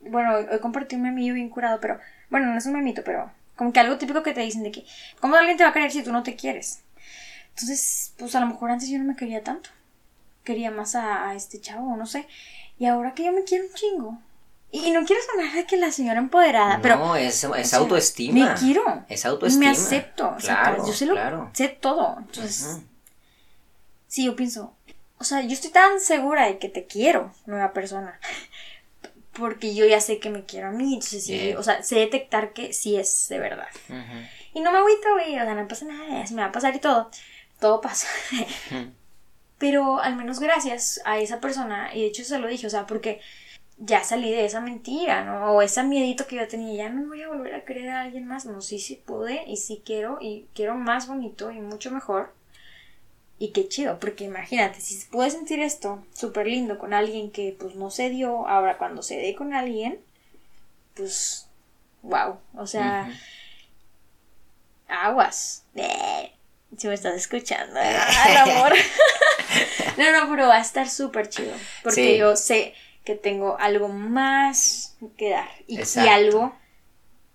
Speaker 3: bueno, hoy, compartí un memillo bien curado, pero, bueno, no es un memito, pero como que algo típico que te dicen de que, ¿cómo alguien te va a querer si tú no te quieres? Entonces, pues a lo mejor antes yo no me quería tanto quería más a, este chavo, no sé. Y ahora que yo me quiero un chingo. Y no quiero sonar de que la señora empoderada, pero.
Speaker 2: No, es, es autoestima.
Speaker 3: Me quiero.
Speaker 2: Es autoestima.
Speaker 3: Me acepto. Claro, yo sé, lo, sé todo. Entonces. Sí, yo pienso. O sea, yo estoy tan segura de que te quiero, nueva persona. Porque yo ya sé que me quiero a mí. Entonces, sí, o sea, sé detectar que sí es de verdad. Y no me agüito, güey. O sea, no pasa nada. Se me va a pasar y todo. Todo pasa. Pero al menos gracias a esa persona, y de hecho se lo dije, o sea, porque ya salí de esa mentira, ¿no? O ese miedito que yo tenía, ya no voy a volver a creer a alguien más, no, sí, sí pude y sí quiero y quiero más bonito y mucho mejor. Y qué chido, porque imagínate, si pude sentir esto súper lindo con alguien que pues no se dio, ahora cuando se dé con alguien, pues, wow, o sea, aguas. Si me estás escuchando, al amor. no, no, pero va a estar súper chido. Porque yo sé que tengo algo más que dar y, algo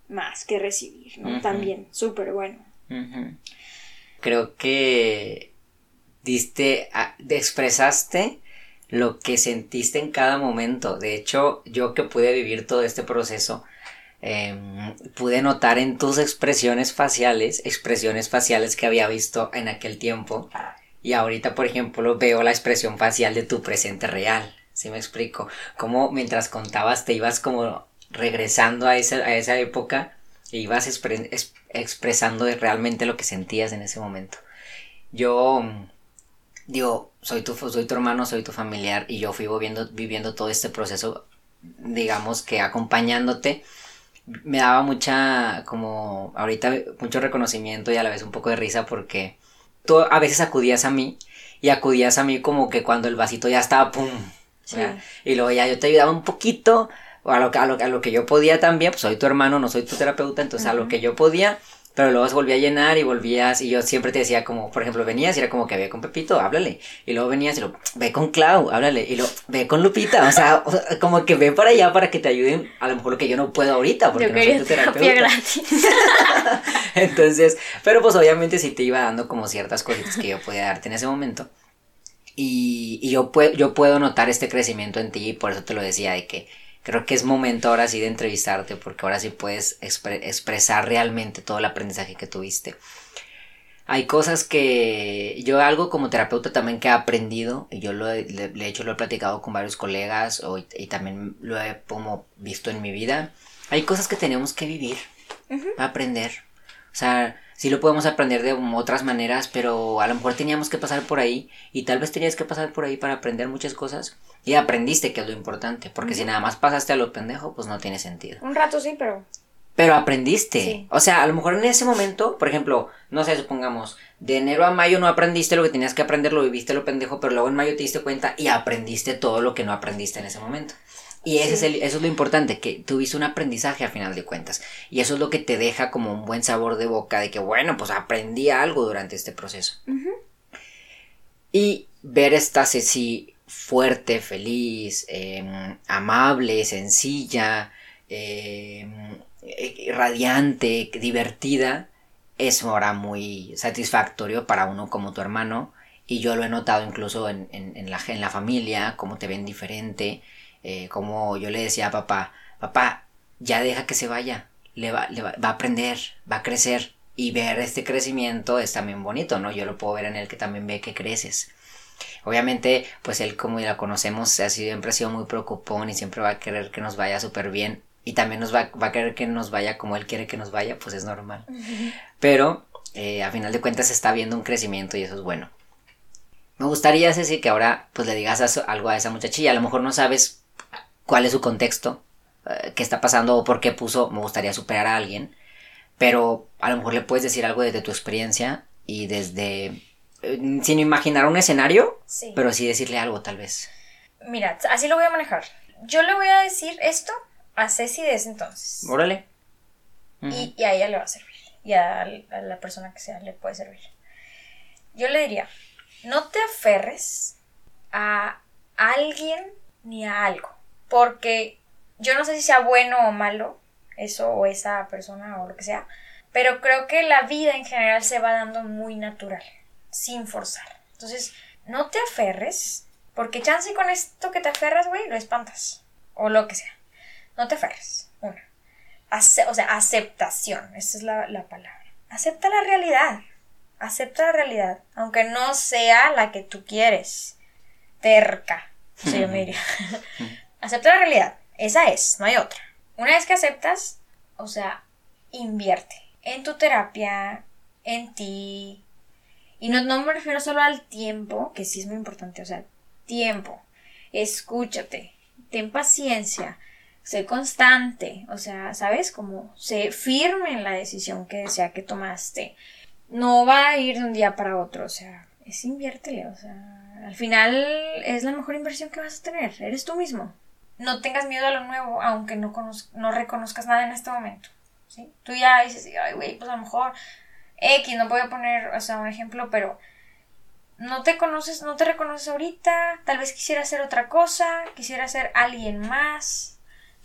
Speaker 3: más que recibir, ¿no? También, súper bueno.
Speaker 2: Creo que diste, expresaste lo que sentiste en cada momento. De hecho, yo que pude vivir todo este proceso, Em, pude notar en tus expresiones faciales, expresiones faciales que había visto en aquel tiempo. Y ahorita, por ejemplo, veo la expresión facial de tu presente real. ¿Sí me explico? Como mientras contabas te ibas como regresando a esa, a esa época e ibas expresando realmente lo que sentías en ese momento. Yo digo, soy tu, soy tu hermano, soy tu familiar y yo fui viviendo, viviendo todo este proceso, digamos que acompañándote me daba mucha, como ahorita, mucho reconocimiento y a la vez un poco de risa porque tú a veces acudías a mí y acudías a mí como que cuando el vasito ya estaba pum. Y luego ya yo te ayudaba un poquito, a lo, a, lo, a lo que yo podía también, pues soy tu hermano, no soy tu terapeuta, entonces a lo que yo podía, pero luego se volvía a llenar y volvías, y yo siempre te decía como, por ejemplo, venías y era como que ve con Pepito, háblale. Y luego venías y lo, ve con Clau, háblale. Y luego, ve con Lupita, o sea, como que ve para allá para que te ayuden a lo mejor lo que yo no puedo ahorita, porque no soy tu terapeuta. Gratis. Entonces, pero pues obviamente sí te iba dando como ciertas cositas que yo podía darte en ese momento. Y, y yo, yo puedo notar este crecimiento en ti y por eso te lo decía de que creo que es momento ahora sí de entrevistarte porque ahora sí puedes expresar realmente todo el aprendizaje que tuviste. Hay cosas que yo algo como terapeuta también que he aprendido y yo lo he, le, hecho lo he platicado con varios colegas y también lo he como visto en mi vida. Hay cosas que tenemos que vivir, aprender. O sea, sí lo podemos aprender de otras maneras, pero a lo mejor teníamos que pasar por ahí y tal vez tenías que pasar por ahí para aprender muchas cosas y aprendiste que es lo importante, porque si nada más pasaste a lo pendejo, pues no tiene sentido.
Speaker 3: Un rato sí, pero...
Speaker 2: Pero aprendiste.
Speaker 3: Sí.
Speaker 2: O sea, a lo mejor en ese momento, por ejemplo, no sé, supongamos, de enero a mayo no aprendiste lo que tenías que aprender, lo viviste lo pendejo, pero luego en mayo te diste cuenta y aprendiste todo lo que no aprendiste en ese momento. Y ese es el- eso es lo importante, que tuviste un aprendizaje a final de cuentas. Y eso es lo que te deja como un buen sabor de boca de que, bueno, pues aprendí algo durante este proceso. Y ver esta Ceci fuerte, feliz, em, amable, sencilla, em, eh, radiante, divertida, es ahora muy satisfactorio para uno como tu hermano. Y yo lo he notado incluso en, en- en la, en la familia, cómo te ven diferente, eh, como yo le decía a papá, papá, ya deja que se vaya, le va, le va, va a aprender, va a crecer. Y ver este crecimiento es también bonito, ¿no? Yo lo puedo ver en él que también ve que creces. Obviamente, pues él como lo conocemos, ha sido- siempre ha sido muy preocupón y siempre va a querer que nos vaya súper bien. Y también nos va, va a querer que nos vaya como él quiere que nos vaya, pues es normal. Pero eh, a final de cuentas está viendo un crecimiento y eso es bueno. Me gustaría, Ceci, que ahora pues le digas algo a esa muchachilla. A lo mejor no sabes cuál es su contexto, eh, qué está pasando o por qué puso me gustaría superar a alguien. Pero a lo mejor le puedes decir algo desde tu experiencia y desde... eh, sin imaginar un escenario,
Speaker 3: Sí.
Speaker 2: pero sí decirle algo tal vez.
Speaker 3: Mira, así lo voy a manejar. Yo le voy a decir esto a Ceci de ese entonces.
Speaker 2: Órale.
Speaker 3: Y a ella le va a servir. Y a, a la persona que sea le puede servir. Yo le diría, no te aferres a alguien ni a algo. Porque yo no sé si sea bueno o malo eso o esa persona o lo que sea. Pero creo que la vida en general se va dando muy natural, sin forzar. Entonces, no te aferres, porque chance con esto que te aferras, güey, lo espantas. O lo que sea. No te aferres. Una. Ace- o sea, aceptación, esa es la, la palabra. Acepta la realidad. Acepta la realidad. Aunque no sea la que tú quieres. Terca. O sea, yo me diría. Acepta la realidad. Esa es, no hay otra. Una vez que aceptas, o sea, invierte en tu terapia, en ti. Y no, no me refiero solo al tiempo, que sí es muy importante, o sea, tiempo. Escúchate, ten paciencia, sé constante, o sea, ¿sabes? Como sé firme en la decisión que sea que tomaste. No va a ir de un día para otro, o sea, es inviértele, o sea, al final es la mejor inversión que vas a tener, eres tú mismo. No tengas miedo a lo nuevo, aunque no, conoz- no reconozcas nada en este momento. ¿sí? Tú ya dices, ay, güey, pues a lo mejor X, no voy a poner, o sea, un ejemplo, pero no te conoces, no te reconoces ahorita, tal vez quisiera hacer otra cosa, quisiera ser alguien más,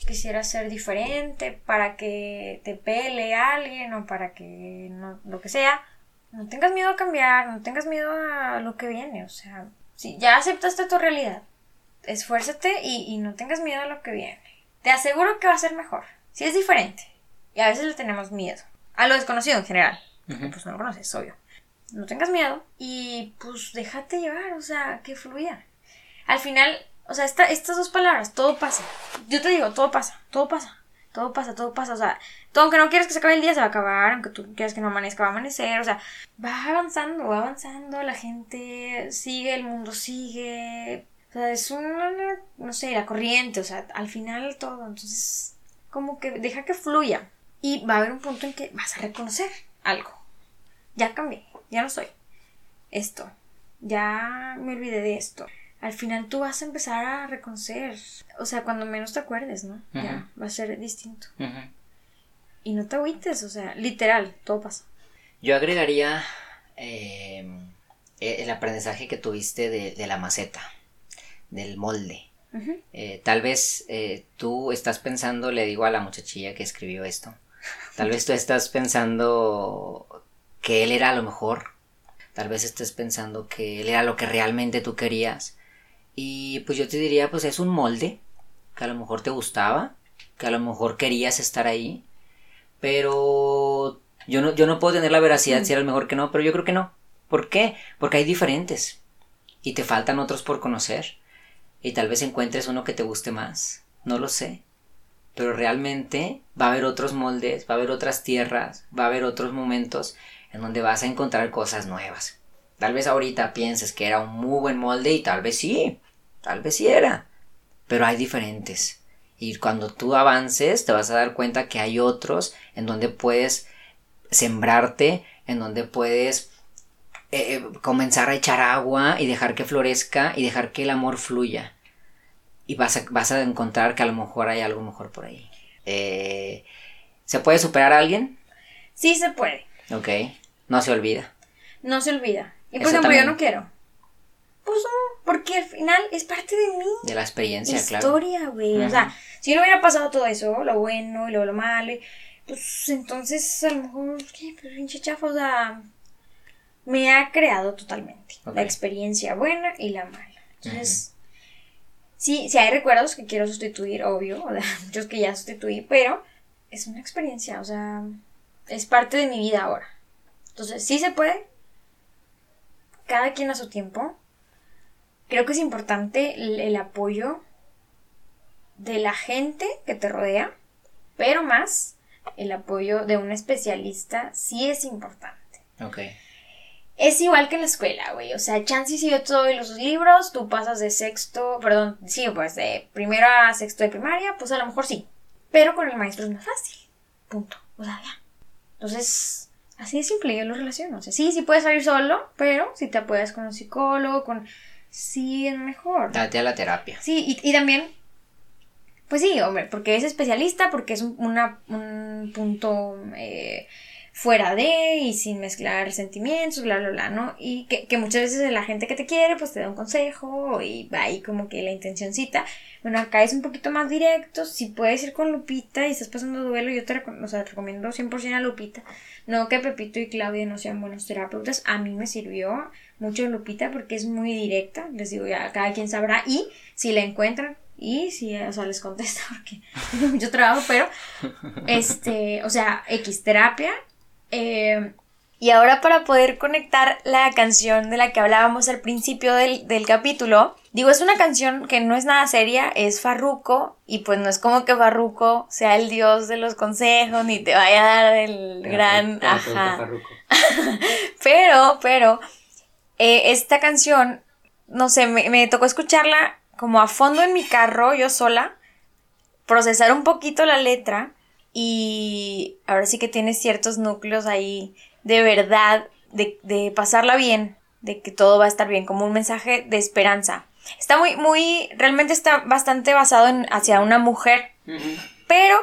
Speaker 3: quisiera ser diferente para que te pele alguien o para que no, lo que sea. No tengas miedo a cambiar, no tengas miedo a lo que viene, o sea, si ya aceptaste tu realidad, esfuérzate y, y no tengas miedo a lo que viene. Te aseguro que va a ser mejor, si es diferente. Y a veces le tenemos miedo. A lo desconocido en general. Pues no lo conoces, obvio. No tengas miedo y pues déjate llevar, o sea, que fluya. Al final, o sea, esta- estas dos palabras, todo pasa. Yo te digo, todo pasa, todo pasa. Todo pasa, todo pasa, o sea, todo aunque no quieras que se acabe el día, se va a acabar, aunque tú quieras que no amanezca, va a amanecer, o sea, va avanzando, va avanzando, la gente sigue, el mundo sigue, sea, es una, no sé, la corriente, o sea, al final todo, entonces, como que deja que fluya. Y va a haber un punto en que vas a reconocer algo. Ya cambié, ya no soy esto, ya me olvidé de esto. Al final tú vas a empezar a reconocer, o sea, cuando menos te acuerdes, ¿no? Ya va a ser distinto. Y no te agüites, o sea, literal, todo pasa.
Speaker 2: Yo agregaría eh, el aprendizaje que tuviste de, de la maceta, del molde. Eh, tal vez eh, tú estás pensando, le digo a la muchachilla que escribió esto, tal vez tú estás pensando que él era lo mejor, tal vez estés pensando que él era lo que realmente tú querías, y pues yo te diría, pues es un molde, que a lo mejor te gustaba, que a lo mejor querías estar ahí, pero yo no, yo no puedo tener la veracidad si era el mejor que no, pero yo creo que no. ¿Por qué? Porque hay diferentes, y te faltan otros por conocer y tal vez encuentres uno que te guste más. No lo sé. pero realmente va a haber otros moldes, va a haber otras tierras, va a haber otros momentos en donde vas a encontrar cosas nuevas. Tal vez ahorita pienses que era un muy buen molde y tal vez sí, tal vez sí era, pero hay diferentes. Y cuando tú avances te vas a dar cuenta que hay otros en donde puedes sembrarte, en donde puedes eh, eh, comenzar a echar agua y dejar que florezca y dejar que el amor fluya. Y vas a, vas a encontrar que a lo mejor hay algo mejor por ahí. Eh, ¿Se puede superar a alguien?
Speaker 3: Sí se puede.
Speaker 2: Ok. No se olvida.
Speaker 3: No se olvida. Y por ejemplo, yo no quiero. Pues no, porque al final es parte de mí.
Speaker 2: De la experiencia, claro.
Speaker 3: Historia, güey. O sea, si no hubiera pasado todo eso, lo bueno y luego lo malo, pues entonces a lo mejor, ¿qué? Pinche chafa, o sea, me ha creado totalmente. La experiencia buena y la mala. Entonces, sí, sí hay recuerdos que quiero sustituir, obvio, muchos que ya sustituí, pero es una experiencia, o sea, es parte de mi vida ahora. Entonces, sí se puede. Cada quien a su tiempo. Creo que es importante el, apoyo de la gente que te rodea, pero más el apoyo de un especialista sí es importante.
Speaker 2: Ok.
Speaker 3: Es igual que en la escuela, güey. O sea, chances si yo te doy los libros, tú pasas de sexto, perdón, sí, pues de primero a sexto de primaria, pues a lo mejor sí. Pero con el maestro es más fácil. Punto. O sea, ya. Entonces, así de simple, yo lo relaciono. O sea, sí, sí puedes salir solo, pero si te apoyas con un psicólogo, con... Sí, es mejor.
Speaker 2: Date a la terapia.
Speaker 3: Sí, y, también... Pues sí, hombre, porque es especialista, porque es un, una, un punto... Eh, fuera de y sin mezclar sentimientos, bla, bla, bla, ¿no? Y que, que, muchas veces la gente que te quiere, pues te da un consejo y va ahí como que la intencioncita. Bueno, acá es un poquito más directo, si puedes ir con Lupita y estás pasando duelo, yo te, o sea, te recomiendo 100% a Lupita. No que Pepito y Claudia no sean buenos terapeutas, a mí me sirvió mucho Lupita porque es muy directa, les digo, ya cada quien sabrá y si la encuentran, y si, o sea, les contesto porque tengo mucho trabajo, pero, este, o sea, X terapia, eh, y ahora para poder conectar la canción de la que hablábamos al principio del, capítulo, digo, es una canción que no es nada seria, es Farruco, y pues no es como que Farruco sea el dios de los consejos, ni te vaya a dar el gran... Ajá. pero, pero, eh, esta canción, no sé, me, me tocó escucharla como a fondo en mi carro, yo sola, procesar un poquito la letra y ahora sí que tiene ciertos núcleos ahí de verdad, de, pasarla bien, de que todo va a estar bien, como un mensaje de esperanza. Está muy, muy, realmente está bastante basado en hacia una mujer, pero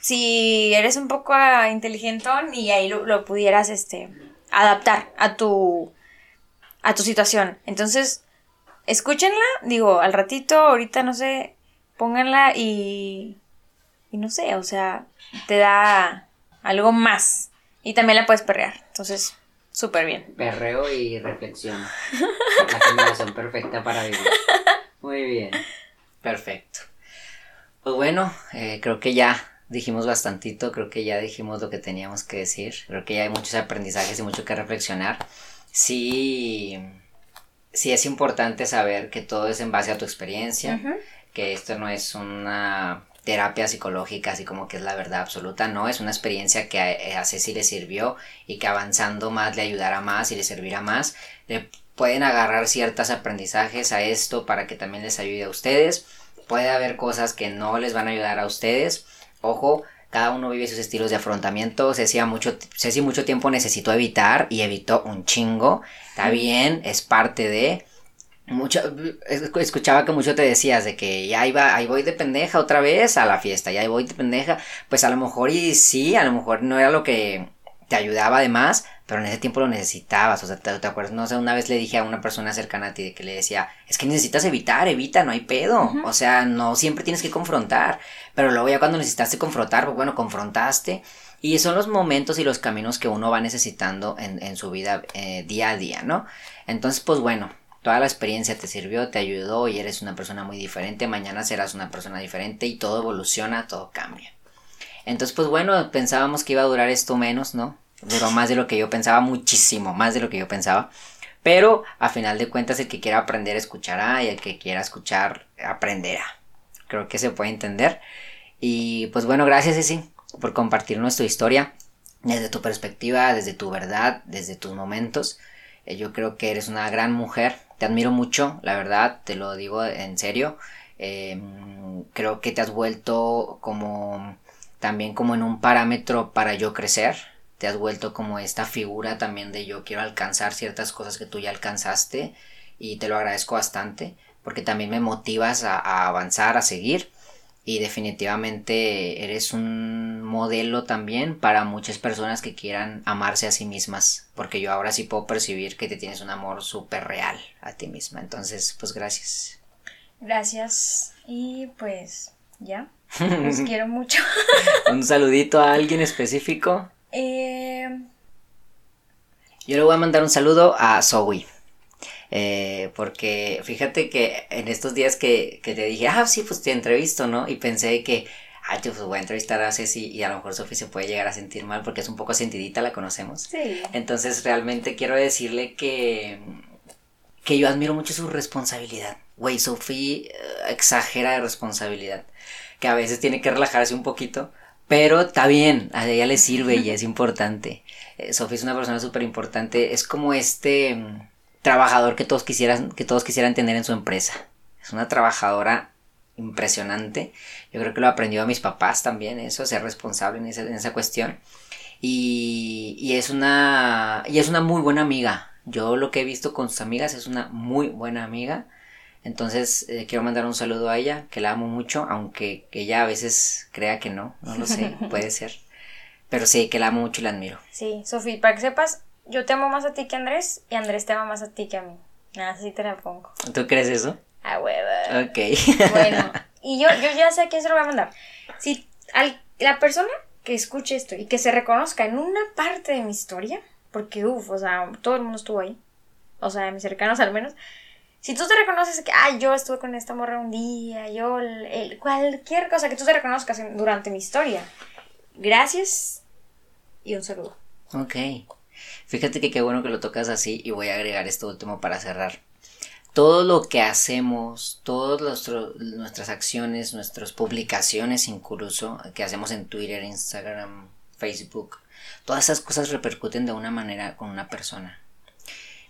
Speaker 3: si eres un poco inteligentón y ahí lo, lo, pudieras, este, adaptar a tu, a tu situación. Entonces, escúchenla, digo, al ratito, ahorita no sé, pónganla y y no sé, o sea, te da algo más. Y también la puedes perrear. Entonces, súper bien.
Speaker 2: Perreo y reflexión. la combinación perfecta para vivir. Muy bien. Perfecto. Pues bueno, eh, creo que ya dijimos bastantito, creo que ya dijimos lo que teníamos que decir. Creo que ya hay muchos aprendizajes y mucho que reflexionar. Sí, sí es importante saber que todo es en base a tu experiencia, que esto no es una terapia psicológica, así como que es la verdad absoluta, no, es una experiencia que a, Ceci le sirvió y que avanzando más le ayudará más y le servirá más. Le pueden agarrar ciertos aprendizajes a esto para que también les ayude a ustedes. Puede haber cosas que no les van a ayudar a ustedes. Ojo, cada uno vive sus estilos de afrontamiento. Ceci, mucho, Ceci mucho tiempo necesitó evitar y evitó un chingo. Está bien, es parte de mucho escuchaba que mucho te decías de que ya iba ahí voy de pendeja otra vez a la fiesta ya voy de pendeja pues a lo mejor y sí a lo mejor no era lo que te ayudaba además pero en ese tiempo lo necesitabas o sea te, acuerdas no sé una vez le dije a una persona cercana a ti de que le decía es que necesitas evitar evita no hay pedo o sea no siempre tienes que confrontar pero luego ya cuando necesitaste confrontar pues bueno confrontaste y son los momentos y los caminos que uno va necesitando en, en su vida eh, día a día no entonces pues bueno toda la experiencia te sirvió, te ayudó y eres una persona muy diferente, mañana serás una persona diferente y todo evoluciona, todo cambia. Entonces, pues bueno, pensábamos que iba a durar esto menos, ¿no? Duró más de lo que yo pensaba, muchísimo más de lo que yo pensaba. Pero a final de cuentas, el que quiera aprender escuchará y el que quiera escuchar aprenderá. Creo que se puede entender. Y pues bueno, gracias Ceci por compartir nuestra historia desde tu perspectiva, desde tu verdad, desde tus momentos. Eh, yo creo que eres una gran mujer, te admiro mucho, la verdad, te lo digo en serio. Em, creo que te has vuelto como también como en un parámetro para yo crecer. Te has vuelto como esta figura también de yo quiero alcanzar ciertas cosas que tú ya alcanzaste y te lo agradezco bastante porque también me motivas a avanzar, a seguir y definitivamente eres un modelo también para muchas personas que quieran amarse a sí mismas, porque yo ahora sí puedo percibir que te tienes un amor súper real a ti misma. Entonces, pues gracias.
Speaker 3: Gracias. Y pues ya. Los quiero mucho.
Speaker 2: un saludito a alguien específico.
Speaker 3: Eh...
Speaker 2: Yo le voy a mandar un saludo a Zoe. Eh, porque fíjate que en estos días que, que te dije, ah, sí, pues te entrevisto, ¿no? Y pensé que, ah, pues voy a entrevistar a Ceci y a lo mejor Sofía se puede llegar a sentir mal porque es un poco sentidita, la conocemos.
Speaker 3: Sí.
Speaker 2: Entonces realmente quiero decirle que, que yo admiro mucho su responsabilidad. Güey, Sofía eh, exagera de responsabilidad, que a veces tiene que relajarse un poquito. Pero está bien, a ella le sirve y es importante. Eh, Sofía es una persona súper importante. Es como este trabajador que todos quisieran, que todos quisieran tener en su empresa. Es una trabajadora impresionante. Yo creo que lo aprendió a mis papás también, eso, ser responsable en esa, en esa cuestión. Y, y, es una, y es una muy buena amiga. Yo lo que he visto con sus amigas es una muy buena amiga. Entonces eh, quiero mandar un saludo a ella, que la amo mucho, aunque ella a veces crea que no, no lo sé, puede ser. Pero sí, que la amo mucho y la admiro.
Speaker 3: Sí, Sofía, para que sepas, yo te amo más a ti que a Andrés y Andrés te ama más a ti que a mí. Así te la pongo.
Speaker 2: ¿Tú crees eso?
Speaker 3: Ah, huevo.
Speaker 2: Ok.
Speaker 3: Bueno, y yo, yo ya sé a quién se lo voy a mandar. Si al, la persona que escuche esto y que se reconozca en una parte de mi historia, porque uff, o sea, todo el mundo estuvo ahí, o sea, mis cercanos al menos. Si tú te reconoces que, ah, yo estuve con esta morra un día, yo, el, cualquier cosa que tú te reconozcas durante mi historia, gracias y un saludo.
Speaker 2: Ok. Fíjate que qué bueno que lo tocas así y voy a agregar esto último para cerrar. Todo lo que hacemos, todas nuestras acciones, nuestras publicaciones incluso, que hacemos en Twitter, Instagram, Facebook, todas esas cosas repercuten de una manera con una persona.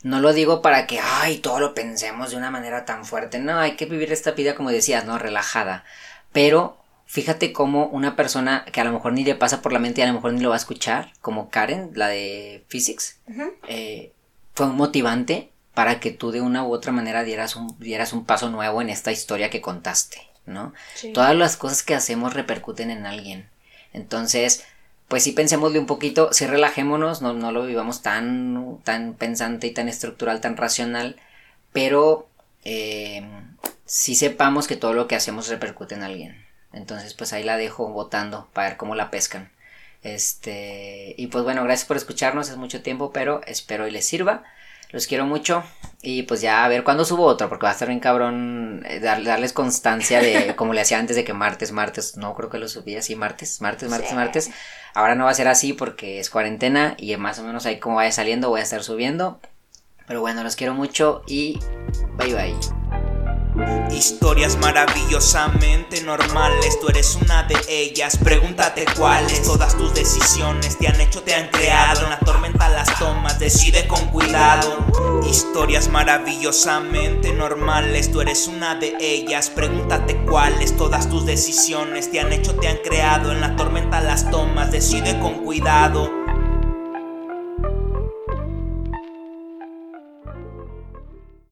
Speaker 2: No lo digo para que, ay, todo lo pensemos de una manera tan fuerte. No, hay que vivir esta vida, como decías, ¿no? Relajada. Pero fíjate cómo una persona que a lo mejor ni le pasa por la mente y a lo mejor ni lo va a escuchar, como Karen, la de Physics, eh, fue un motivante para que tú de una u otra manera dieras un, dieras un paso nuevo en esta historia que contaste, ¿no? Todas las cosas que hacemos repercuten en alguien. Entonces, pues sí pensémosle un poquito, sí relajémonos, no, no lo vivamos tan, tan pensante y tan estructural, tan racional, pero eh, sí sepamos que todo lo que hacemos repercute en alguien. Entonces, pues ahí la dejo votando para ver cómo la pescan. Este, y pues bueno, gracias por escucharnos, es mucho tiempo, pero espero y les sirva. Los quiero mucho y pues ya a ver cuándo subo otro, porque va a estar bien cabrón eh, darles constancia de como le hacía antes de que martes, martes, no creo que lo subí así, martes, martes, martes, martes. Ahora no va a ser así porque es cuarentena y más o menos ahí como vaya saliendo voy a estar subiendo. Pero bueno, los quiero mucho y bye bye.
Speaker 1: Historias maravillosamente normales, tú eres una de ellas. Pregúntate cuáles. Todas tus decisiones te han hecho, te han creado. En la tormenta las tomas, decide con cuidado. Historias maravillosamente normales, tú eres una de ellas. Pregúntate cuáles. Todas tus decisiones te han hecho, te han creado. En la tormenta las tomas, decide con cuidado.